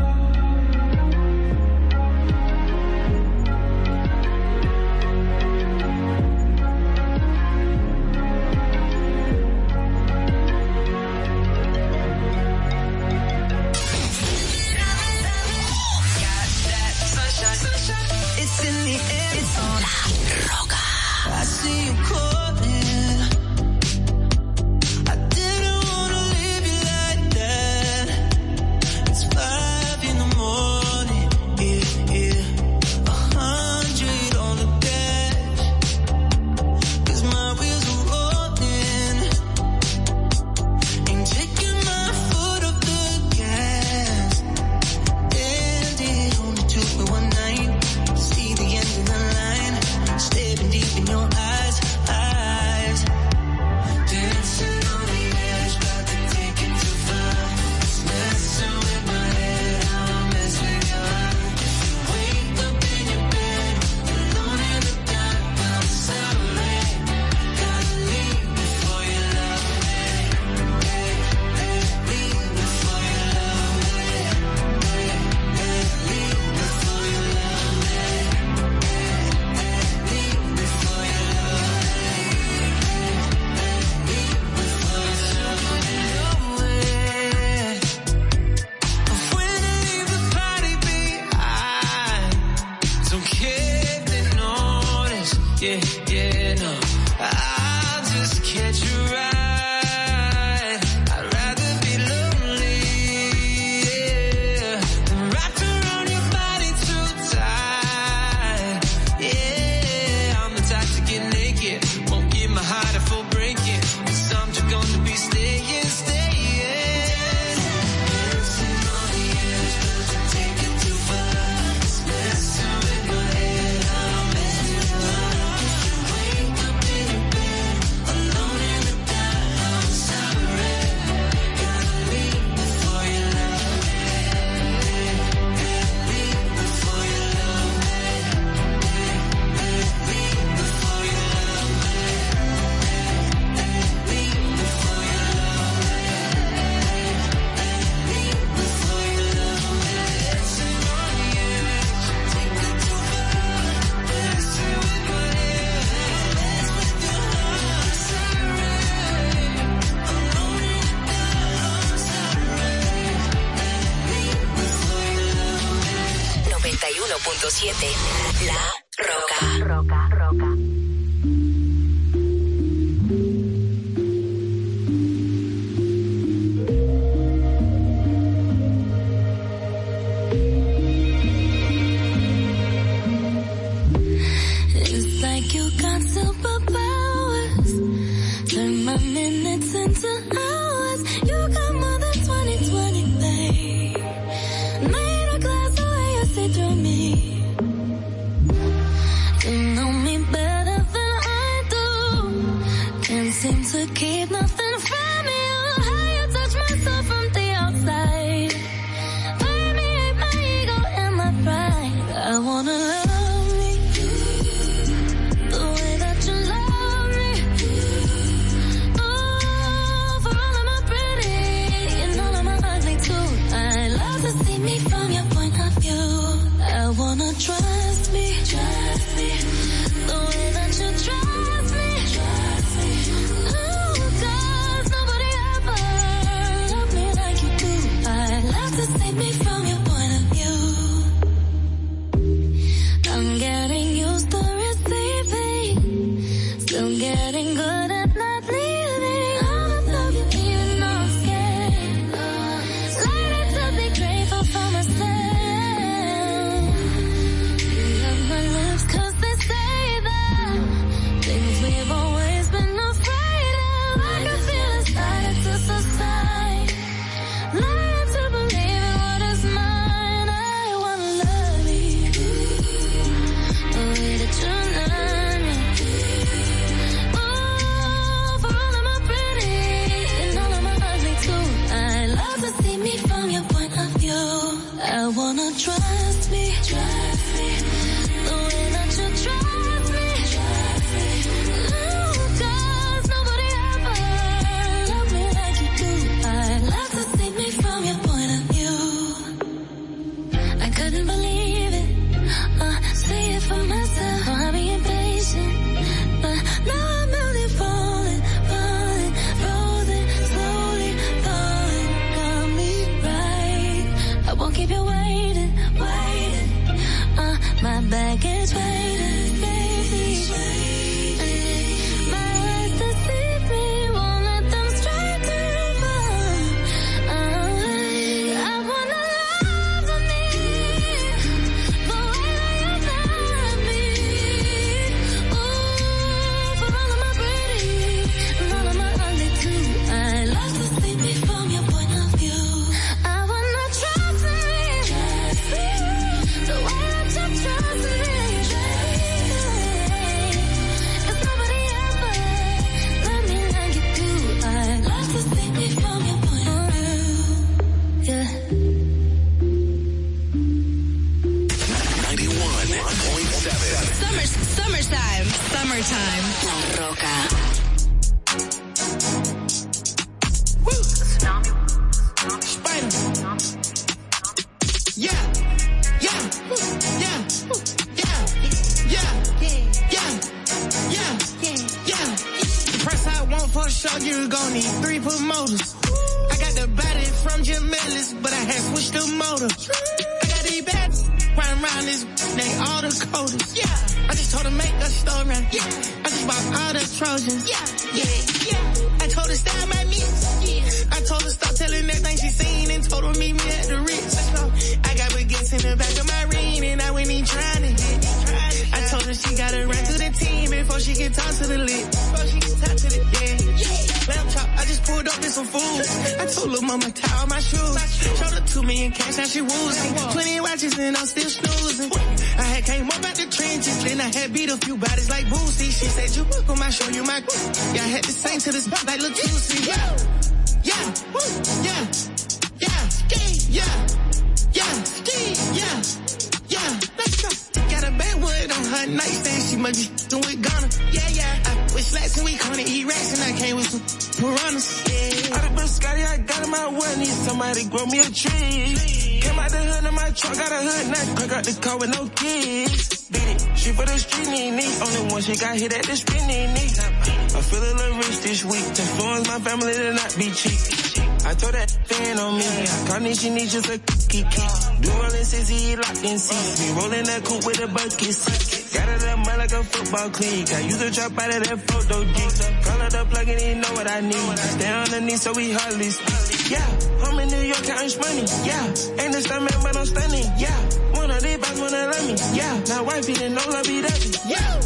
A cleat. I use a trap out of that photo geek. Call it up plug and he know what I need. Stay on the knee so we hardly speak. Yeah, I'm in New York I counting money. Yeah, ain't the stuntman but I'm stunning. Yeah, one of these boys wanna love me. Yeah, now wifey didn't know love dovey. Yeah, yeah,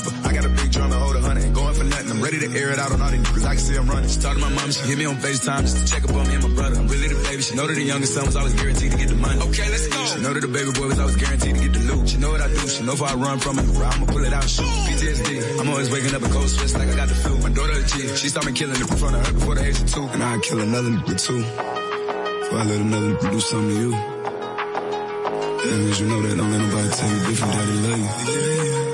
chopper. I got a big drum to hold a hundred. Going for nothing, I'm ready to air it out on all these niggas. I can see I'm running. She talked to my mom, she hit me on FaceTime just to check up on me and my brother. I'm really the baby, she know that the youngest son was always guaranteed to get the money. Okay, let's go. She know that the baby boy was always guaranteed to get the loot. She know what I do, she know if I run from it, I'ma pull it out, shoot. PTSD, I'm always waking up a cold sweats like I got the flu. My daughter a G, she started me killing it in front of her before the age of two. And I'd kill another nigga too. Before I let another nigga do something to you. That means you know that don't let nobody tell you different they love you.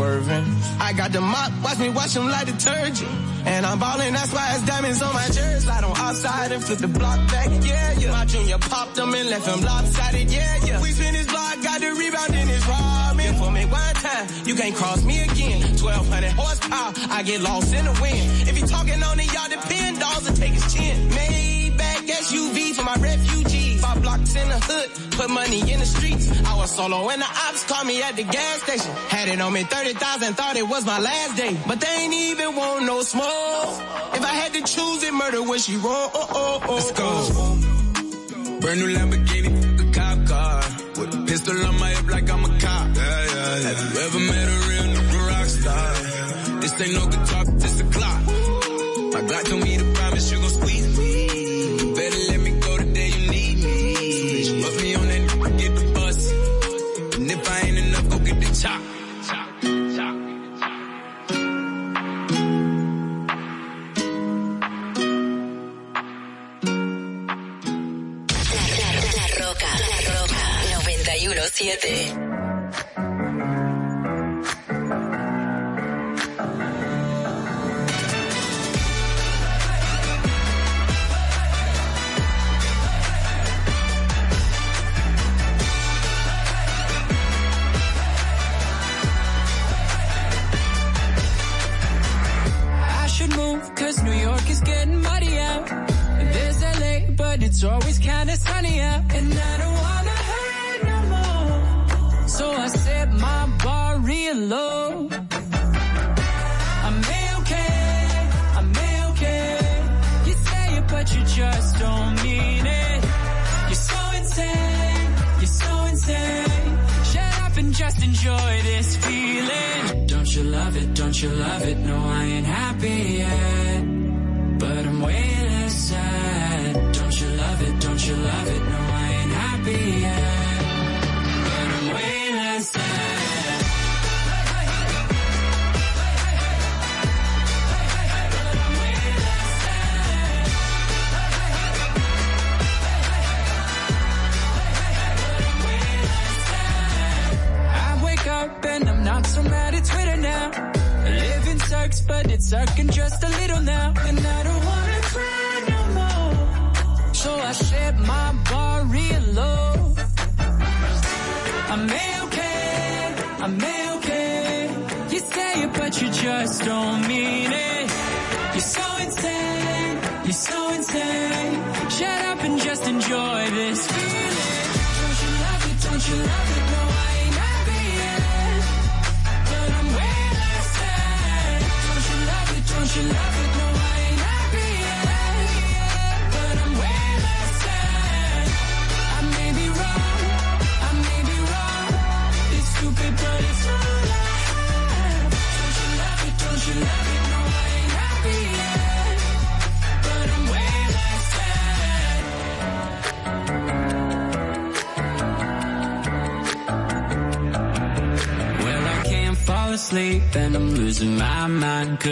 Swerving. I got the mop, watch me wash them like detergent. And I'm ballin', that's why it's diamonds on my jersey. Slide on outside and flip the block back, yeah, yeah. My junior popped them and left him lopsided, yeah, yeah. We spin his block, got the rebound in his robbing. For me one time, you can't cross me again. 1200 horsepower, I get lost in the wind. If he talking on it, y'all depend, dolls will take his chin. Maybach SUV for my refugees. Five blocks in the hood, put money in the streets. I was solo when the ops called me at the gas station. Had it on me 30,000, thought it was my last day. But they ain't even want no smoke. If I had to choose it, murder was she wrong? Oh, oh, oh, oh, Let's go. Brand new Lamborghini, a cop car. With a pistol on my hip like I'm a cop. Yeah, yeah, yeah. Have you ever met a real rock star? This ain't no guitar,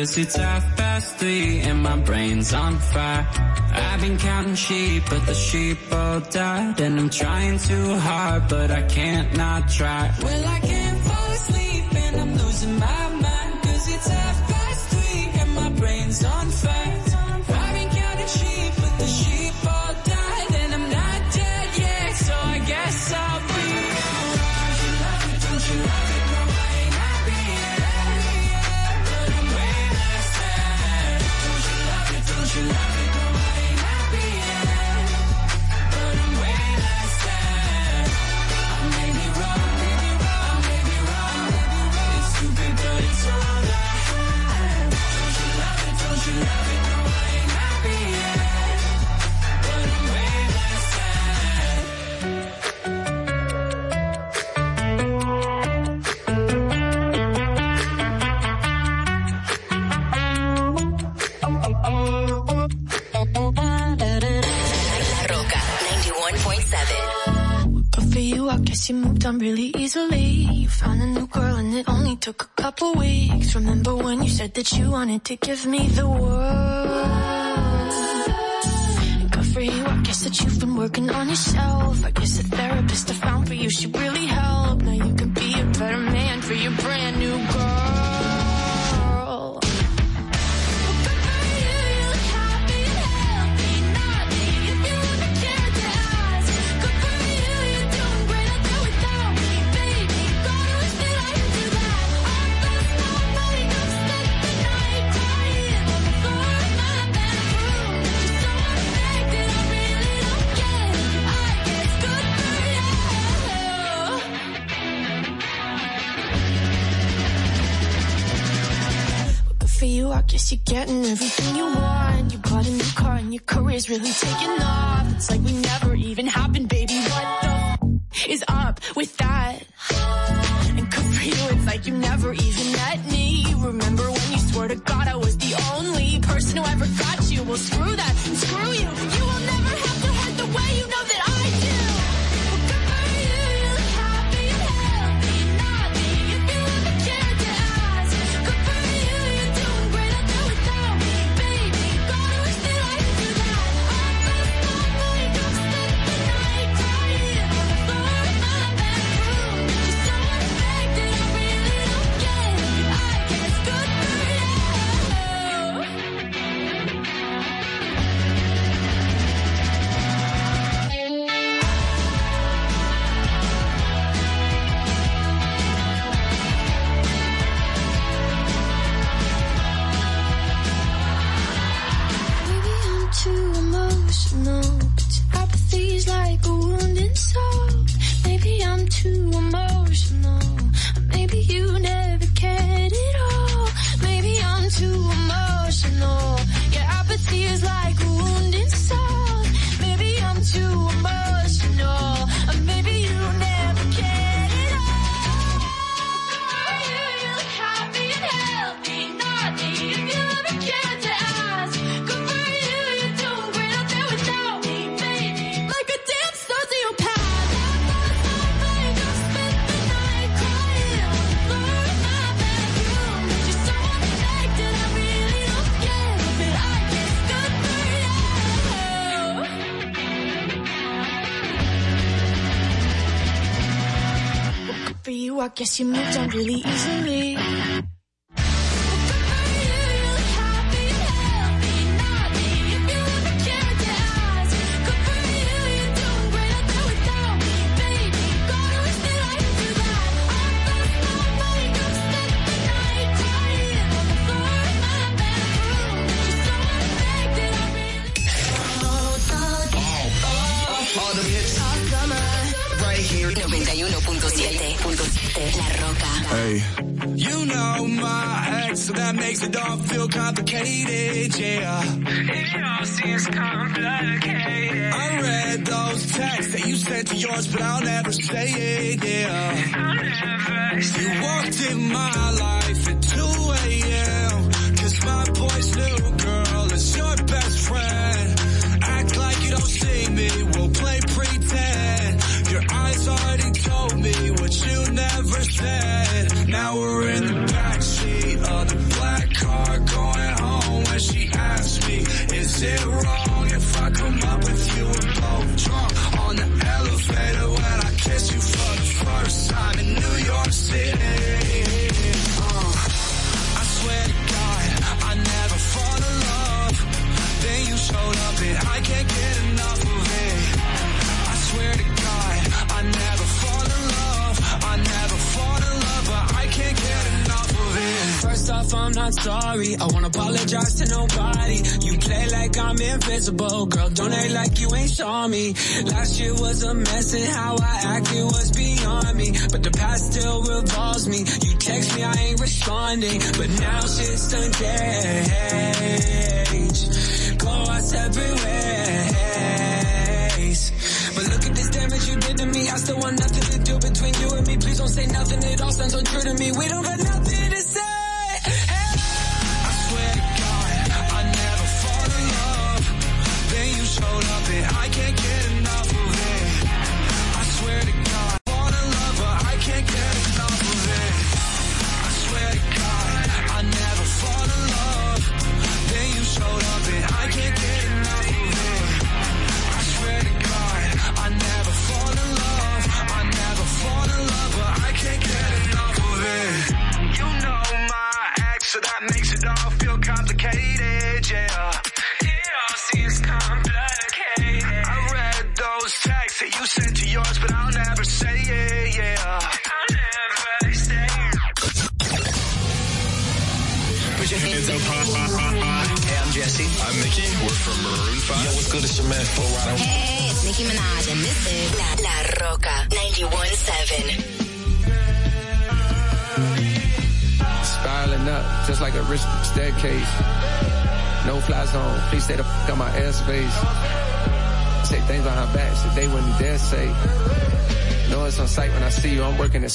Cause it's half past three and my brain's on fire. I've been counting sheep but the sheep all died And I'm trying too hard but I can't not try. Well I remember when you said that you wanted to give me the world. And good for you, I guess that you've been working on yourself. I guess a therapist, a guess you moved on really easily.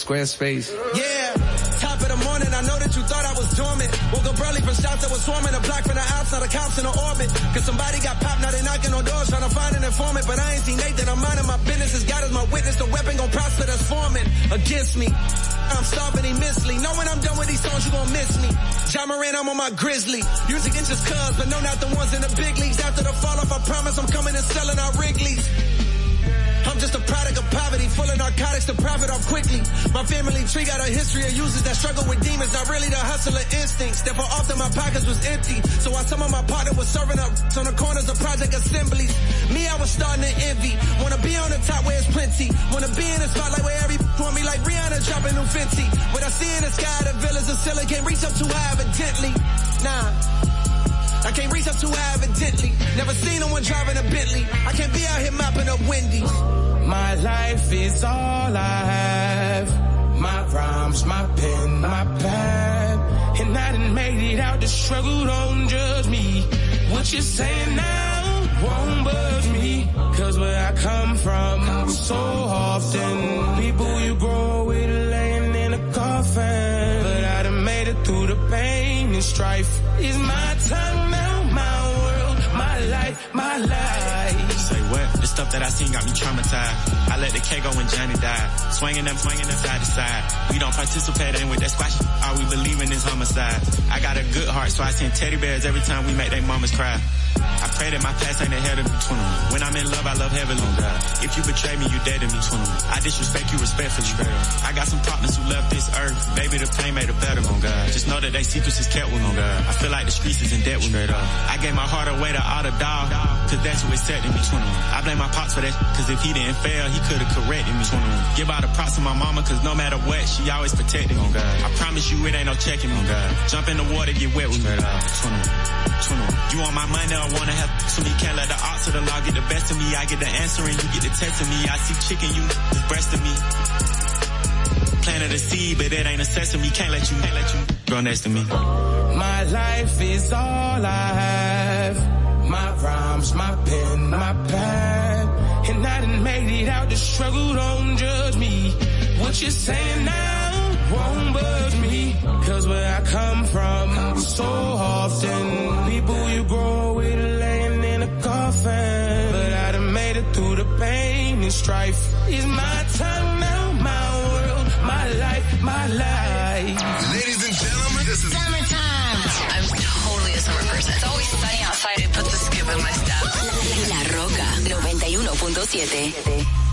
Squarespace. Yeah, top of the morning, I know that you thought I was dormant. Woke up early from shots that was swarming, a block from the outside, the cops in the orbit. Cause somebody got popped, now they knocking on doors trying to find an informant. But I ain't seen Nathan, I'm minding my business, as God is my witness, the weapon gon' prosper that's forming against me. I'm starving immensely. Know when I'm done with these songs, you gon' miss me. John Moran, I'm on my grizzly. Usually it's just cuz, but no, not the ones in the big leagues. After the fall off, I promise I'm coming and selling our Wrigley's. A product of poverty, full of narcotics to profit off quickly. My family tree got a history of users that struggle with demons, not really the hustler instincts. Therefore often my pockets was empty. So while some of my partner was serving up on the corners of project assemblies, me I was starting to envy. Wanna be on the top where it's plenty. Wanna be in the spotlight where every [LAUGHS] want me like Rihanna dropping new Fenty. What I see in the sky, the villas of can't reach up too high evidently. Nah. I can't reach up too high evidently. Never seen no one driving a Bentley. I can't be out here mopping up Wendy's. My life is all I have. My rhymes, my pen, my pad. And I done made it out the struggle, don't judge me. What you saying now won't budge me. Cause where I come from, so often, people you grow with laying in a coffin. But I done made it through the pain and strife. Is my time now my world? my life, my life. Say what? The stuff that I seen got me traumatized. I let the K go when Johnny died. Swinging them, swinging them side to side. We don't participate in with that squash. All we believe in is homicide. I got a good heart, so I send teddy bears every time we make they mamas cry. I pray that my past ain't ahead of me, 21. When I'm in love, I love heavily. Oh God. If you betray me, you dead to me, 21. I disrespect you respectfully. I got some partners who left this earth. Maybe the pain made it better, oh God. Just know that they secrets is kept with me, God. I feel like the streets is in debt with me. I gave my heart away to all the dog, cause that's what who accepted me, 21. I blame my pops for that, cause if he didn't fail, he could've corrected me, 21. Give all the props to my mama, cause no matter what, she always protected me, God. I promise you it ain't no checking me, God. Jump in the water, get wet with me, 21. 21. You want my money I wanna have so me? Can't let the odds of the law get the best of me. I get the answer and you get the test of me. I see chicken, you just breast of me. Planted a seed, but it ain't a sesame. Can't let you, can't let you grow next to me. My life is all I have. My rhymes, my pen, my pad. And I done made it out the struggle, don't judge me. What you're saying now won't budge me. Cause where I come from, so often, people you grow with laying in a coffin. But I done made it through the pain and strife. It's my time now, my world, my life, my life. 91.7.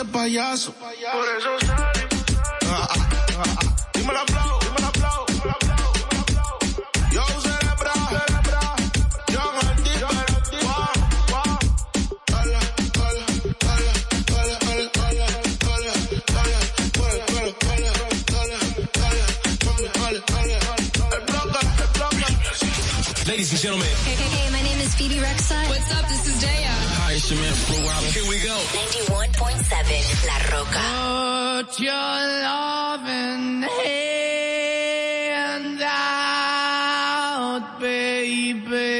que ese payaso. Por eso sal y Dímelo flow, dímelo flow, dímelo flow, dímelo flow. Yo cerebra, cerebra. Yo Martí, Juan, Juan. Hola, hola, hola, hola, hola, hola, hola, hola, hola, hola, hola, hola, hola, hola, hola. El bloque, el bloque. Ladies and gentlemen, Hey, hey, hey, my name is Phoebe Rexha. What's up? This is Jaya. Hi, it's your man Flo Rida. Here we go. 91.7 La Roca. Put your loving hand out, baby.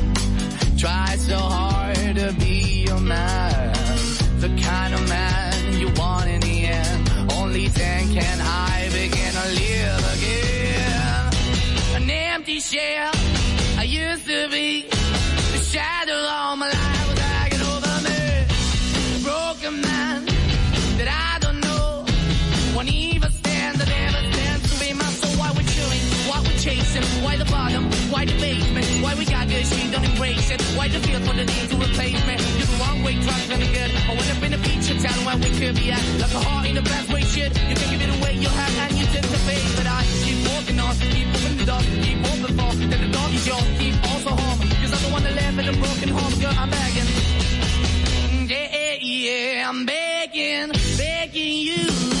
So hard to be your man. The kind of man you want in the end. Only then can I begin to live again. An empty shell I used to be. The shadow all my life was hanging over me. A broken man that I don't know. Won't even stand, that never stands to be my soul. Why we're chewing? Why we're chasing? Why the bottom? Why the basement? Don't embrace it? Why the feel for the need to replace me? You're the wrong way, trying to good. I went up in a feature town where we could be at. Like a heart in a bad way, shit. You can give it away, you have, and you tend to. But I keep walking on, keep moving the dog, keep open for. Then the dog is yours, keep also home. Cause I'm the one that left in a broken home, girl, I'm begging. Yeah, yeah, yeah, I'm begging, begging you.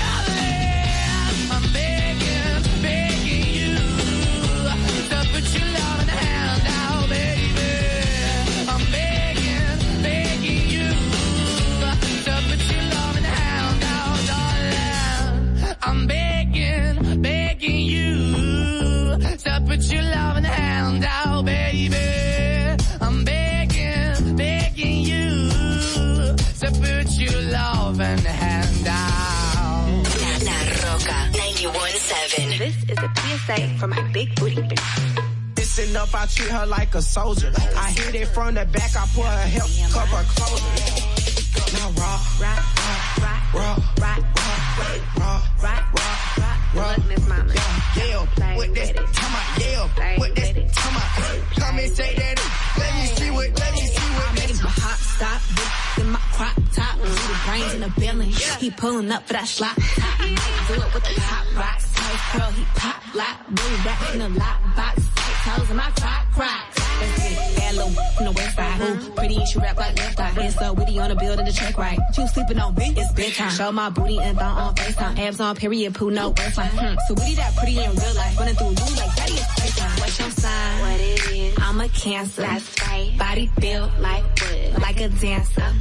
91.7. This is a PSA for my big booty bitch. Listen up, I treat her like a soldier. I hit it from the back, I put her help cover closer. Now rock, Rock, rock, rock, rock, rock, rock, rock, rock, Look, Miss Mama. Yeah, Play with this, with it. come Play with this, it. come. Come and say that. Let me see what, let me see what this. him hot stop, in my crop top. The brains in the. He pulling up for that slot top. Might do it with the pop rocks. Tight curl, he pop lock. Blue back in the lock box. Tight toes in my crock. Let's get it. Bad little from the west side. Ooh, pretty and she rap like left eye. And so witty on the building the check right. You sleeping on me? It's bedtime. Show my booty and thong on FaceTime. Abs on period, poo, no waistline. Hmm. So witty that pretty in real life. Running through you like daddy is playtime. What's your sign? What it is? I'm a cancer. That's right. Body built like wood. Like a dancer.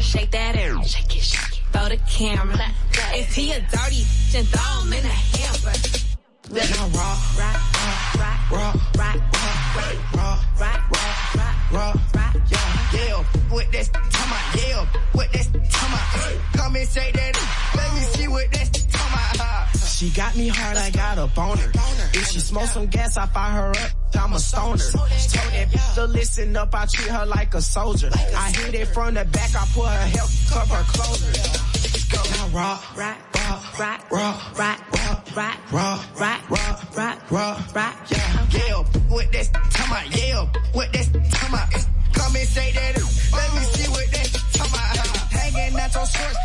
Shake that air. Shake it, shake it. Throw the camera. If he a dirty, then throw him in a hamper. Now rock, Rock, rock, rock, rock, rock, rock, rock, rock, rock. rock. Yeah, yeah, with this, come on, yeah, with this, come on. Come and say that. Let me see what on. She got me hard, I got a boner. If she smoke some gas, I fire her up. I'm a stoner. Told that listen up, I treat her like a soldier. I hit it from the back, I put her help cover closer. Now rock, Rock, rock, rock, rock, rock, rock, rock, rock, rock, rock, rock, rock. rock. Yeah, yeah, with this, come on, yeah, with this, come on. Come and say that. Let me see what this, come on. Hanging out your shorts,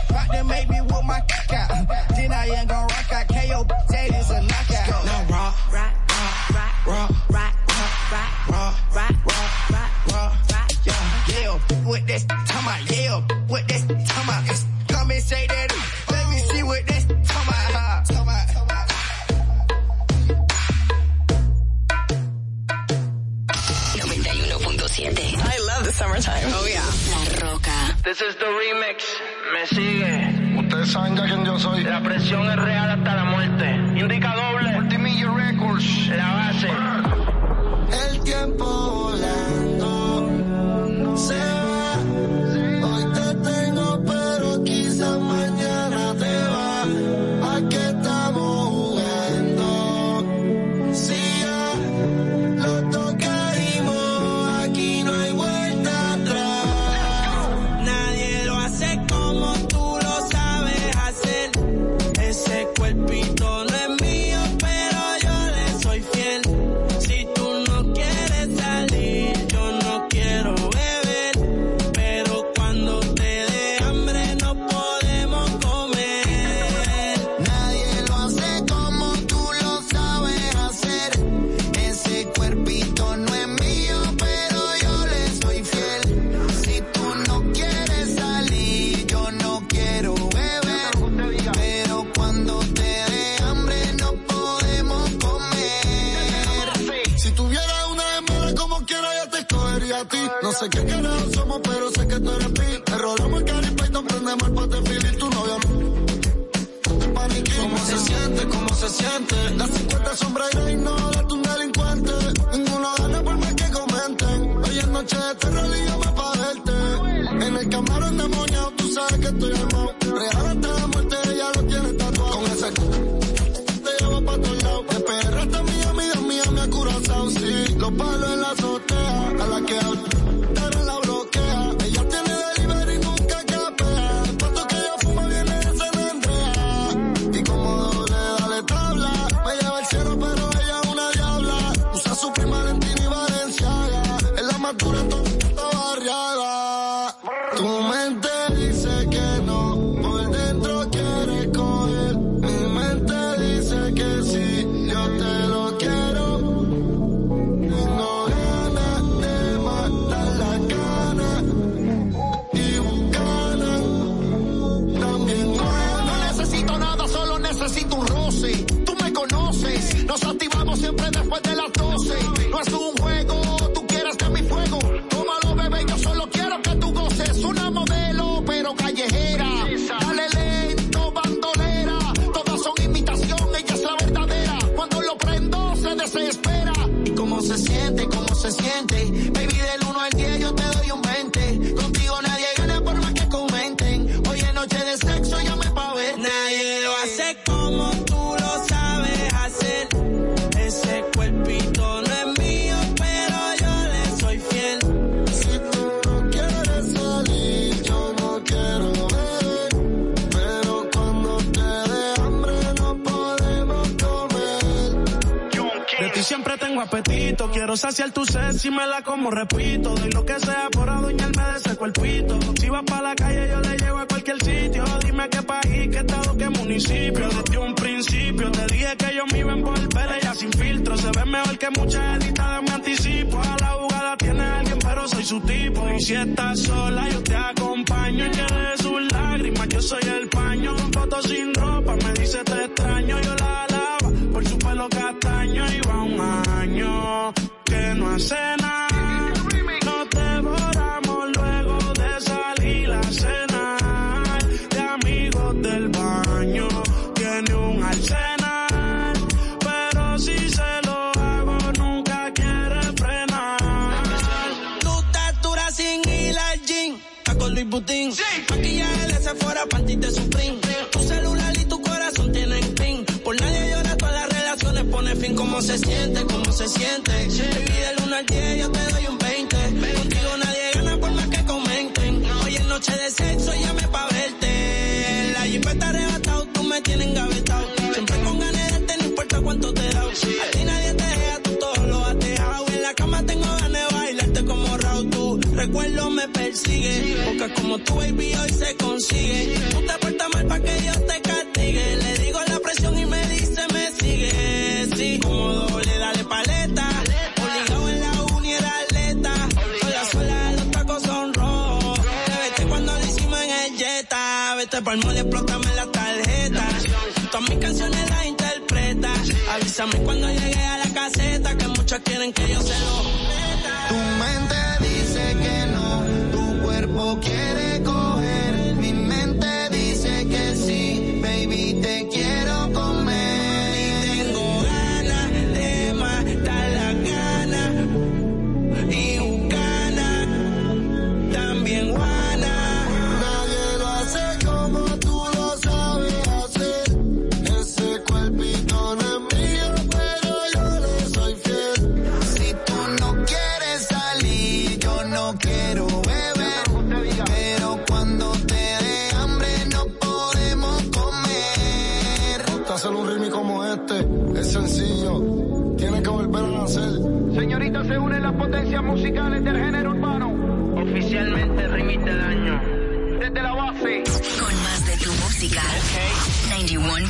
saciar tu sed si me la como, repito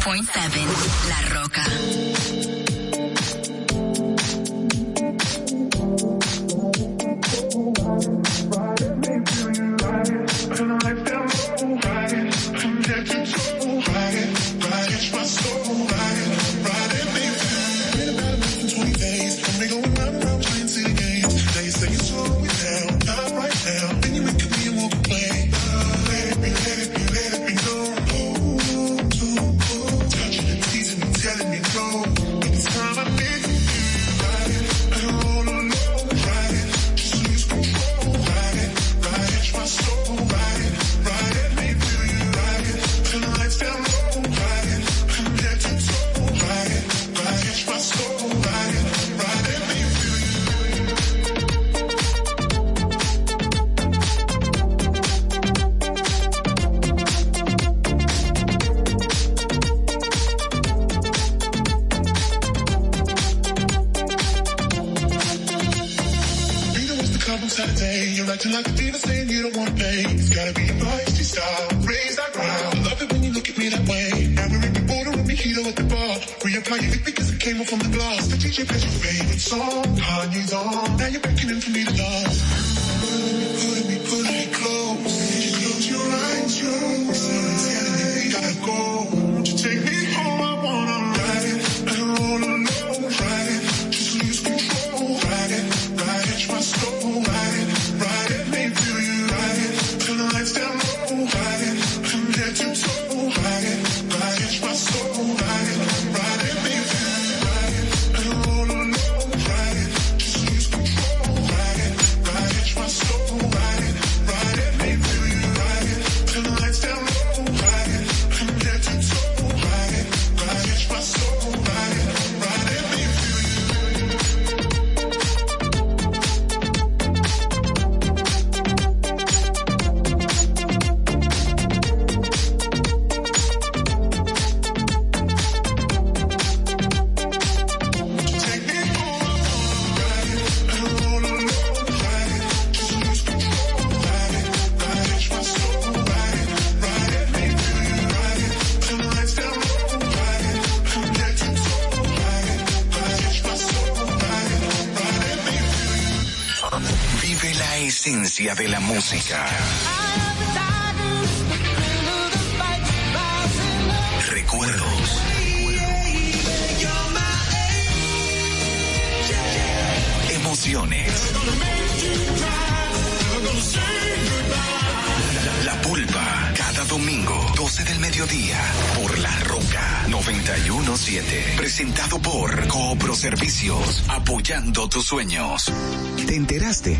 101.7 La Roca. Esencia de la música. Recuerdos. Emociones. La pulpa, cada domingo, 12 del mediodía, por La Roca 917. Presentado por Coopro Servicios, apoyando tus sueños. ¿Te enteraste?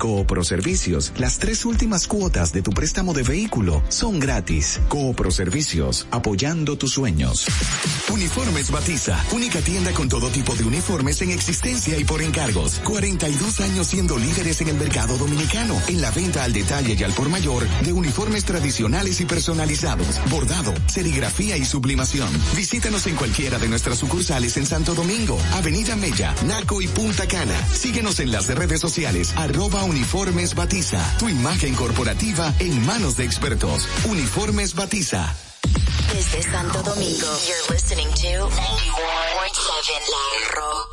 Coopro Servicios, las tres últimas cuotas de tu préstamo de vehículo son gratis. Coopro Servicios, apoyando tus sueños. Uniformes Batiza, única tienda con todo tipo de uniformes en existencia y por encargos. 42 años siendo líderes en el mercado dominicano, en la venta al detalle y al por mayor de uniformes tradicionales y personalizados, bordado, serigrafía y sublimación. Visítanos en cualquiera de nuestras sucursales en Santo Domingo, Avenida Mella, Naco y Punta Cana. Síguenos en las redes sociales, arroba uniformes Batiza. Tu imagen corporativa en manos de expertos. Uniformes Batiza. Desde Santo Domingo, you're listening to 91.7 La Roca.